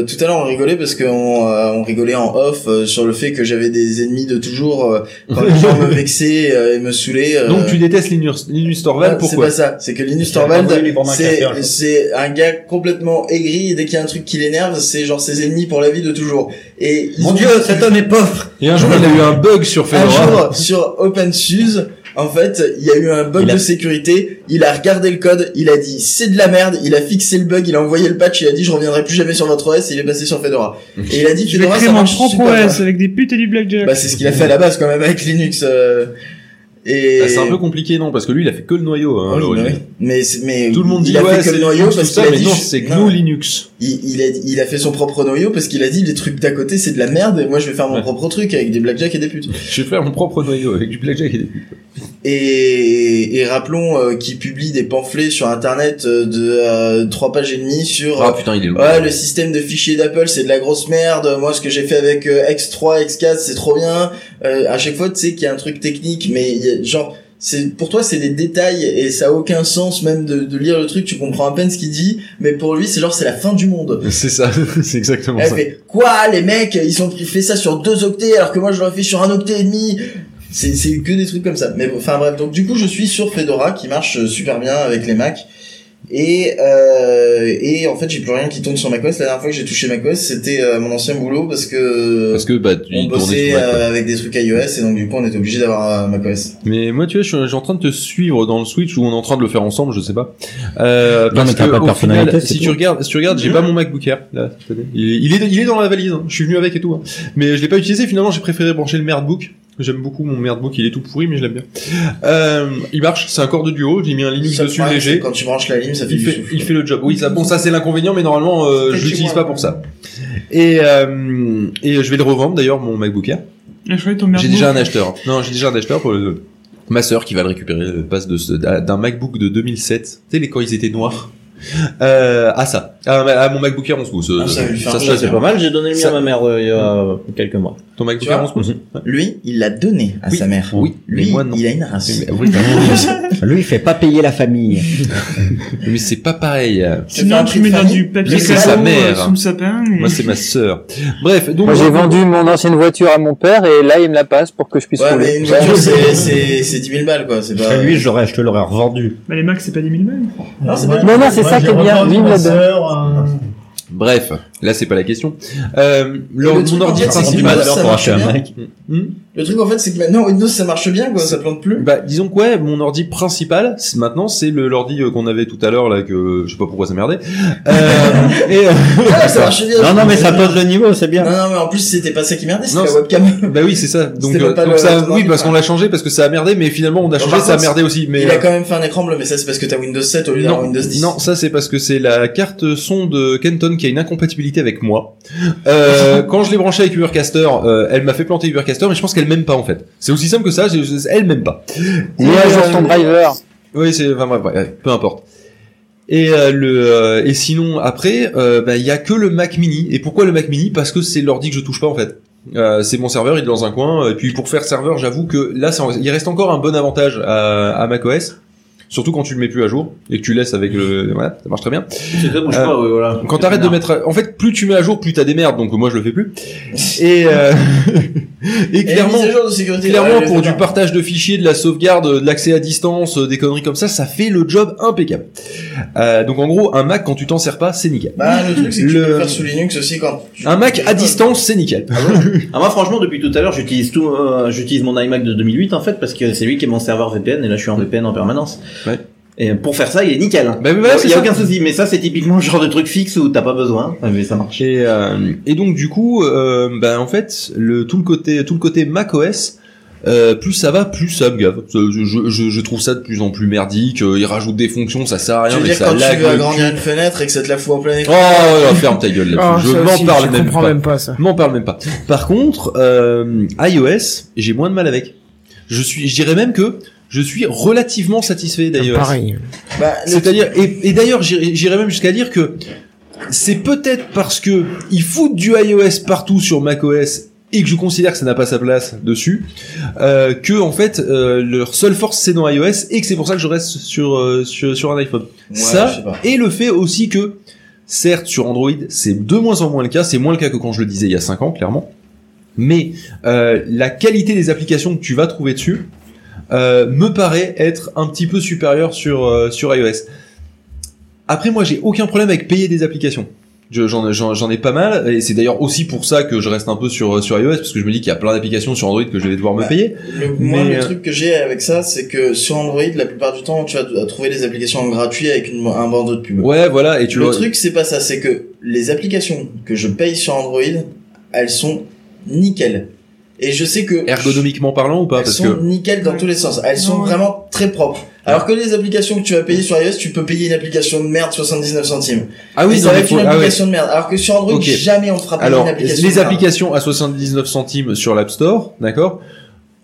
[SPEAKER 7] euh, tout à l'heure on rigolait parce qu'on euh, on rigolait en off euh, sur le fait que j'avais des ennemis de toujours euh, quand les gens me vexaient euh, et me saoulaient. euh,
[SPEAKER 1] Donc tu détestes Linus, Linus Torvald,
[SPEAKER 7] ah, c'est
[SPEAKER 1] pourquoi?
[SPEAKER 7] pas ça, c'est que Linus Torvald, c'est c'est un gars complètement aigri et dès qu'il y a un truc qui l'énerve, c'est genre ses ennemis pour la vie de toujours. Et
[SPEAKER 6] Mon dieu, cet homme est pauvre
[SPEAKER 1] Et un jour, il a eu un bug sur
[SPEAKER 7] un
[SPEAKER 1] Fedora.
[SPEAKER 7] jour sur OpenSUSE, en fait, il y a eu un bug
[SPEAKER 5] Il a-
[SPEAKER 7] de sécurité. Il a regardé le code, il a dit c'est de la merde, il a fixé le bug, il a envoyé le patch, il a dit je reviendrai plus jamais sur votre OS et il est passé sur Fedora. Et il a dit Fedora ça marche super bien.
[SPEAKER 4] OS avec des putes et du blackjack.
[SPEAKER 7] Bah c'est ce qu'il a fait à la base quand même avec Linux. euh, Et
[SPEAKER 1] Ah, c'est un peu compliqué, non Parce que lui, il a fait que le noyau. Hein,
[SPEAKER 7] Oui, bah. Mais, mais
[SPEAKER 1] Tout le monde dit
[SPEAKER 7] il a
[SPEAKER 1] ouais,
[SPEAKER 7] fait que
[SPEAKER 1] c'est
[SPEAKER 7] le noyau
[SPEAKER 1] Linux,
[SPEAKER 7] parce qu'il a dit
[SPEAKER 1] c'est. GNU Linux.
[SPEAKER 7] il, il a, il a fait son propre noyau parce qu'il a dit les trucs d'à côté c'est de la merde et moi je vais faire mon
[SPEAKER 1] Ouais.
[SPEAKER 7] propre truc avec des blackjack et des putes.
[SPEAKER 1] Je vais faire mon propre noyau avec du blackjack et des
[SPEAKER 7] Et, et rappelons euh, qu'il publie des pamphlets sur internet euh, de euh, trois pages et demie sur
[SPEAKER 1] Ah putain, il est lourd.
[SPEAKER 7] ouais le système de fichiers d'Apple c'est de la grosse merde. Moi ce que j'ai fait avec euh, X3, X4 c'est trop bien. Euh, à chaque fois tu sais qu'il y a un truc technique mais y a, genre c'est pour toi c'est des détails et ça a aucun sens même de, de lire le truc tu comprends à peine ce qu'il dit mais pour lui c'est genre c'est la fin du monde.
[SPEAKER 1] C'est ça, c'est exactement
[SPEAKER 7] Elle
[SPEAKER 1] ça.
[SPEAKER 7] fait quoi les mecs ils ont fait ça sur deux octets alors que moi je l'aurais fait sur un octet et demi c'est c'est que des trucs comme ça mais bon, enfin bref donc du coup je suis sur Fedora qui marche euh, super bien avec les Mac et euh, et en fait j'ai plus rien qui tourne sur macOS la dernière fois que j'ai touché macOS c'était euh, mon ancien boulot parce que
[SPEAKER 1] Parce que bah, tu
[SPEAKER 7] on bossait euh, avec des trucs iOS et donc du coup on était obligé d'avoir euh, macOS
[SPEAKER 1] Mais moi, tu vois, je suis, en train de te suivre dans le Switch ou on est en train de le faire ensemble, je sais pas. Euh, parce
[SPEAKER 9] mais t'as
[SPEAKER 1] que,
[SPEAKER 9] pas de personnalité,
[SPEAKER 1] final, si
[SPEAKER 9] tout.
[SPEAKER 1] tu regardes, si tu regardes, j'ai pas mon MacBook Air, là. Il est, il est, il est dans la valise, hein. je suis venu avec et tout, hein. Mais je l'ai pas utilisé, finalement, j'ai préféré brancher le Merdbook. J'aime beaucoup mon merdebook, il est tout pourri, mais je l'aime bien. Euh, il marche, c'est un corps de duo, j'ai mis un Linux
[SPEAKER 7] Seul
[SPEAKER 1] dessus léger.
[SPEAKER 7] Quand tu branches la lime, ça fait
[SPEAKER 1] Il
[SPEAKER 7] du
[SPEAKER 1] fait,
[SPEAKER 7] souffle.
[SPEAKER 1] il fait le job. Oui, ça, bon, ça c'est l'inconvénient, mais normalement, euh, je l'utilise pas pour ça. Et, euh, et je vais le revendre d'ailleurs, mon MacBook Air.
[SPEAKER 4] Ah,
[SPEAKER 1] J'ai déjà un acheteur. Non, j'ai déjà un acheteur pour le, ma sœur qui va le récupérer. Elle passe de d'un MacBook de 2007. Tu sais, les quand ils étaient noirs. Euh, à ça. À, à mon MacBook Air 11 pouces.
[SPEAKER 7] Ah, ça lui
[SPEAKER 1] ça
[SPEAKER 5] c'est pas mal, j'ai donné le mien
[SPEAKER 1] Ça-
[SPEAKER 5] à ma mère euh, il y a quelques mois.
[SPEAKER 1] Ton MacBook Air
[SPEAKER 7] vois
[SPEAKER 1] 11 pouces?
[SPEAKER 7] Lui, il l'a donné à
[SPEAKER 1] Oui.
[SPEAKER 7] sa mère.
[SPEAKER 1] Oui,
[SPEAKER 7] Lui,
[SPEAKER 1] mais moi, non.
[SPEAKER 7] il a une race.
[SPEAKER 1] Mais, oui,
[SPEAKER 9] Lui, il fait pas payer la famille.
[SPEAKER 1] mais c'est pas pareil.
[SPEAKER 4] Sinon, tu mets dans du papier
[SPEAKER 1] Lui, c'est sa
[SPEAKER 4] euh,
[SPEAKER 1] mère.
[SPEAKER 4] sous le sapin. et-
[SPEAKER 1] Moi, c'est ma sœur. Bref, donc.
[SPEAKER 3] Moi, j'ai vendu mon ancienne voiture à mon père et là, il me la passe pour que je puisse
[SPEAKER 7] Ouais,
[SPEAKER 3] rouler.
[SPEAKER 7] mais une voiture, c'est, c'est, c'est 10 000 balles, quoi. Pas...
[SPEAKER 9] Lui, j'aurais, je te l'aurais revendu.
[SPEAKER 4] Bah, les Macs, c'est pas des 1000 balles.
[SPEAKER 7] Non,
[SPEAKER 3] Non, c'est ça qui est bien. l'a
[SPEAKER 8] sœur, euh,
[SPEAKER 1] Bref, là, c'est pas la question. Euh, leur- mon ordi
[SPEAKER 7] fait, c'est Le truc, en fait, c'est que maintenant, Windows, ça marche bien, quoi. Ça plante plus.
[SPEAKER 1] Bah, disons que ouais, mon ordi principal, maintenant, c'est le l'ordi euh, qu'on avait tout à l'heure là que je sais pas pourquoi ça merdait. Euh, et euh,
[SPEAKER 7] Ah, ça marche bien.
[SPEAKER 9] Non, non, mais ça pose le niveau, c'est bien.
[SPEAKER 7] Non, non, mais en plus, c'était pas ça qui merdait, c'était la webcam.
[SPEAKER 1] bah oui, c'est ça. Donc, euh, donc
[SPEAKER 7] le-
[SPEAKER 1] ça, oui,
[SPEAKER 7] ordi,
[SPEAKER 1] parce qu'on l'a changé parce que ça a merdé, mais finalement on a changé, ça a merdé aussi. Mais
[SPEAKER 7] Il a
[SPEAKER 1] euh,
[SPEAKER 7] quand même fait un écran bleu, mais ça, c'est parce que t'as Windows 7 au lieu d'avoir Windows 10.
[SPEAKER 1] non, ça c'est parce que c'est la carte son de Kenton qui a une incompatibilité avec moi. Euh, quand je l'ai branché avec Ubercaster, euh, elle m'a fait planter Ubercaster, mais je pense qu'elle m'aime pas en fait. C'est aussi simple que ça. j'ai- Elle m'aime pas.
[SPEAKER 3] Ton driver.
[SPEAKER 1] Oui, c'est enfin bref, ouais, peu importe. Et euh, le euh, et sinon après, euh, bah, il y a que le Mac Mini. Et pourquoi le Mac Mini? Parce que c'est l'ordi que je touche pas en fait. Euh, c'est mon serveur, il est dans un coin. Et puis pour faire serveur, j'avoue que là, il reste encore un bon avantage à, à macOS. Surtout quand tu le mets plus à jour et que tu laisses avec le, voilà, ça marche très bien.
[SPEAKER 5] Ça, bouge
[SPEAKER 1] Euh,
[SPEAKER 5] pas, ouais, voilà.
[SPEAKER 1] Quand t'arrêtes de mettre, en fait, plus tu mets à jour, plus t'as des merdes. Donc moi, je le fais plus. Et euh, et
[SPEAKER 7] Et la
[SPEAKER 1] clairement,
[SPEAKER 7] de sécurité.
[SPEAKER 1] Clairement, pour du partage de fichiers, de la sauvegarde, de l'accès à distance, euh, des conneries comme ça, ça fait le job impeccable. Euh, donc en gros, un Mac, quand tu t'en sers pas, c'est nickel.
[SPEAKER 7] Bah, le truc, c'est que tu
[SPEAKER 1] Le-
[SPEAKER 7] peux le faire sous Linux aussi quand tu-
[SPEAKER 1] Un Mac à distance, c'est nickel.
[SPEAKER 5] Ah, moi, franchement, depuis tout à l'heure, j'utilise tout, euh, j'utilise mon iMac de 2008, en fait, parce que c'est lui qui est mon serveur VPN, et là, je suis en VPN en permanence.
[SPEAKER 1] Ouais.
[SPEAKER 5] Et pour faire ça, il est nickel.
[SPEAKER 1] Bah, voilà,
[SPEAKER 5] il
[SPEAKER 1] c'est
[SPEAKER 5] y a
[SPEAKER 1] ça.
[SPEAKER 5] aucun souci, mais ça, c'est typiquement le genre de truc fixe où t'as pas besoin, mais ça marche.
[SPEAKER 1] Et, euh, et donc du coup, euh, bah, en fait, le tout le côté tout le côté macOS. Euh, plus ça va, plus ça me gave. Je, je, je- je trouve ça de plus en plus merdique. Euh, ils rajoutent des fonctions, ça sert à rien,
[SPEAKER 7] Tu veux
[SPEAKER 1] mais
[SPEAKER 7] dire
[SPEAKER 1] ça
[SPEAKER 7] quand tu veux agrandir une fenêtre et que ça te la fout en plein
[SPEAKER 1] Oh,
[SPEAKER 7] écran
[SPEAKER 1] ouais, ferme ta gueule
[SPEAKER 2] Ah,
[SPEAKER 1] là-dessus. je m'en parle
[SPEAKER 2] je
[SPEAKER 1] même
[SPEAKER 2] comprends
[SPEAKER 1] pas.
[SPEAKER 2] même pas ça.
[SPEAKER 1] m'en parle même pas. Par contre, euh, iOS, j'ai moins de mal avec. Je suis, je dirais même que je suis relativement satisfait d'iOS.
[SPEAKER 2] Pareil.
[SPEAKER 7] Bah,
[SPEAKER 1] C'est-à-dire, et, et d'ailleurs, j'irais même jusqu'à dire que c'est peut-être parce que ils foutent du iOS partout sur macOS et que je considère que ça n'a pas sa place dessus, euh, que en fait euh, leur seule force c'est dans iOS et que c'est pour ça que je reste sur euh, sur, sur un iPhone.
[SPEAKER 7] Ouais,
[SPEAKER 1] ça et le fait aussi que certes sur Android c'est de moins en moins le cas, c'est moins le cas que quand je le disais il y a 5 ans clairement, mais euh, la qualité des applications que tu vas trouver dessus me paraît être un petit peu supérieure sur euh, sur iOS. Après moi j'ai aucun problème avec payer des applications. Je- J'en j'en- j'en ai pas mal et c'est d'ailleurs aussi pour ça que je reste un peu sur sur iOS parce que je me dis qu'il y a plein d'applications sur Android que je vais devoir me
[SPEAKER 7] Ouais.
[SPEAKER 1] payer.
[SPEAKER 7] Le, moi,
[SPEAKER 1] Mais,
[SPEAKER 7] le
[SPEAKER 1] euh,
[SPEAKER 7] truc que j'ai avec ça, c'est que sur Android, la plupart du temps, tu vas trouver des applications gratuites avec une- un bandeau de pub.
[SPEAKER 1] Ouais voilà et tu
[SPEAKER 7] le
[SPEAKER 1] vois.
[SPEAKER 7] truc, c'est pas ça, c'est que les applications que je paye sur Android, elles sont nickel. Et je sais que
[SPEAKER 1] ergonomiquement parlant ou pas
[SPEAKER 7] elles
[SPEAKER 1] parce
[SPEAKER 7] sont
[SPEAKER 1] que
[SPEAKER 7] nickel dans tous les sens. Elles sont vraiment très propres. Alors que les applications que tu vas payer sur iOS, tu peux payer une application de merde 79 centimes.
[SPEAKER 1] ah oui
[SPEAKER 7] ça va être une
[SPEAKER 1] ah ouais.
[SPEAKER 7] application de merde. Alors que sur Android, jamais on te fera payer
[SPEAKER 1] Alors,
[SPEAKER 7] une application
[SPEAKER 1] les
[SPEAKER 7] de merde.
[SPEAKER 1] applications à 79 centimes sur l'App Store, d'accord?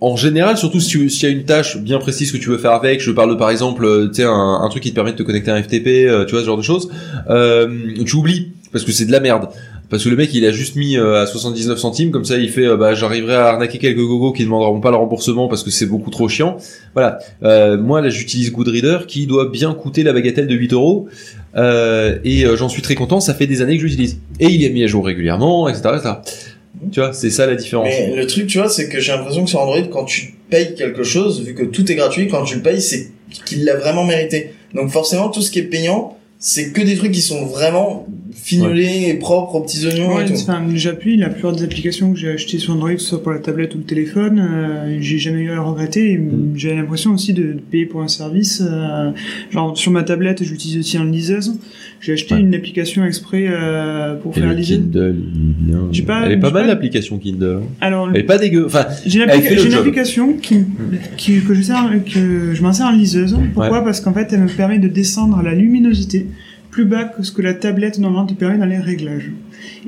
[SPEAKER 1] En général, surtout si tu- s'il y a une tâche bien précise que tu veux faire avec, je parle de par exemple, euh, tu sais, un, un truc qui te permet de te connecter à un FTP, euh, tu vois, ce genre de choses, euh, tu oublies, parce que c'est de la merde. Parce que le mec, il a juste mis euh, à 79 centimes, comme ça, il fait, euh, bah, j'arriverai à arnaquer quelques gogos qui ne demanderont pas le remboursement parce que c'est beaucoup trop chiant. Voilà. Euh, moi, là, j'utilise Goodreader, qui doit bien coûter la bagatelle de 8 euros. Euh, et j'en suis très content, ça fait des années que je l'utilise. Et il est mis à jour régulièrement, etc. etc. Tu vois, c'est ça la différence.
[SPEAKER 7] Mais le truc, tu vois, c'est que j'ai l'impression que sur Android, quand tu payes quelque chose, vu que tout est gratuit, quand tu le payes, c'est qu'il l'a vraiment mérité. Donc forcément, tout ce qui est payant, c'est que des trucs qui sont vraiment fignolés et propres aux petits oignons
[SPEAKER 4] Ouais,
[SPEAKER 7] et tout.
[SPEAKER 4] enfin, j'appuie la plupart des applications que j'ai achetées sur Android, que ce soit pour la tablette ou le téléphone, euh, j'ai jamais eu à le regretter. et
[SPEAKER 1] Mm.
[SPEAKER 4] J'ai l'impression aussi de, de payer pour un service. euh, genre sur ma tablette, j'utilise aussi une liseuse. J'ai acheté
[SPEAKER 1] Ouais.
[SPEAKER 4] une application exprès euh, pour
[SPEAKER 1] Et
[SPEAKER 4] faire liser.
[SPEAKER 1] Kindle,
[SPEAKER 4] pas-
[SPEAKER 1] Elle est pas mal l'application Kindle.
[SPEAKER 4] Alors,
[SPEAKER 1] Elle est pas dégueu. Enfin,
[SPEAKER 4] J'ai une, application qui, qui, que je sers, que je m'en sers en liseuse. Pourquoi? Parce qu'en fait, elle me permet de descendre la luminosité plus bas que ce que la tablette normalement te permet dans les réglages.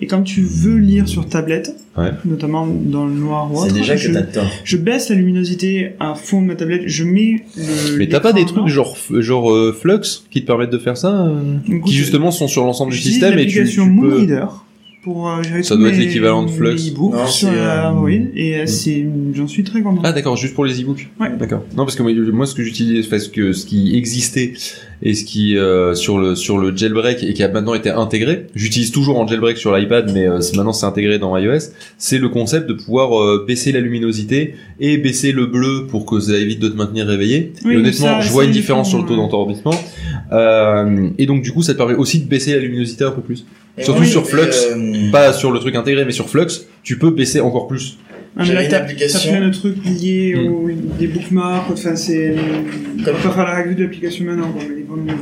[SPEAKER 4] Et quand tu veux lire sur tablette,
[SPEAKER 1] Ouais.
[SPEAKER 4] notamment dans le noir ou autre,
[SPEAKER 7] déjà
[SPEAKER 4] je,
[SPEAKER 7] que t'as tort.
[SPEAKER 4] je baisse la luminosité à fond de ma tablette, je mets le.
[SPEAKER 1] mais t'as pas des trucs genre genre euh, Flux qui te permettent de faire ça, euh, qui justement sont sur l'ensemble du système et tu, tu peux.
[SPEAKER 4] Reader pour euh, gérer
[SPEAKER 1] Ça doit être l'équivalent de Flux.
[SPEAKER 7] Non,
[SPEAKER 4] sur euh, Android et euh, c'est, j'en suis très content.
[SPEAKER 1] Ah d'accord, juste pour les e-books.
[SPEAKER 4] Ouais.
[SPEAKER 1] D'accord. Non parce que moi, moi, ce que j'utilise, enfin, ce que ce qui existait et ce qui euh, sur le sur le jailbreak et qui a maintenant été intégré, j'utilise toujours en jailbreak sur l'iPad, mais euh, maintenant c'est intégré dans iOS. C'est le concept de pouvoir euh, baisser la luminosité et baisser le bleu pour que ça évite de te maintenir réveillé.
[SPEAKER 4] Oui,
[SPEAKER 1] et honnêtement,
[SPEAKER 4] ça-
[SPEAKER 1] je vois une différence sur le taux
[SPEAKER 4] euh,
[SPEAKER 1] d'endormissement. Euh, et donc du coup, ça te permet aussi de baisser la luminosité un peu plus.
[SPEAKER 7] Et
[SPEAKER 1] Surtout sur Flux,
[SPEAKER 7] euh,
[SPEAKER 1] Pas sur le truc intégré, mais sur Flux, tu peux baisser encore plus.
[SPEAKER 4] Ah, mais là,
[SPEAKER 7] une application-
[SPEAKER 4] T'as plein de trucs liés
[SPEAKER 1] Mm.
[SPEAKER 4] aux des bookmarks, enfin c'est. On
[SPEAKER 7] Comme-
[SPEAKER 4] va pas faire la revue de l'application maintenant, quoi, mais vraiment.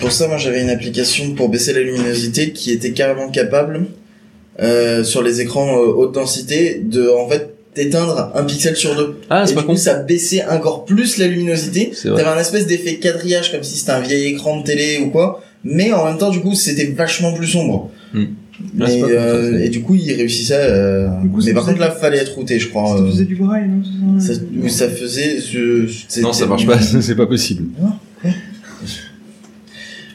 [SPEAKER 7] Pour ça, moi, j'avais une application pour baisser la luminosité qui était carrément capable, euh, sur les écrans euh, haute densité, de, en fait, d'éteindre un pixel sur deux.
[SPEAKER 1] Ah,
[SPEAKER 7] et
[SPEAKER 1] c'est
[SPEAKER 7] du
[SPEAKER 1] pas
[SPEAKER 7] coup,
[SPEAKER 1] con.
[SPEAKER 7] ça baissait encore plus la luminosité.
[SPEAKER 1] C'est vrai.
[SPEAKER 7] T'avais un espèce d'effet quadrillage, comme si c'était un vieil écran de télé ou quoi. Mais en même temps, du coup, c'était vachement plus sombre.
[SPEAKER 1] Hmm. Ah,
[SPEAKER 7] Mais,
[SPEAKER 1] pas
[SPEAKER 7] euh, et du coup, il réussissait. Euh...
[SPEAKER 4] Coup,
[SPEAKER 7] mais par contre, là, fallait être routé, je crois.
[SPEAKER 4] Ça
[SPEAKER 7] euh,
[SPEAKER 4] faisait du braille, non
[SPEAKER 7] Ça, ou ça faisait.
[SPEAKER 1] Non, ça marche pas, c'est pas possible.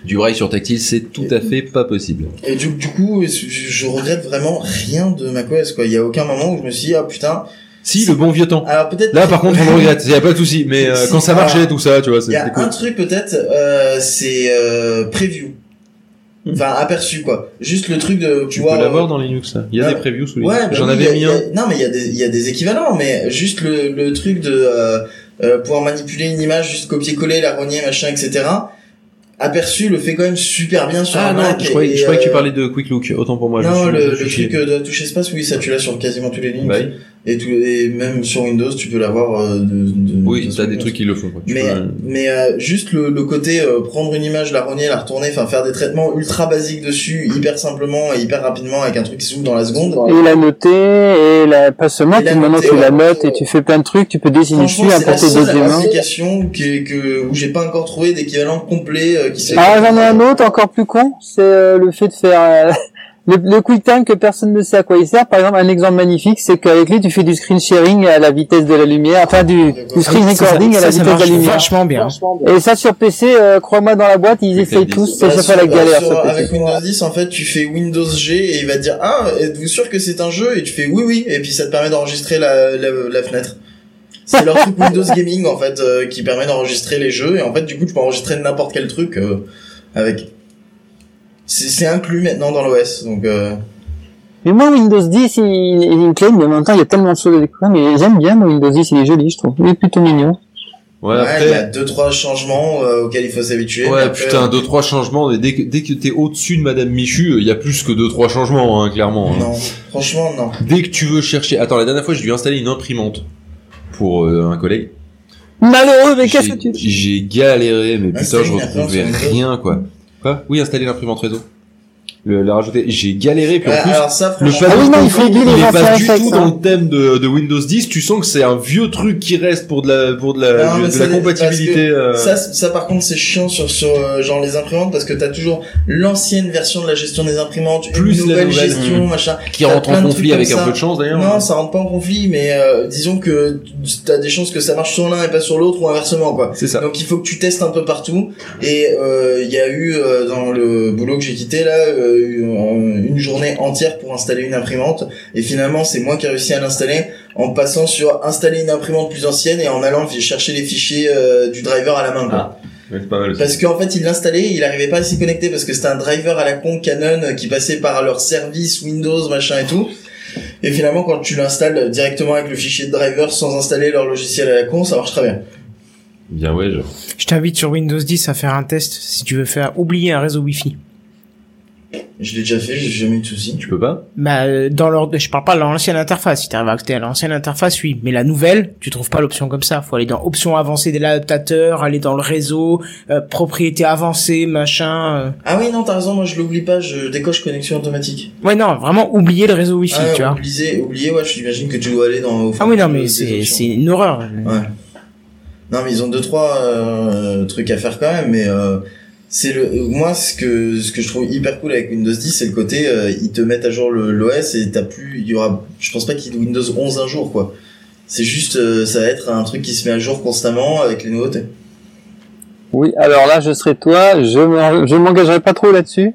[SPEAKER 1] Du braille sur tactile, c'est tout à fait pas possible.
[SPEAKER 7] Et du, du coup, je, je regrette vraiment rien de macOS, quoi. Il y a aucun moment où je me suis dit, ah putain.
[SPEAKER 1] Si, le bon vieux temps.
[SPEAKER 7] Alors peut-être.
[SPEAKER 1] Là, par contre, on le regrette, y a pas de souci. Mais euh,
[SPEAKER 7] Si,
[SPEAKER 1] quand ça
[SPEAKER 7] ah.
[SPEAKER 1] marchait, tout ça, tu vois,
[SPEAKER 7] Il y a un truc peut-être, euh, c'est euh, preview. Enfin, aperçu, quoi. Juste le truc de
[SPEAKER 1] Tu
[SPEAKER 7] pouvoir,
[SPEAKER 1] peux l'avoir
[SPEAKER 7] euh,
[SPEAKER 1] dans Linux, ça. Il y a des previews sous
[SPEAKER 7] Ouais,
[SPEAKER 1] Linux.
[SPEAKER 7] bah
[SPEAKER 1] J'en
[SPEAKER 7] oui,
[SPEAKER 1] avais mis
[SPEAKER 7] a-
[SPEAKER 1] un.
[SPEAKER 7] Non, mais il y a des, il y a des équivalents, mais juste le, le truc de euh, euh, pouvoir manipuler une image, juste copier-coller, la renier, machin, etc. Aperçu le fait quand même super bien sur
[SPEAKER 1] Ah non,
[SPEAKER 7] Mac.
[SPEAKER 1] je croyais,
[SPEAKER 7] et,
[SPEAKER 1] je croyais que tu
[SPEAKER 7] euh,
[SPEAKER 1] parlais de Quick Look. Autant pour moi.
[SPEAKER 7] non, le, le truc de la touche espace, oui, ça tu l'as sur quasiment tous les lignes.
[SPEAKER 1] Bah.
[SPEAKER 7] Et, tout, et même sur Windows, tu peux l'avoir euh, de, de,
[SPEAKER 1] Oui,
[SPEAKER 7] de
[SPEAKER 1] t'as des trucs qui le font. quoi. Tu
[SPEAKER 7] Mais,
[SPEAKER 1] peux-
[SPEAKER 7] mais euh, juste le, le côté euh, prendre une image, la renier, la retourner, enfin faire des traitements ultra basiques dessus, hyper simplement et hyper rapidement avec un truc qui s'ouvre dans la seconde.
[SPEAKER 3] Et la noter, et la, pas seulement,
[SPEAKER 7] Et la
[SPEAKER 3] tu, maintenant
[SPEAKER 7] noter,
[SPEAKER 3] tu la
[SPEAKER 7] ouais.
[SPEAKER 3] notes et tu fais plein de trucs, tu peux dessiner dessus, d'autres
[SPEAKER 7] seule
[SPEAKER 3] éléments.
[SPEAKER 7] application que, que, où j'ai pas encore trouvé d'équivalent complet euh, qui.
[SPEAKER 3] Ah, j'en ai un autre encore plus con, c'est euh, le fait de faire euh, le, le QuickTime que personne ne sait à quoi il sert. Par exemple, un exemple magnifique, c'est qu'avec lui, tu fais du screen sharing à la vitesse de la lumière, enfin du, du screen
[SPEAKER 2] Ça, ça-
[SPEAKER 3] recording à la
[SPEAKER 2] ça, ça
[SPEAKER 3] vitesse de la lumière.
[SPEAKER 2] vachement bien.
[SPEAKER 3] Et ça sur PC, euh, crois-moi dans la boîte, ils essayent tous,
[SPEAKER 1] 10.
[SPEAKER 3] c'est
[SPEAKER 7] Bah,
[SPEAKER 3] fois
[SPEAKER 7] sur-
[SPEAKER 3] la galère
[SPEAKER 7] sur-
[SPEAKER 3] sur PC.
[SPEAKER 7] avec Windows 10, en fait, tu fais Windows G et il va te dire ah êtes-vous sûr que c'est un jeu? Et tu fais oui oui et puis ça te permet d'enregistrer la, la, la fenêtre. C'est leur truc Windows Gaming en fait euh, qui permet d'enregistrer les jeux et en fait du coup tu peux enregistrer n'importe quel truc euh, avec. C'est inclus maintenant dans l'OS donc. Euh...
[SPEAKER 3] Mais moi, Windows 10, il, il claim, mais en même temps, il y a tellement de choses à découvrir, mais j'aime bien, moi, Windows 10, il est joli, je trouve. Il est plutôt mignon.
[SPEAKER 1] Ouais,
[SPEAKER 7] Ouais, il y a deux trois changements euh, auxquels il faut s'habituer. mais
[SPEAKER 1] Ouais,
[SPEAKER 7] après,
[SPEAKER 1] putain, deux trois changements. Et dès que dès que t'es au-dessus de Madame Michu, il y a plus que deux trois changements, hein, clairement. hein.
[SPEAKER 7] Non, franchement non.
[SPEAKER 1] Dès que tu veux chercher. Attends, la dernière fois, j'ai dû installer une imprimante pour euh, un collègue.
[SPEAKER 3] Malheureux, mais qu'est-ce que tu...
[SPEAKER 1] J'ai galéré, mais putain, je retrouvais rien, quoi. Oui, installer l'imprimante réseau. Le, la rajouter. J'ai galéré, puis en
[SPEAKER 7] Ouais,
[SPEAKER 1] plus.
[SPEAKER 7] alors ça
[SPEAKER 1] Le.
[SPEAKER 3] Ah oui, non, il
[SPEAKER 1] il est pas du tout
[SPEAKER 3] hein.
[SPEAKER 1] dans le thème de, de Windows 10. Tu sens que c'est un vieux truc qui reste pour de la pour de la
[SPEAKER 7] Non,
[SPEAKER 1] de la compatibilité. euh,
[SPEAKER 7] Ça, ça par contre c'est chiant sur sur euh, genre les imprimantes parce que t'as toujours l'ancienne version de la gestion des imprimantes,
[SPEAKER 1] Plus
[SPEAKER 7] une
[SPEAKER 1] la
[SPEAKER 7] nouvelle
[SPEAKER 1] nouvelle.
[SPEAKER 7] gestion, machin.
[SPEAKER 1] qui rentre en conflit avec un peu de chance d'ailleurs.
[SPEAKER 7] Non, ça rentre pas en conflit, mais euh, disons que t'as des chances que ça marche sur l'un et pas sur l'autre ou inversement quoi.
[SPEAKER 1] C'est ça.
[SPEAKER 7] Donc il faut que tu testes un peu partout. Et euh, il y a eu euh, dans le boulot que j'ai quitté là euh, une journée entière pour installer une imprimante. Et finalement c'est moi qui ai réussi à l'installer en passant sur installer une imprimante plus ancienne et en allant chercher les fichiers euh, du driver à la main. Quoi.
[SPEAKER 1] Ouais, c'est pas mal. aussi.
[SPEAKER 7] Parce qu'en fait, il l'installait, il arrivait pas à s'y connecter parce que c'était un driver à la con Canon euh, qui passait par leur service Windows, machin et tout. Et finalement, quand tu l'installes directement avec le fichier de driver sans installer leur logiciel à la con, ça marche très bien.
[SPEAKER 1] Bien ouais. je-
[SPEAKER 2] Je t'invite sur Windows 10 à faire un test si tu veux faire oublier un réseau Wi-Fi.
[SPEAKER 7] Je l'ai déjà fait, j'ai jamais eu de soucis.
[SPEAKER 1] Tu peux pas
[SPEAKER 2] Bah, euh, dans leur, je parle pas de l'ancienne interface. Si t'arrives à accéder à l'ancienne interface, oui. Mais la nouvelle, tu trouves pas l'option comme ça. Faut aller dans options avancées de l'adaptateur, aller dans le réseau, euh, propriétés avancées, machin. euh.
[SPEAKER 7] Ah oui, non, t'as raison, moi je l'oublie pas, je décoche connexion automatique.
[SPEAKER 2] Ouais, non, vraiment oublier le réseau Wi-Fi,
[SPEAKER 7] ah,
[SPEAKER 2] tu vois.
[SPEAKER 7] oublier, oublier, ouais, j'imagine que tu dois aller dans...
[SPEAKER 2] Ah oui, non, mais c'est, c'est une horreur.
[SPEAKER 7] Ouais. Non, mais ils ont deux trois euh, trucs à faire quand même, mais euh, c'est le moi ce que ce que je trouve hyper cool avec Windows 10, c'est le côté euh, ils te mettent à jour l'OS et t'as plus il y aura je pense pas qu'il y ait Windows 11 un jour quoi. C'est juste euh, ça va être un truc qui se met à jour constamment avec les nouveautés.
[SPEAKER 3] Oui, alors là, je serai toi, je je m'engagerai pas trop là-dessus.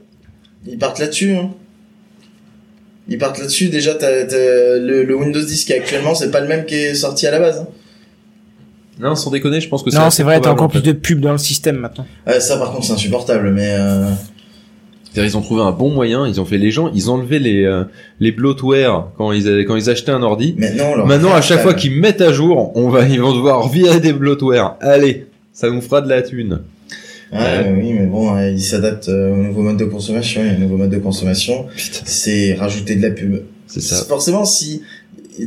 [SPEAKER 7] Ils partent là-dessus hein. Ils partent là-dessus déjà t'as, t'as- le, le Windows 10 qui est actuellement, c'est pas le même qui est sorti à la base. hein.
[SPEAKER 1] Non, sans déconner, je pense que
[SPEAKER 2] Non,
[SPEAKER 1] assez
[SPEAKER 2] c'est vrai, t'as encore plus de pubs dans le système maintenant.
[SPEAKER 7] Ouais, ça par contre c'est insupportable mais euh...
[SPEAKER 1] C'est-à-dire, ils ont trouvé un bon moyen. Ils ont fait les gens, ils enlevaient les euh, les bloatware quand ils quand ils achetaient un ordi.
[SPEAKER 7] maintenant leur
[SPEAKER 1] Maintenant, à
[SPEAKER 7] un
[SPEAKER 1] chaque fois qu'ils mettent à jour, on va, ils vont devoir virer des bloatware. Allez, ça nous fera de la thune.
[SPEAKER 7] Mais oui, mais bon, euh, il s'adapte euh, au nouveau mode de consommation. Et le nouveau mode de consommation,
[SPEAKER 1] Putain,
[SPEAKER 7] c'est rajouter de la pub.
[SPEAKER 1] c'est ça.
[SPEAKER 7] Forcément, si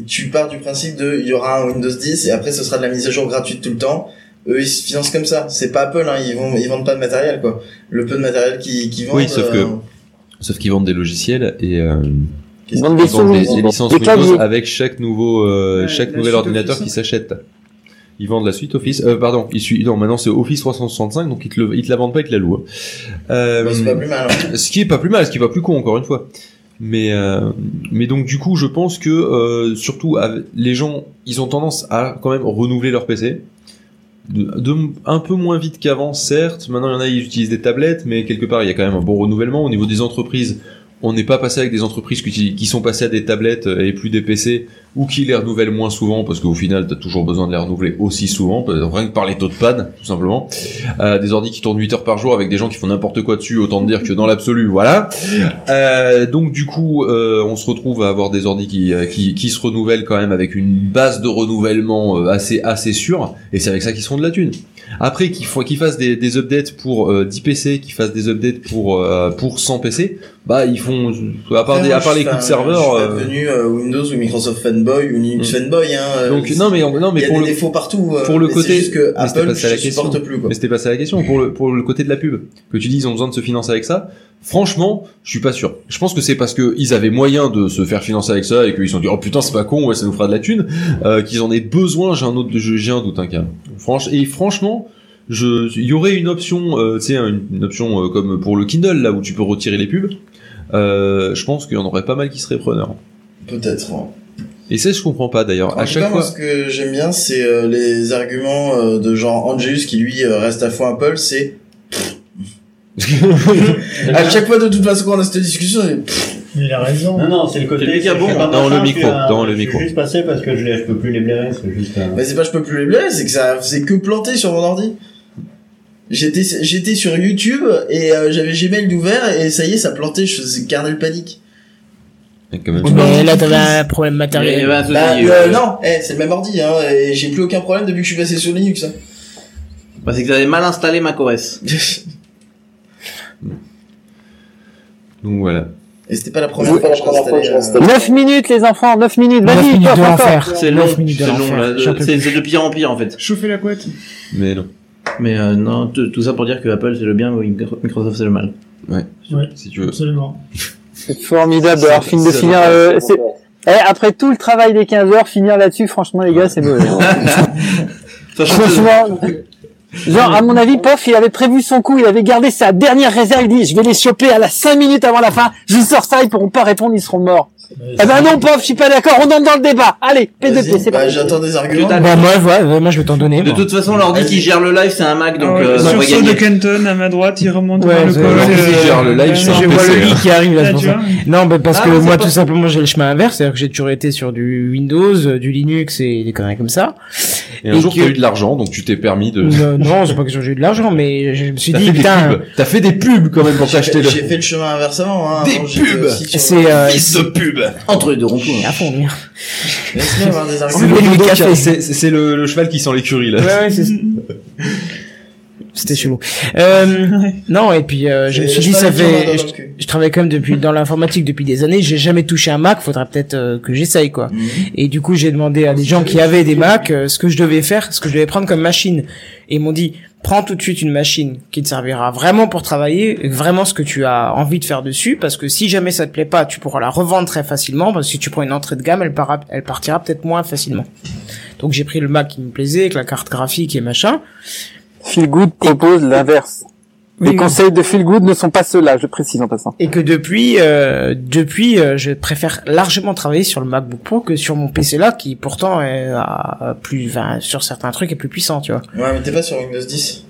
[SPEAKER 7] tu pars du principe de, il y aura un Windows 10 et après ce sera de la mise à jour gratuite tout le temps. Eux, ils se financent comme ça. C'est pas Apple, hein. Ils vont, ils vendent pas de matériel, quoi. Le peu de matériel qu'ils vendent.
[SPEAKER 1] Oui, sauf que-
[SPEAKER 7] euh,
[SPEAKER 1] Sauf qu'ils vendent des logiciels et euh,
[SPEAKER 3] Ils vendent des
[SPEAKER 1] ils vendent des, des licences
[SPEAKER 3] des
[SPEAKER 1] Windows
[SPEAKER 3] claviers.
[SPEAKER 1] avec chaque nouveau euh,
[SPEAKER 4] Ouais,
[SPEAKER 1] chaque nouvel ordinateur qui s'achète. Ils vendent la suite Office. Euh, pardon, ils suivent. Non, maintenant c'est Office 365, donc ils te, le, ils te la vendent pas, ils te la louent. Euh,
[SPEAKER 7] Bah, c'est pas plus mal. hein.
[SPEAKER 1] ce qui est pas plus mal, ce qui est pas plus con encore une fois. Mais euh, mais donc du coup, je pense que euh, surtout les gens, ils ont tendance à quand même renouveler leur PC. Un peu moins vite qu'avant, certes. Maintenant, il y en a, ils utilisent des tablettes, mais quelque part, il y a quand même un bon renouvellement au niveau des entreprises. On n'est pas passé avec des entreprises qui, qui sont passées à des tablettes et plus des PC, ou qui les renouvellent moins souvent, parce qu'au final, t'as toujours besoin de les renouveler aussi souvent, rien que par les taux de panne, tout simplement. Euh, des ordi qui tournent 8 heures par jour avec des gens qui font n'importe quoi dessus, autant te dire que dans l'absolu, voilà. Euh, donc du coup, euh, on se retrouve à avoir des ordi qui, euh, qui, qui se renouvellent quand même avec une base de renouvellement euh, assez assez sûre, et c'est avec ça qu'ils se font de la thune. Après qu'ils qu'ils fassent des, des updates pour euh, 10 PC, qu'ils fassent des updates pour euh, pour 100 PC, bah ils font à part des, à part les coups de serveur.
[SPEAKER 7] Je suis
[SPEAKER 1] euh,
[SPEAKER 7] pas devenu euh, Windows ou Microsoft fanboy ou Linux
[SPEAKER 1] Mm.
[SPEAKER 7] fanboy, hein. euh,
[SPEAKER 1] donc non mais non mais
[SPEAKER 7] y a
[SPEAKER 1] pour
[SPEAKER 7] des
[SPEAKER 1] le
[SPEAKER 7] défauts partout. euh,
[SPEAKER 1] pour le côté-
[SPEAKER 7] juste que Apple,
[SPEAKER 1] pas ça la
[SPEAKER 7] je
[SPEAKER 1] question.
[SPEAKER 7] supporte plus, quoi.
[SPEAKER 1] Mais c'était pas ça la question. Pour le, pour le côté de la pub, que tu dis ils ont besoin de se financer avec ça, franchement, je suis pas sûr. Je pense que c'est parce que ils avaient moyen de se faire financer avec ça et qu'ils se sont dit oh putain c'est pas con, ouais, ça nous fera de la thune, euh, qu'ils en aient besoin. J'ai un autre, j'ai un doute, hein, quand même. Franch, et franchement, je, il y aurait une option, euh, tu sais, une, une option euh, comme pour le Kindle là où tu peux retirer les pubs. Euh, je pense qu'il y en aurait pas mal qui seraient preneurs.
[SPEAKER 7] Peut-être. ouais.
[SPEAKER 1] Et ça, je comprends pas d'ailleurs. À chaque
[SPEAKER 7] cas, moi,
[SPEAKER 1] fois.
[SPEAKER 7] ce que j'aime bien, c'est euh, les arguments euh, de genre Angelus qui lui euh, reste à fond Apple, c'est à chaque fois de toute façon qu'on a cette discussion, c'est
[SPEAKER 8] Mais il a raison.
[SPEAKER 6] Non, non, c'est le côté.
[SPEAKER 5] C'est bon,
[SPEAKER 6] pas
[SPEAKER 1] dans le micro, dans le
[SPEAKER 6] je suis
[SPEAKER 1] micro.
[SPEAKER 6] juste passé parce que je, les- je peux plus les blairer, c'est juste un...
[SPEAKER 7] mais c'est pas je peux plus les blairer, c'est que ça c'est que planté sur mon ordi. J'étais j'étais sur YouTube et euh, j'avais Gmail d'ouvert et ça y est, ça plantait, je faisais kernel panique.
[SPEAKER 2] Mais là, t'avais un problème
[SPEAKER 5] y
[SPEAKER 2] matériel.
[SPEAKER 5] souci,
[SPEAKER 7] Bah,
[SPEAKER 5] euh,
[SPEAKER 7] euh, non, eh, c'est le même ordi hein, et j'ai plus aucun problème depuis que je suis passé sur Linux. hein.
[SPEAKER 5] bah, c'est que avez mal installé macOS.
[SPEAKER 1] Donc voilà.
[SPEAKER 7] Et c'était pas la première fois que je l'installais. euh,
[SPEAKER 3] 9 minutes, les enfants, 9 minutes,
[SPEAKER 2] 9
[SPEAKER 3] vas-y,
[SPEAKER 2] minutes.
[SPEAKER 5] C'est long,
[SPEAKER 2] 9 minutes de l'enfer.
[SPEAKER 5] C'est c'est pire en pire en fait.
[SPEAKER 4] Chauffer la couette.
[SPEAKER 1] Mais non.
[SPEAKER 5] Mais euh, non, tout ça pour dire que Apple c'est le bien, Microsoft c'est le mal.
[SPEAKER 1] Si tu veux.
[SPEAKER 8] Absolument.
[SPEAKER 3] C'est formidable d'avoir fini de finir. euh, eh, après tout le travail des 15 heures, finir là-dessus, franchement, les gars, c'est mauvais. hein. Franchement, genre, à mon avis, Pof, il avait prévu son coup, il avait gardé sa dernière réserve, il dit, je vais les choper à la 5 minutes avant la fin, je sors ça, ils pourront pas répondre, ils seront morts. Eh ben non, Pof, je suis pas d'accord, on entre dans le débat. Allez, P2P,
[SPEAKER 7] Vas-y,
[SPEAKER 3] c'est
[SPEAKER 7] bah, j'attends des arguments.
[SPEAKER 2] Bah, moi, ouais, ouais, moi, je vais t'en donner.
[SPEAKER 5] De
[SPEAKER 2] moi.
[SPEAKER 5] toute façon, l'ordi qui gère le live, c'est un Mac, donc
[SPEAKER 4] Ah ouais,
[SPEAKER 5] euh, va
[SPEAKER 4] sursaut de. Kenton à ma droite, il remonte
[SPEAKER 2] Ouais,
[SPEAKER 4] vers le col.
[SPEAKER 1] qui gère le live,
[SPEAKER 4] ouais,
[SPEAKER 1] c'est un
[SPEAKER 2] je vois le lit qui arrive là,
[SPEAKER 4] Là,
[SPEAKER 2] c'est pour
[SPEAKER 4] tu
[SPEAKER 2] ça.
[SPEAKER 4] vois.
[SPEAKER 2] Non, bah, parce
[SPEAKER 5] Ah,
[SPEAKER 2] que moi,
[SPEAKER 5] pas-
[SPEAKER 2] tout simplement, j'ai le chemin inverse, c'est-à-dire que j'ai toujours été sur du Windows, euh, du Linux et des conneries comme ça.
[SPEAKER 1] Et un
[SPEAKER 2] Et
[SPEAKER 1] jour,
[SPEAKER 2] que-
[SPEAKER 1] t'as eu de l'argent, donc tu t'es permis de.
[SPEAKER 2] Euh, non, c'est pas que j'ai eu de l'argent, mais je me suis dit, putain.
[SPEAKER 1] T'as fait des pubs quand même pour t'acheter le.
[SPEAKER 7] j'ai fait le chemin inversement. Hein,
[SPEAKER 1] Des pubs.
[SPEAKER 2] c'est, euh,
[SPEAKER 1] Fils de pub.
[SPEAKER 5] Entre les deux ronds-points.
[SPEAKER 2] à fond, lui.
[SPEAKER 7] Laisse-moi avoir des
[SPEAKER 2] C'est
[SPEAKER 7] arguments.
[SPEAKER 2] le
[SPEAKER 1] le, le cheval qui sent l'écurie là.
[SPEAKER 2] Ouais, ouais, c'est, c'était chelou. Euh, non, et puis, euh, je me suis dit, ça fait, je, je travaille quand même depuis, dans l'informatique depuis des années, j'ai jamais touché un Mac, faudrait peut-être euh, que j'essaye, quoi.
[SPEAKER 7] Mhm.
[SPEAKER 2] Et du coup, j'ai demandé à des gens qui avaient des Mac euh, ce que je devais faire, ce que je devais prendre comme machine. Et ils m'ont dit, prends tout de suite une machine qui te servira vraiment pour travailler, vraiment ce que tu as envie de faire dessus, parce que si jamais ça te plaît pas, tu pourras la revendre très facilement, parce que si tu prends une entrée de gamme, elle, para- elle partira peut-être moins facilement. Donc j'ai pris le Mac qui me plaisait, avec la carte graphique et machin.
[SPEAKER 3] Feel Good propose l'inverse.
[SPEAKER 2] Oui,
[SPEAKER 3] Les
[SPEAKER 2] oui.
[SPEAKER 3] conseils de Feel Good ne sont pas ceux-là, je précise en passant.
[SPEAKER 2] Et que depuis, euh, depuis, euh, je préfère largement travailler sur le MacBook Pro que sur mon PC là, qui pourtant est à plus, enfin, sur certains trucs est plus puissant, tu vois.
[SPEAKER 7] Ouais, mais t'es pas sur Windows 10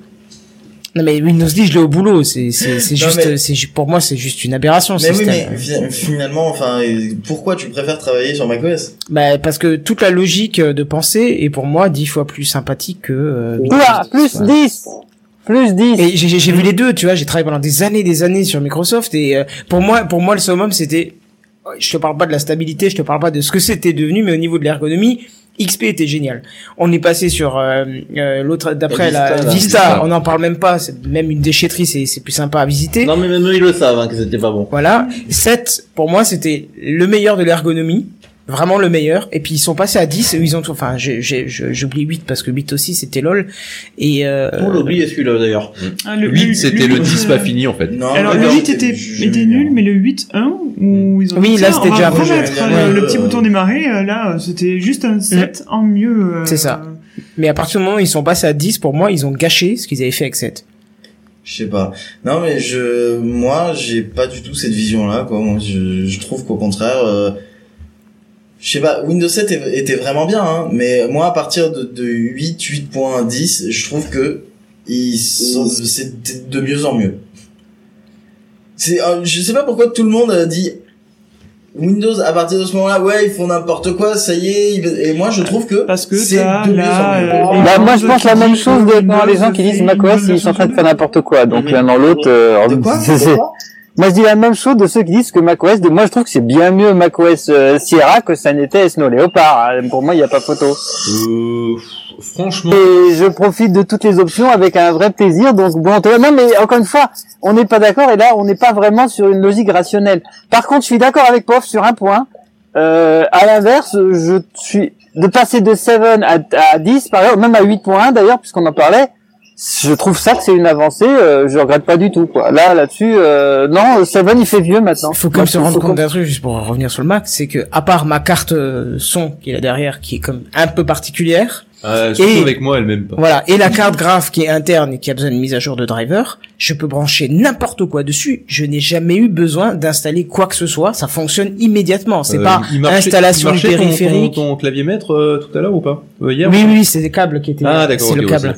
[SPEAKER 2] Non mais Windows 10, je l'ai au boulot, c'est c'est c'est juste,
[SPEAKER 7] mais-
[SPEAKER 2] c'est pour moi c'est juste une aberration. ce
[SPEAKER 7] Mais oui,
[SPEAKER 2] système.
[SPEAKER 7] mais fi- finalement, enfin, pourquoi tu préfères travailler sur macOS?
[SPEAKER 2] Bah parce que toute la logique euh, de pensée est pour moi dix fois plus sympathique que. Euh, Windows
[SPEAKER 3] Ouah,
[SPEAKER 2] 10,
[SPEAKER 3] plus
[SPEAKER 2] ouais.
[SPEAKER 3] 10 Plus 10
[SPEAKER 2] Et j'ai j'ai vu les deux, tu vois, j'ai travaillé pendant des années, des années sur Microsoft et euh, pour moi, pour moi le summum c'était, je te parle pas de la stabilité, je te parle pas de ce que c'était devenu, mais au niveau de l'ergonomie, XP était génial. On est passé sur euh, euh, l'autre d'après
[SPEAKER 5] La
[SPEAKER 2] la
[SPEAKER 5] Vista,
[SPEAKER 2] on n'en parle même pas, c'est même une déchetterie, c'est c'est plus sympa à visiter.
[SPEAKER 5] Non, mais même eux, ils le savent, hein, que c'était pas bon.
[SPEAKER 2] Voilà, 7 pour moi c'était le meilleur de l'ergonomie. Vraiment le meilleur. Et puis ils sont passés à 10 et ils ont enfin, j'ai, j'ai, je- j'oublie 8 parce que 8 aussi c'était lol. Et, euh,
[SPEAKER 5] On l'a oublié celui-là d'ailleurs.
[SPEAKER 4] Ah, le-
[SPEAKER 1] 8, c'était le 10 pas
[SPEAKER 4] euh,
[SPEAKER 1] fini en fait.
[SPEAKER 7] Non,
[SPEAKER 4] Alors, le
[SPEAKER 7] d'accord,
[SPEAKER 4] 8 était, était nul, mais le 8.1, où ils ont
[SPEAKER 2] Oui, là, c'était déjà
[SPEAKER 4] euh, le
[SPEAKER 7] Euh,
[SPEAKER 4] petit bouton démarrer, euh, là, c'était juste un 7 en mieux. euh,
[SPEAKER 2] C'est ça. Mais à partir du moment où ils sont passés à 10, pour moi, ils ont gâché ce qu'ils avaient fait avec 7.
[SPEAKER 7] Je sais pas. Non, mais je, moi, j'ai pas du tout cette vision-là, quoi. Moi, je, je trouve qu'au contraire, euh, je sais pas, Windows 7 est- était vraiment bien, hein, mais moi, à partir de, de 8, 8.10, je trouve que ils sont, c'est de mieux en mieux. C'est, euh, je sais pas pourquoi tout le monde a dit Windows, à partir de ce moment-là, ouais, ils font n'importe quoi, ça y est, ils- et moi, je trouve que
[SPEAKER 4] Parce que
[SPEAKER 7] c'est de mieux en mieux.
[SPEAKER 4] euh,
[SPEAKER 3] Bah, moi, je pense la même chose
[SPEAKER 4] que
[SPEAKER 3] de, dans les gens qui disent macOS, ils sont en train de faire n'importe quoi. Donc, l'un dans l'autre, moi, je dis la même chose de ceux qui disent que macOS, de, moi, je trouve que c'est bien mieux macOS euh, Sierra que ça n'était Snow Leopard. hein. Pour moi, il n'y a pas photo.
[SPEAKER 1] Euh, franchement,
[SPEAKER 3] Et je profite de toutes les options avec un vrai plaisir. Donc bon, non mais encore une fois, on n'est pas d'accord et là on n'est pas vraiment sur une logique rationnelle. Par contre, je suis d'accord avec Pof sur un point. Euh, à l'inverse, je suis de passer de 7 à, à 10 par exemple, même à 8.1 d'ailleurs puisqu'on en parlait. Je trouve ça que c'est une avancée. Euh, je regrette pas du tout quoi. Là là-dessus, euh, non, 7 il fait vieux maintenant.
[SPEAKER 2] Il faut quand même se rendre compte d'un truc, juste pour revenir sur le Mac, c'est que, à part ma carte euh, son qui est là derrière, qui est comme un peu particulière,
[SPEAKER 1] euh, surtout
[SPEAKER 2] Et-
[SPEAKER 1] avec moi, elle m'aime pas.
[SPEAKER 2] voilà, et la carte graph qui est interne et qui a besoin de mise à jour de driver, je peux brancher n'importe quoi dessus. Je n'ai jamais eu besoin d'installer quoi que ce soit. Ça fonctionne immédiatement. C'est
[SPEAKER 1] Euh,
[SPEAKER 2] pas
[SPEAKER 1] il marchait-
[SPEAKER 2] installation
[SPEAKER 1] il marchait ton-
[SPEAKER 2] périphérique.
[SPEAKER 1] Ton, ton clavier maître euh, tout à l'heure ou pas euh, Hier
[SPEAKER 2] Oui, oui, c'est des câbles qui étaient.
[SPEAKER 1] Ah d'accord,
[SPEAKER 2] c'est
[SPEAKER 1] ok,
[SPEAKER 2] le câble.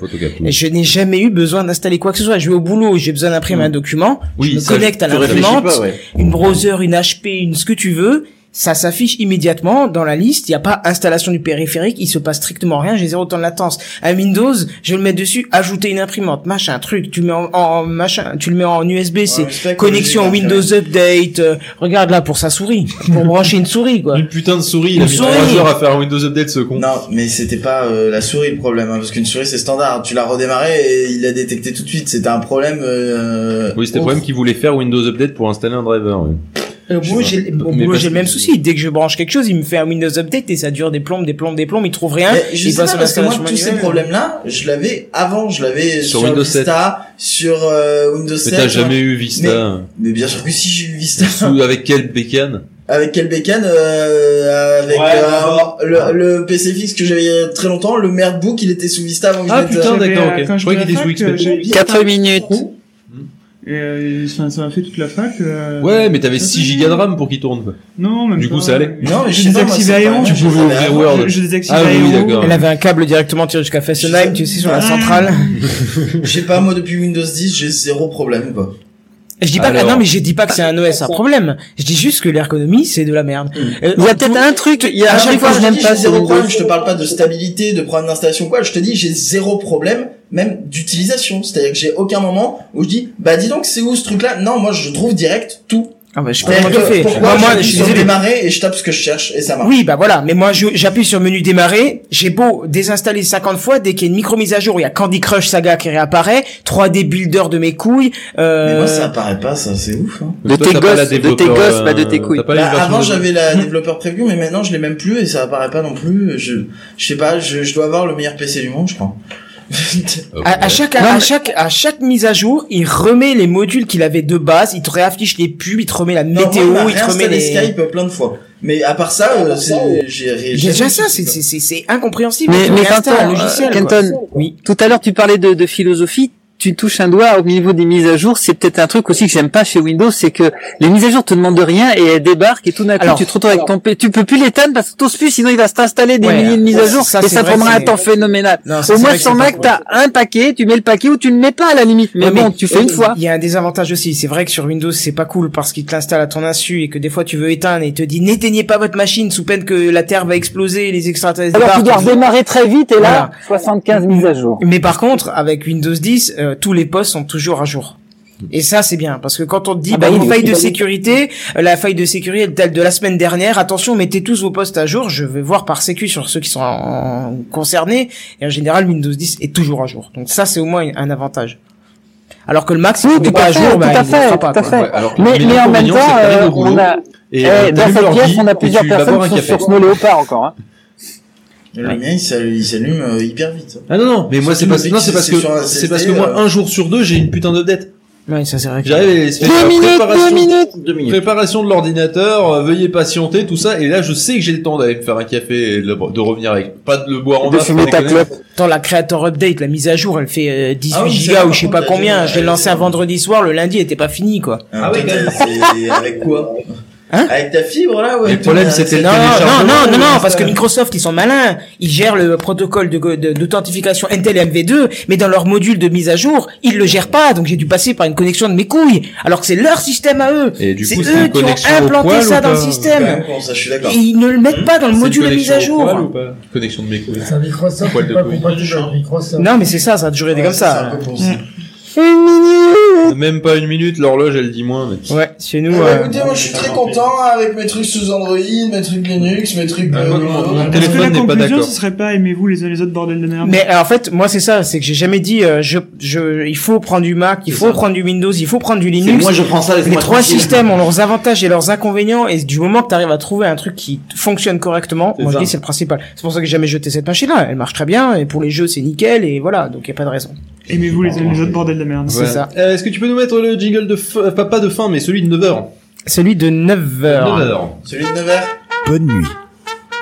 [SPEAKER 2] je n'ai jamais eu besoin d'installer quoi que ce soit. Je vais au boulot, j'ai besoin d'imprimer un document,
[SPEAKER 1] Oui,
[SPEAKER 2] je me
[SPEAKER 1] ça,
[SPEAKER 2] connecte à l'imprimante,
[SPEAKER 5] ouais.
[SPEAKER 2] une browser, une HP, une ce que tu veux, ça s'affiche immédiatement dans la liste. Il n'y a pas installation du périphérique, il se passe strictement rien. J'ai zéro temps de latence. Un Windows, je vais le mettre dessus, ajouter une imprimante, machin, truc. Tu le mets en, en- machin, tu le mets en USB,
[SPEAKER 7] Ouais,
[SPEAKER 2] c'est connexion Windows Update. euh, regarde là pour sa souris, pour brancher une souris quoi.
[SPEAKER 1] Une putain de souris, il a
[SPEAKER 2] Une
[SPEAKER 1] mis
[SPEAKER 2] souris.
[SPEAKER 1] 3 heures à faire un Windows Update ce con.
[SPEAKER 7] Non, mais c'était pas euh, la souris le problème, hein, parce qu'une souris c'est standard. Tu l'as redémarré et il l'a détecté tout de suite. C'était un problème. Euh,
[SPEAKER 1] Oui, c'était le
[SPEAKER 7] autre.
[SPEAKER 1] problème qu'il voulait faire Windows Update pour installer un driver. ouais.
[SPEAKER 2] Au boulot, j'ai
[SPEAKER 1] Mais
[SPEAKER 2] le
[SPEAKER 1] que-
[SPEAKER 2] même souci. Dès que je branche quelque chose, il me fait un Windows Update et ça dure des plombes, des plombes, des plombes. Il trouve rien.
[SPEAKER 7] Mais je sais pas parce que moi tous ces problèmes-là, je l'avais avant, je l'avais
[SPEAKER 1] Sur
[SPEAKER 7] sur,
[SPEAKER 1] Windows
[SPEAKER 7] Vista, sur euh, Windows
[SPEAKER 1] Mais
[SPEAKER 7] 7.
[SPEAKER 1] t'as jamais eu Vista
[SPEAKER 7] Mais bien sûr que si j'ai eu Vista.
[SPEAKER 1] Sous- avec quel bécane?
[SPEAKER 7] Avec quel bécane euh, avec
[SPEAKER 6] Ouais,
[SPEAKER 7] euh, le, le PC fixe que j'avais il y a très longtemps, le MacBook il était sous Vista avant que
[SPEAKER 1] Ah,
[SPEAKER 7] je
[SPEAKER 1] putain,
[SPEAKER 7] euh,
[SPEAKER 1] d'accord, ok. Je croyais qu'il était sous XP.
[SPEAKER 4] j'avais Vista
[SPEAKER 3] 4 minutes.
[SPEAKER 4] Et euh, ça m'a fait toute la fac. euh,
[SPEAKER 1] Ouais, mais t'avais
[SPEAKER 4] ça
[SPEAKER 1] 6
[SPEAKER 4] fait-
[SPEAKER 1] gigas de RAM pour qu'il tourne. quoi.
[SPEAKER 4] Non, même
[SPEAKER 1] Du coup,
[SPEAKER 4] pas.
[SPEAKER 1] ça allait.
[SPEAKER 7] Non, mais je
[SPEAKER 4] désactivais
[SPEAKER 7] pas-
[SPEAKER 1] Tu
[SPEAKER 7] je
[SPEAKER 1] pouvais ouvrir. Word.
[SPEAKER 4] Je, je désactivais
[SPEAKER 1] Ah oui, d'accord.
[SPEAKER 2] Elle avait un câble directement tiré jusqu'à Fessenheim, tu sais, sur la centrale.
[SPEAKER 7] Je sais pas, moi depuis Windows 10, j'ai zéro problème quoi.
[SPEAKER 2] Je dis pas que, non, mais je dis pas que c'est un OS un problème. Je dis juste que l'ergonomie, c'est de la merde. Euh,
[SPEAKER 3] Il y a peut-être un truc, il y a
[SPEAKER 7] À chaque
[SPEAKER 3] truc
[SPEAKER 7] fois,
[SPEAKER 3] que
[SPEAKER 7] je
[SPEAKER 3] je
[SPEAKER 7] te
[SPEAKER 3] n'aime
[SPEAKER 7] dis,
[SPEAKER 3] pas
[SPEAKER 7] zéro problème. Je te parle pas de stabilité, de problème d'installation quoi. Je te dis, j'ai zéro problème, même d'utilisation. C'est-à-dire que j'ai aucun moment où je dis, bah dis donc, c'est où ce truc-là? Non, moi je trouve direct tout.
[SPEAKER 2] Ah bah, je sais pas comment tu
[SPEAKER 7] que
[SPEAKER 2] fais.
[SPEAKER 7] Pourquoi
[SPEAKER 2] Moi, je suis
[SPEAKER 7] sur
[SPEAKER 2] désolé.
[SPEAKER 7] démarrer et je tape ce que je cherche et ça marche.
[SPEAKER 2] Oui, bah voilà. Mais moi, j'appuie sur menu démarrer. J'ai beau désinstaller 50 fois, dès qu'il y a une micro mise à jour, il y a Candy Crush Saga qui réapparaît, 3D Builder de mes couilles. Euh...
[SPEAKER 7] Mais moi ça apparaît pas, ça c'est ouf. Hein.
[SPEAKER 3] De
[SPEAKER 1] Toi,
[SPEAKER 3] tes gosses, de tes gosses, pas de tes
[SPEAKER 1] euh,
[SPEAKER 3] couilles.
[SPEAKER 1] t'as pas les
[SPEAKER 7] Bah, avant j'avais la développeur preview, mais maintenant je l'ai même plus et ça apparaît pas non plus. Je, je sais pas, je, je dois avoir le meilleur PC du monde, je crois.
[SPEAKER 2] À, à chaque
[SPEAKER 3] Non,
[SPEAKER 2] à
[SPEAKER 3] mais-
[SPEAKER 2] chaque à chaque mise à jour, il remet les modules qu'il avait de base, il te réaffiche les pubs, il te remet la
[SPEAKER 7] Non,
[SPEAKER 2] météo,
[SPEAKER 7] moi, il
[SPEAKER 2] te remet les
[SPEAKER 7] Skype plein de fois. Mais à part ça, euh, c'est- j'ai j'ai
[SPEAKER 2] Déjà ça, c'est c'est c'est c'est incompréhensible.
[SPEAKER 3] Mais, mais Quentin,
[SPEAKER 2] un logiciel.
[SPEAKER 3] euh,
[SPEAKER 2] quoi.
[SPEAKER 3] Kenton,
[SPEAKER 2] Oui.
[SPEAKER 3] tout à l'heure tu parlais de, de philosophie, tu touches un doigt au niveau des mises à jour, c'est peut-être un truc aussi que j'aime pas chez Windows, c'est que les mises à jour te demandent de rien et elles débarquent et tout d'un coup
[SPEAKER 2] Alors,
[SPEAKER 3] tu te retrouves avec ton P, tu peux plus l'éteindre parce que t'oses plus sinon il va t'installer des
[SPEAKER 2] Ouais,
[SPEAKER 3] milliers de mises à jour
[SPEAKER 2] ça,
[SPEAKER 3] et ça
[SPEAKER 2] vrai
[SPEAKER 3] prendra un temps phénoménal.
[SPEAKER 2] Non, ça,
[SPEAKER 3] Au moins sur Mac t'as un paquet, tu mets le paquet ou tu le mets pas à la limite. Mais
[SPEAKER 2] Ouais,
[SPEAKER 3] bon, tu fais une fois.
[SPEAKER 2] Il y a un désavantage aussi. C'est vrai que sur Windows, c'est pas cool parce qu'il te l'installe à ton insu et que des fois tu veux éteindre et il te dit n'éteignez pas votre machine sous peine que la Terre va exploser et les extraterrestres
[SPEAKER 3] Alors tu dois redémarrer très vite et là
[SPEAKER 2] Voilà.
[SPEAKER 3] 75 mises à jour.
[SPEAKER 2] Mais par contre, avec Windows 10, euh, tous les postes sont toujours à jour. Et ça, c'est bien, parce que quand on te dit,
[SPEAKER 3] Ah
[SPEAKER 2] bah,
[SPEAKER 3] bah
[SPEAKER 2] une faille de sécurité, euh, la faille de sécurité telle de la semaine dernière, attention, mettez tous vos postes à jour, je vais voir par sécu sur ceux qui sont en- concernés, et en général, Windows 10 est toujours à jour. Donc ça, c'est au moins un avantage. Alors que le Mac, si
[SPEAKER 3] Oui, tout
[SPEAKER 2] pas
[SPEAKER 3] à
[SPEAKER 2] à
[SPEAKER 3] fait,
[SPEAKER 2] jour,
[SPEAKER 3] tout
[SPEAKER 2] bah,
[SPEAKER 3] à
[SPEAKER 2] il ne
[SPEAKER 3] fait,
[SPEAKER 2] pas.
[SPEAKER 3] tout à fait.
[SPEAKER 1] Ouais, alors,
[SPEAKER 3] Mais, mais en même temps, euh, on a,
[SPEAKER 1] et
[SPEAKER 3] eh,
[SPEAKER 1] euh,
[SPEAKER 3] dans cette pièce, on a plusieurs personnes qui sont sur Snow Leopard encore. Hein.
[SPEAKER 7] Le mien, il s'allume, euh, hyper vite.
[SPEAKER 1] Ah non non, mais moi c'est
[SPEAKER 7] depuis
[SPEAKER 1] non
[SPEAKER 7] que
[SPEAKER 1] c'est parce que c'est parce que moi
[SPEAKER 7] euh.
[SPEAKER 1] un jour sur deux j'ai une putain d'update.
[SPEAKER 2] Ouais, ça c'est vrai.
[SPEAKER 1] J'arrive et c'est préparation.
[SPEAKER 5] Deux minutes.
[SPEAKER 1] préparation de l'ordinateur, euh, veuillez patienter tout ça et là je sais que j'ai le temps d'aller me faire un café et de, le- de revenir avec pas de le boire en
[SPEAKER 3] De
[SPEAKER 1] masse,
[SPEAKER 3] fumer
[SPEAKER 1] pas
[SPEAKER 3] ta clope.
[SPEAKER 2] La Creator Update, la mise à jour, elle fait euh, 18
[SPEAKER 7] Ah oui,
[SPEAKER 2] gigas ou je sais pas combien. Je l'ai lancé un vendredi soir, le lundi, elle était pas fini, quoi.
[SPEAKER 7] Ah,
[SPEAKER 5] oui,
[SPEAKER 7] t'as- c'est avec quoi?
[SPEAKER 2] Hein
[SPEAKER 7] Avec ta fibre là ouais.
[SPEAKER 1] Le problème, c'était le
[SPEAKER 2] Non, non, non, non, parce que Microsoft, ils sont malins. Ils gèrent le protocole de- de- d'authentification Intel MV2, mais dans leur module de mise à jour, ils le gèrent pas. Donc j'ai dû passer par une connexion de mes couilles, alors que c'est leur système à eux.
[SPEAKER 1] Et du
[SPEAKER 2] C'est
[SPEAKER 1] coup, c'est
[SPEAKER 2] eux
[SPEAKER 1] une
[SPEAKER 2] qui ont implanté
[SPEAKER 1] poil
[SPEAKER 2] ça dans le système. Et ils ne le mettent pas dans le
[SPEAKER 1] C'est une
[SPEAKER 2] module de mise à jour.
[SPEAKER 1] ou pas? Connexion de mes couilles.
[SPEAKER 8] C'est un Microsoft.
[SPEAKER 2] Non, mais c'est ça, ça a toujours été comme
[SPEAKER 7] C'est
[SPEAKER 2] ça.
[SPEAKER 7] un peu pour ça.
[SPEAKER 1] Même pas une minute, l'horloge elle dit moins. Mais...
[SPEAKER 2] Ouais, chez nous.
[SPEAKER 7] Eh ben,
[SPEAKER 2] euh,
[SPEAKER 7] écoutez, moi je suis très content avec mes trucs sous Android, mes trucs Linux, mes trucs.
[SPEAKER 1] Ah,
[SPEAKER 7] euh,
[SPEAKER 1] mon- téléphone
[SPEAKER 4] la
[SPEAKER 1] n'est pas
[SPEAKER 4] conclusion,
[SPEAKER 1] d'accord.
[SPEAKER 4] ce serait pas aimez-vous les uns les autres bordel de merde
[SPEAKER 2] Mais euh, en fait, moi c'est ça, c'est que j'ai jamais dit euh, je je il faut prendre du Mac, il faut prendre du Windows, il faut prendre du Linux.
[SPEAKER 5] moi je prends ça.
[SPEAKER 2] Les trois systèmes ont leurs avantages et leurs inconvénients et du moment que tu arrives à trouver un truc qui fonctionne correctement, moi je dis c'est le principal. C'est pour ça que j'ai jamais jeté cette machine là, elle marche très bien et pour les jeux c'est nickel et voilà, donc y a pas de raison.
[SPEAKER 4] Aimez-vous les autres bordel de merde
[SPEAKER 2] C'est ça.
[SPEAKER 1] Euh, Est-ce que tu peux nous mettre le jingle de fin, pas, pas de fin, mais celui de 9h
[SPEAKER 2] Celui de 9 heures.
[SPEAKER 1] 9h.
[SPEAKER 7] Celui de 9h.
[SPEAKER 10] Bonne nuit.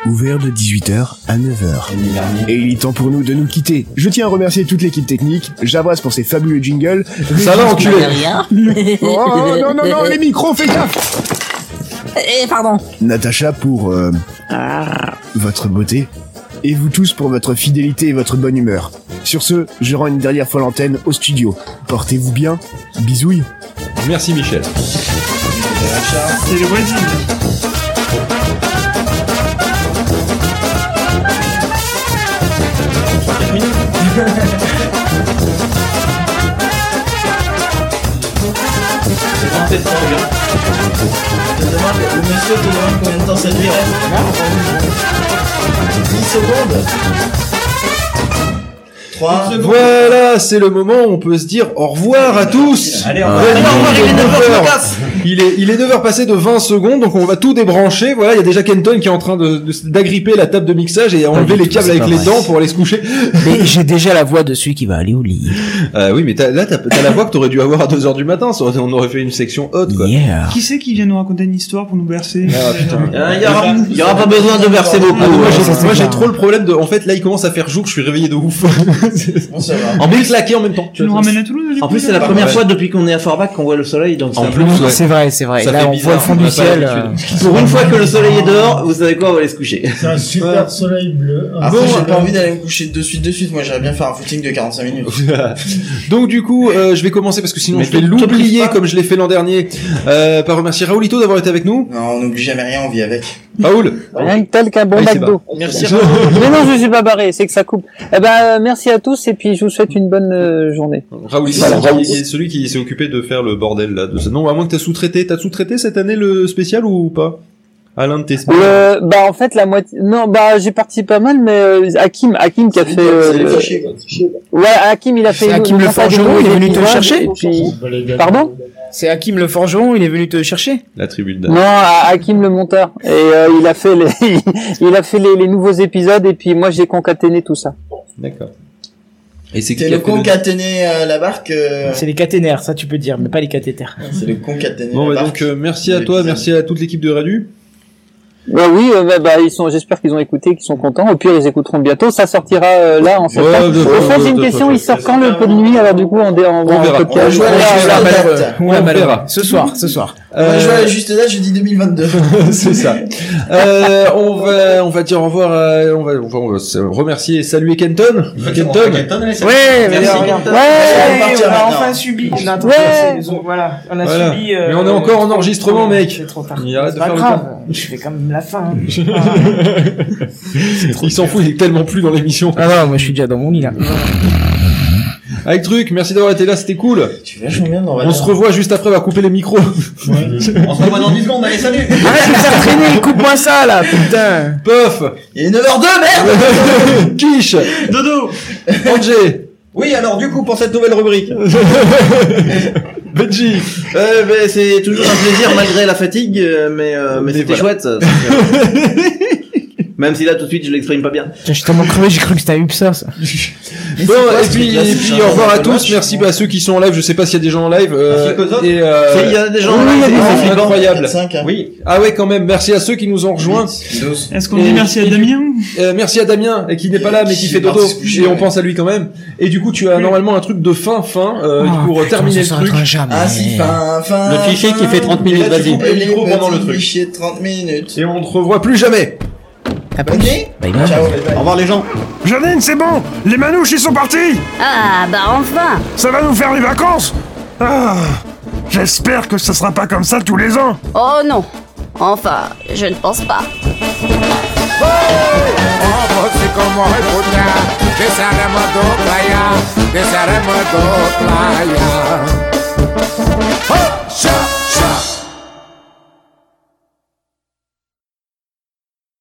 [SPEAKER 10] Ouvert de 18h à 9h. Et il est temps pour nous de nous quitter. Je tiens à remercier toute l'équipe technique, Jabras pour ses fabuleux jingles.
[SPEAKER 1] Ça va enculé
[SPEAKER 10] Oh non, non, non, les micros, fais gaffe
[SPEAKER 11] Eh, pardon.
[SPEAKER 10] Natacha pour euh, votre beauté. Et vous tous pour votre fidélité et votre bonne humeur. Sur ce, je rends une dernière fois l'antenne au studio. Portez-vous bien. Bisouilles.
[SPEAKER 1] Merci Michel.
[SPEAKER 4] C'est le voisin
[SPEAKER 7] Je demande, le monsieur te demande combien de temps ça durait 10 secondes 3
[SPEAKER 1] Voilà, c'est le moment où on peut se dire au revoir à tous.
[SPEAKER 5] Allez, on
[SPEAKER 1] Bonne
[SPEAKER 5] va. Allez, au revoir, il est 9 heures, je me
[SPEAKER 1] 9 heures.
[SPEAKER 5] casse.
[SPEAKER 1] Il est, il est 9h passé de 20 secondes, donc on va tout débrancher. Voilà, il y a déjà Kenton qui est en train de, de- d'agripper la table de mixage et enlever les câbles avec les dents pour aller se coucher.
[SPEAKER 2] Mais j'ai déjà la voix de celui qui va aller au lit.
[SPEAKER 1] Euh, oui, mais t'as- là, t'as, la voix que t'aurais dû avoir à 2h du matin. ça on aurait fait une section haute, quoi.
[SPEAKER 2] Yeah.
[SPEAKER 4] Qui c'est qui vient nous raconter une histoire pour nous bercer
[SPEAKER 1] Ah, putain.
[SPEAKER 5] Euh, Il y aura, il y aura pas besoin de verser beaucoup.
[SPEAKER 1] Ah, moi, j'ai, trop le problème de, en fait, là, il commence à faire jour, je suis réveillé de ouf.
[SPEAKER 7] Bon, ça va.
[SPEAKER 5] En plus,
[SPEAKER 1] claquer en même temps.
[SPEAKER 4] Tu nous ramènes à Toulouse, du
[SPEAKER 5] En plus, c'est la première fois depuis qu'on est à Forbach qu'on voit le soleil, donc
[SPEAKER 1] En
[SPEAKER 5] c'est
[SPEAKER 1] plus.
[SPEAKER 2] C'est vrai, c'est vrai.
[SPEAKER 1] Ça
[SPEAKER 2] Là, on
[SPEAKER 1] bizarre,
[SPEAKER 2] voit le fond
[SPEAKER 1] on
[SPEAKER 2] du ciel. euh,
[SPEAKER 5] Pour une fois que le soleil est dehors, vous savez quoi, on va aller se coucher.
[SPEAKER 8] C'est un super soleil bleu.
[SPEAKER 7] Après,
[SPEAKER 8] bon,
[SPEAKER 7] j'ai pas
[SPEAKER 8] euh,
[SPEAKER 7] envie d'aller me coucher de suite, de suite. Moi, j'aimerais bien faire un footing de 45 minutes.
[SPEAKER 1] Donc du coup, euh, je vais commencer parce que sinon je vais l'oublier comme je l'ai fait l'an dernier euh, par remercier Raoulito d'avoir été avec nous.
[SPEAKER 7] Non, on n'oublie jamais rien, on vit avec.
[SPEAKER 1] Raoul.
[SPEAKER 3] Rien que tel qu'un bon McDo.
[SPEAKER 5] Merci.
[SPEAKER 3] Mais non, je suis pas barré, c'est que ça coupe. Eh ben, merci à tous et puis je vous souhaite une bonne euh, journée. Voilà, Raoul.
[SPEAKER 1] qui est celui qui s'est occupé de faire le bordel là. De... ce- Non, à moins que t'as sous-traité. T'as sous-traité cette année le spécial ou pas? Alain de tes
[SPEAKER 3] Le, bah en fait la moitié, non bah j'ai participé pas mal, mais euh, Hakim, Hakim qui a fait, euh,
[SPEAKER 7] fichiers,
[SPEAKER 3] ouais Hakim il a fait.
[SPEAKER 2] Hakim le forgeron, il est venu te chercher,
[SPEAKER 3] Pardon?
[SPEAKER 2] C'est Hakim le forgeron, il est venu te chercher?
[SPEAKER 1] La tribu de
[SPEAKER 3] Non, Hakim le monteur. Et euh, il a fait les, il a fait les, les nouveaux épisodes et puis moi j'ai concaténé tout ça.
[SPEAKER 1] D'accord. Et c'est
[SPEAKER 7] le concaténé euh, la barque. euh,
[SPEAKER 2] C'est les caténaires, ça tu peux dire, mais pas les cathéters.
[SPEAKER 7] C'est le concaténé
[SPEAKER 1] Bon,
[SPEAKER 7] la
[SPEAKER 1] bah,
[SPEAKER 7] barque.
[SPEAKER 1] donc euh, merci à toi, merci à toute l'équipe de Radu.
[SPEAKER 3] Bah oui, euh, bah, bah, ils sont, j'espère qu'ils ont écouté, qu'ils sont contents. Au pire ils écouteront bientôt. Ça sortira euh, là en septembre.
[SPEAKER 1] Ouais,
[SPEAKER 3] Au fait
[SPEAKER 1] de-
[SPEAKER 3] j'ai une question. Il sort quand le pot de nuit? Alors du coup on, dé- on,
[SPEAKER 1] On
[SPEAKER 3] va
[SPEAKER 1] verra.
[SPEAKER 7] On joue à la
[SPEAKER 1] Ouais, là.
[SPEAKER 2] Ouais,
[SPEAKER 1] verra.
[SPEAKER 2] Ce soir, ce soir.
[SPEAKER 7] Moi, je vois à la juste date, je dis 2022.
[SPEAKER 1] c'est ça. Euh, on va, on va dire au revoir. À, on va, on va, on va se remercier et saluer Kenton. Kenton.
[SPEAKER 2] Ouais, mais
[SPEAKER 5] Merci. Kenton.
[SPEAKER 2] Ouais,
[SPEAKER 7] On
[SPEAKER 2] a enfin subi.
[SPEAKER 3] Ouais.
[SPEAKER 2] voilà, on a subi. euh,
[SPEAKER 1] Mais on est encore en enregistrement, mec.
[SPEAKER 2] C'est trop tard.
[SPEAKER 1] Il arrête
[SPEAKER 2] C'est
[SPEAKER 1] de
[SPEAKER 2] pas
[SPEAKER 1] faire le
[SPEAKER 2] grave. Je fais comme la fin.
[SPEAKER 1] Il s'en fout, il est tellement plus dans l'émission.
[SPEAKER 2] Ah non, moi je suis déjà dans mon lit là.
[SPEAKER 1] Avec truc, merci d'avoir été là, c'était cool.
[SPEAKER 7] Tu vas vachement bien dans
[SPEAKER 1] On se revoit juste après, on va couper les micros.
[SPEAKER 5] On se revoit dans 10 secondes, allez, salut
[SPEAKER 2] Arrête de traîner, coupe-moi ça là, putain.
[SPEAKER 1] Pof.
[SPEAKER 7] Il est 9h02, merde
[SPEAKER 1] Quiche.
[SPEAKER 5] Dodo
[SPEAKER 1] Angé.
[SPEAKER 9] Oui, alors du coup, pour cette nouvelle rubrique.
[SPEAKER 1] Benji.
[SPEAKER 5] Euh, ben, c'est toujours un plaisir malgré la fatigue, euh, mais, euh, mais
[SPEAKER 1] Mais
[SPEAKER 5] c'était
[SPEAKER 1] voilà.
[SPEAKER 5] chouette. Même si là tout de suite je l'exprime pas bien.
[SPEAKER 2] Tiens, je suis tellement crevé, j'ai cru que c'était un UPSA ça.
[SPEAKER 1] Bon, et puis, et puis au revoir à tous.
[SPEAKER 7] match.
[SPEAKER 1] Merci bah, à ceux qui sont en live. Je sais pas s'il y a des gens en live. euh, et euh,
[SPEAKER 5] Il y a des gens
[SPEAKER 1] y a
[SPEAKER 5] c'est-.
[SPEAKER 7] 5, hein.
[SPEAKER 1] Oui. Ah ouais, quand même. Merci à ceux qui nous ont rejoints.
[SPEAKER 4] Est-ce qu'on dit merci à Damien
[SPEAKER 1] Euh, merci à Damien et qui n'est pas là mais qui fait dodo et on pense à lui quand même. Et du coup, tu as normalement un truc de fin fin euh,
[SPEAKER 2] Oh,
[SPEAKER 1] pour terminer le truc.
[SPEAKER 7] Ah si, fin, fin.
[SPEAKER 9] Le fichier qui fait 30
[SPEAKER 1] Et
[SPEAKER 9] minutes, vas-y.
[SPEAKER 1] le micro pendant le truc.
[SPEAKER 7] Fichier de 30 minutes.
[SPEAKER 1] Et on ne te revoit plus jamais.
[SPEAKER 2] Pas
[SPEAKER 7] Ok
[SPEAKER 2] Bye bye.
[SPEAKER 7] Ciao, bye bye.
[SPEAKER 9] Au revoir les gens.
[SPEAKER 10] Janine, c'est bon. Les manouches, ils sont partis.
[SPEAKER 11] Ah, bah enfin.
[SPEAKER 10] Ça va nous faire les vacances. Ah J'espère que ce sera pas comme ça tous les ans.
[SPEAKER 11] Oh non. Enfin, je ne pense pas.
[SPEAKER 12] como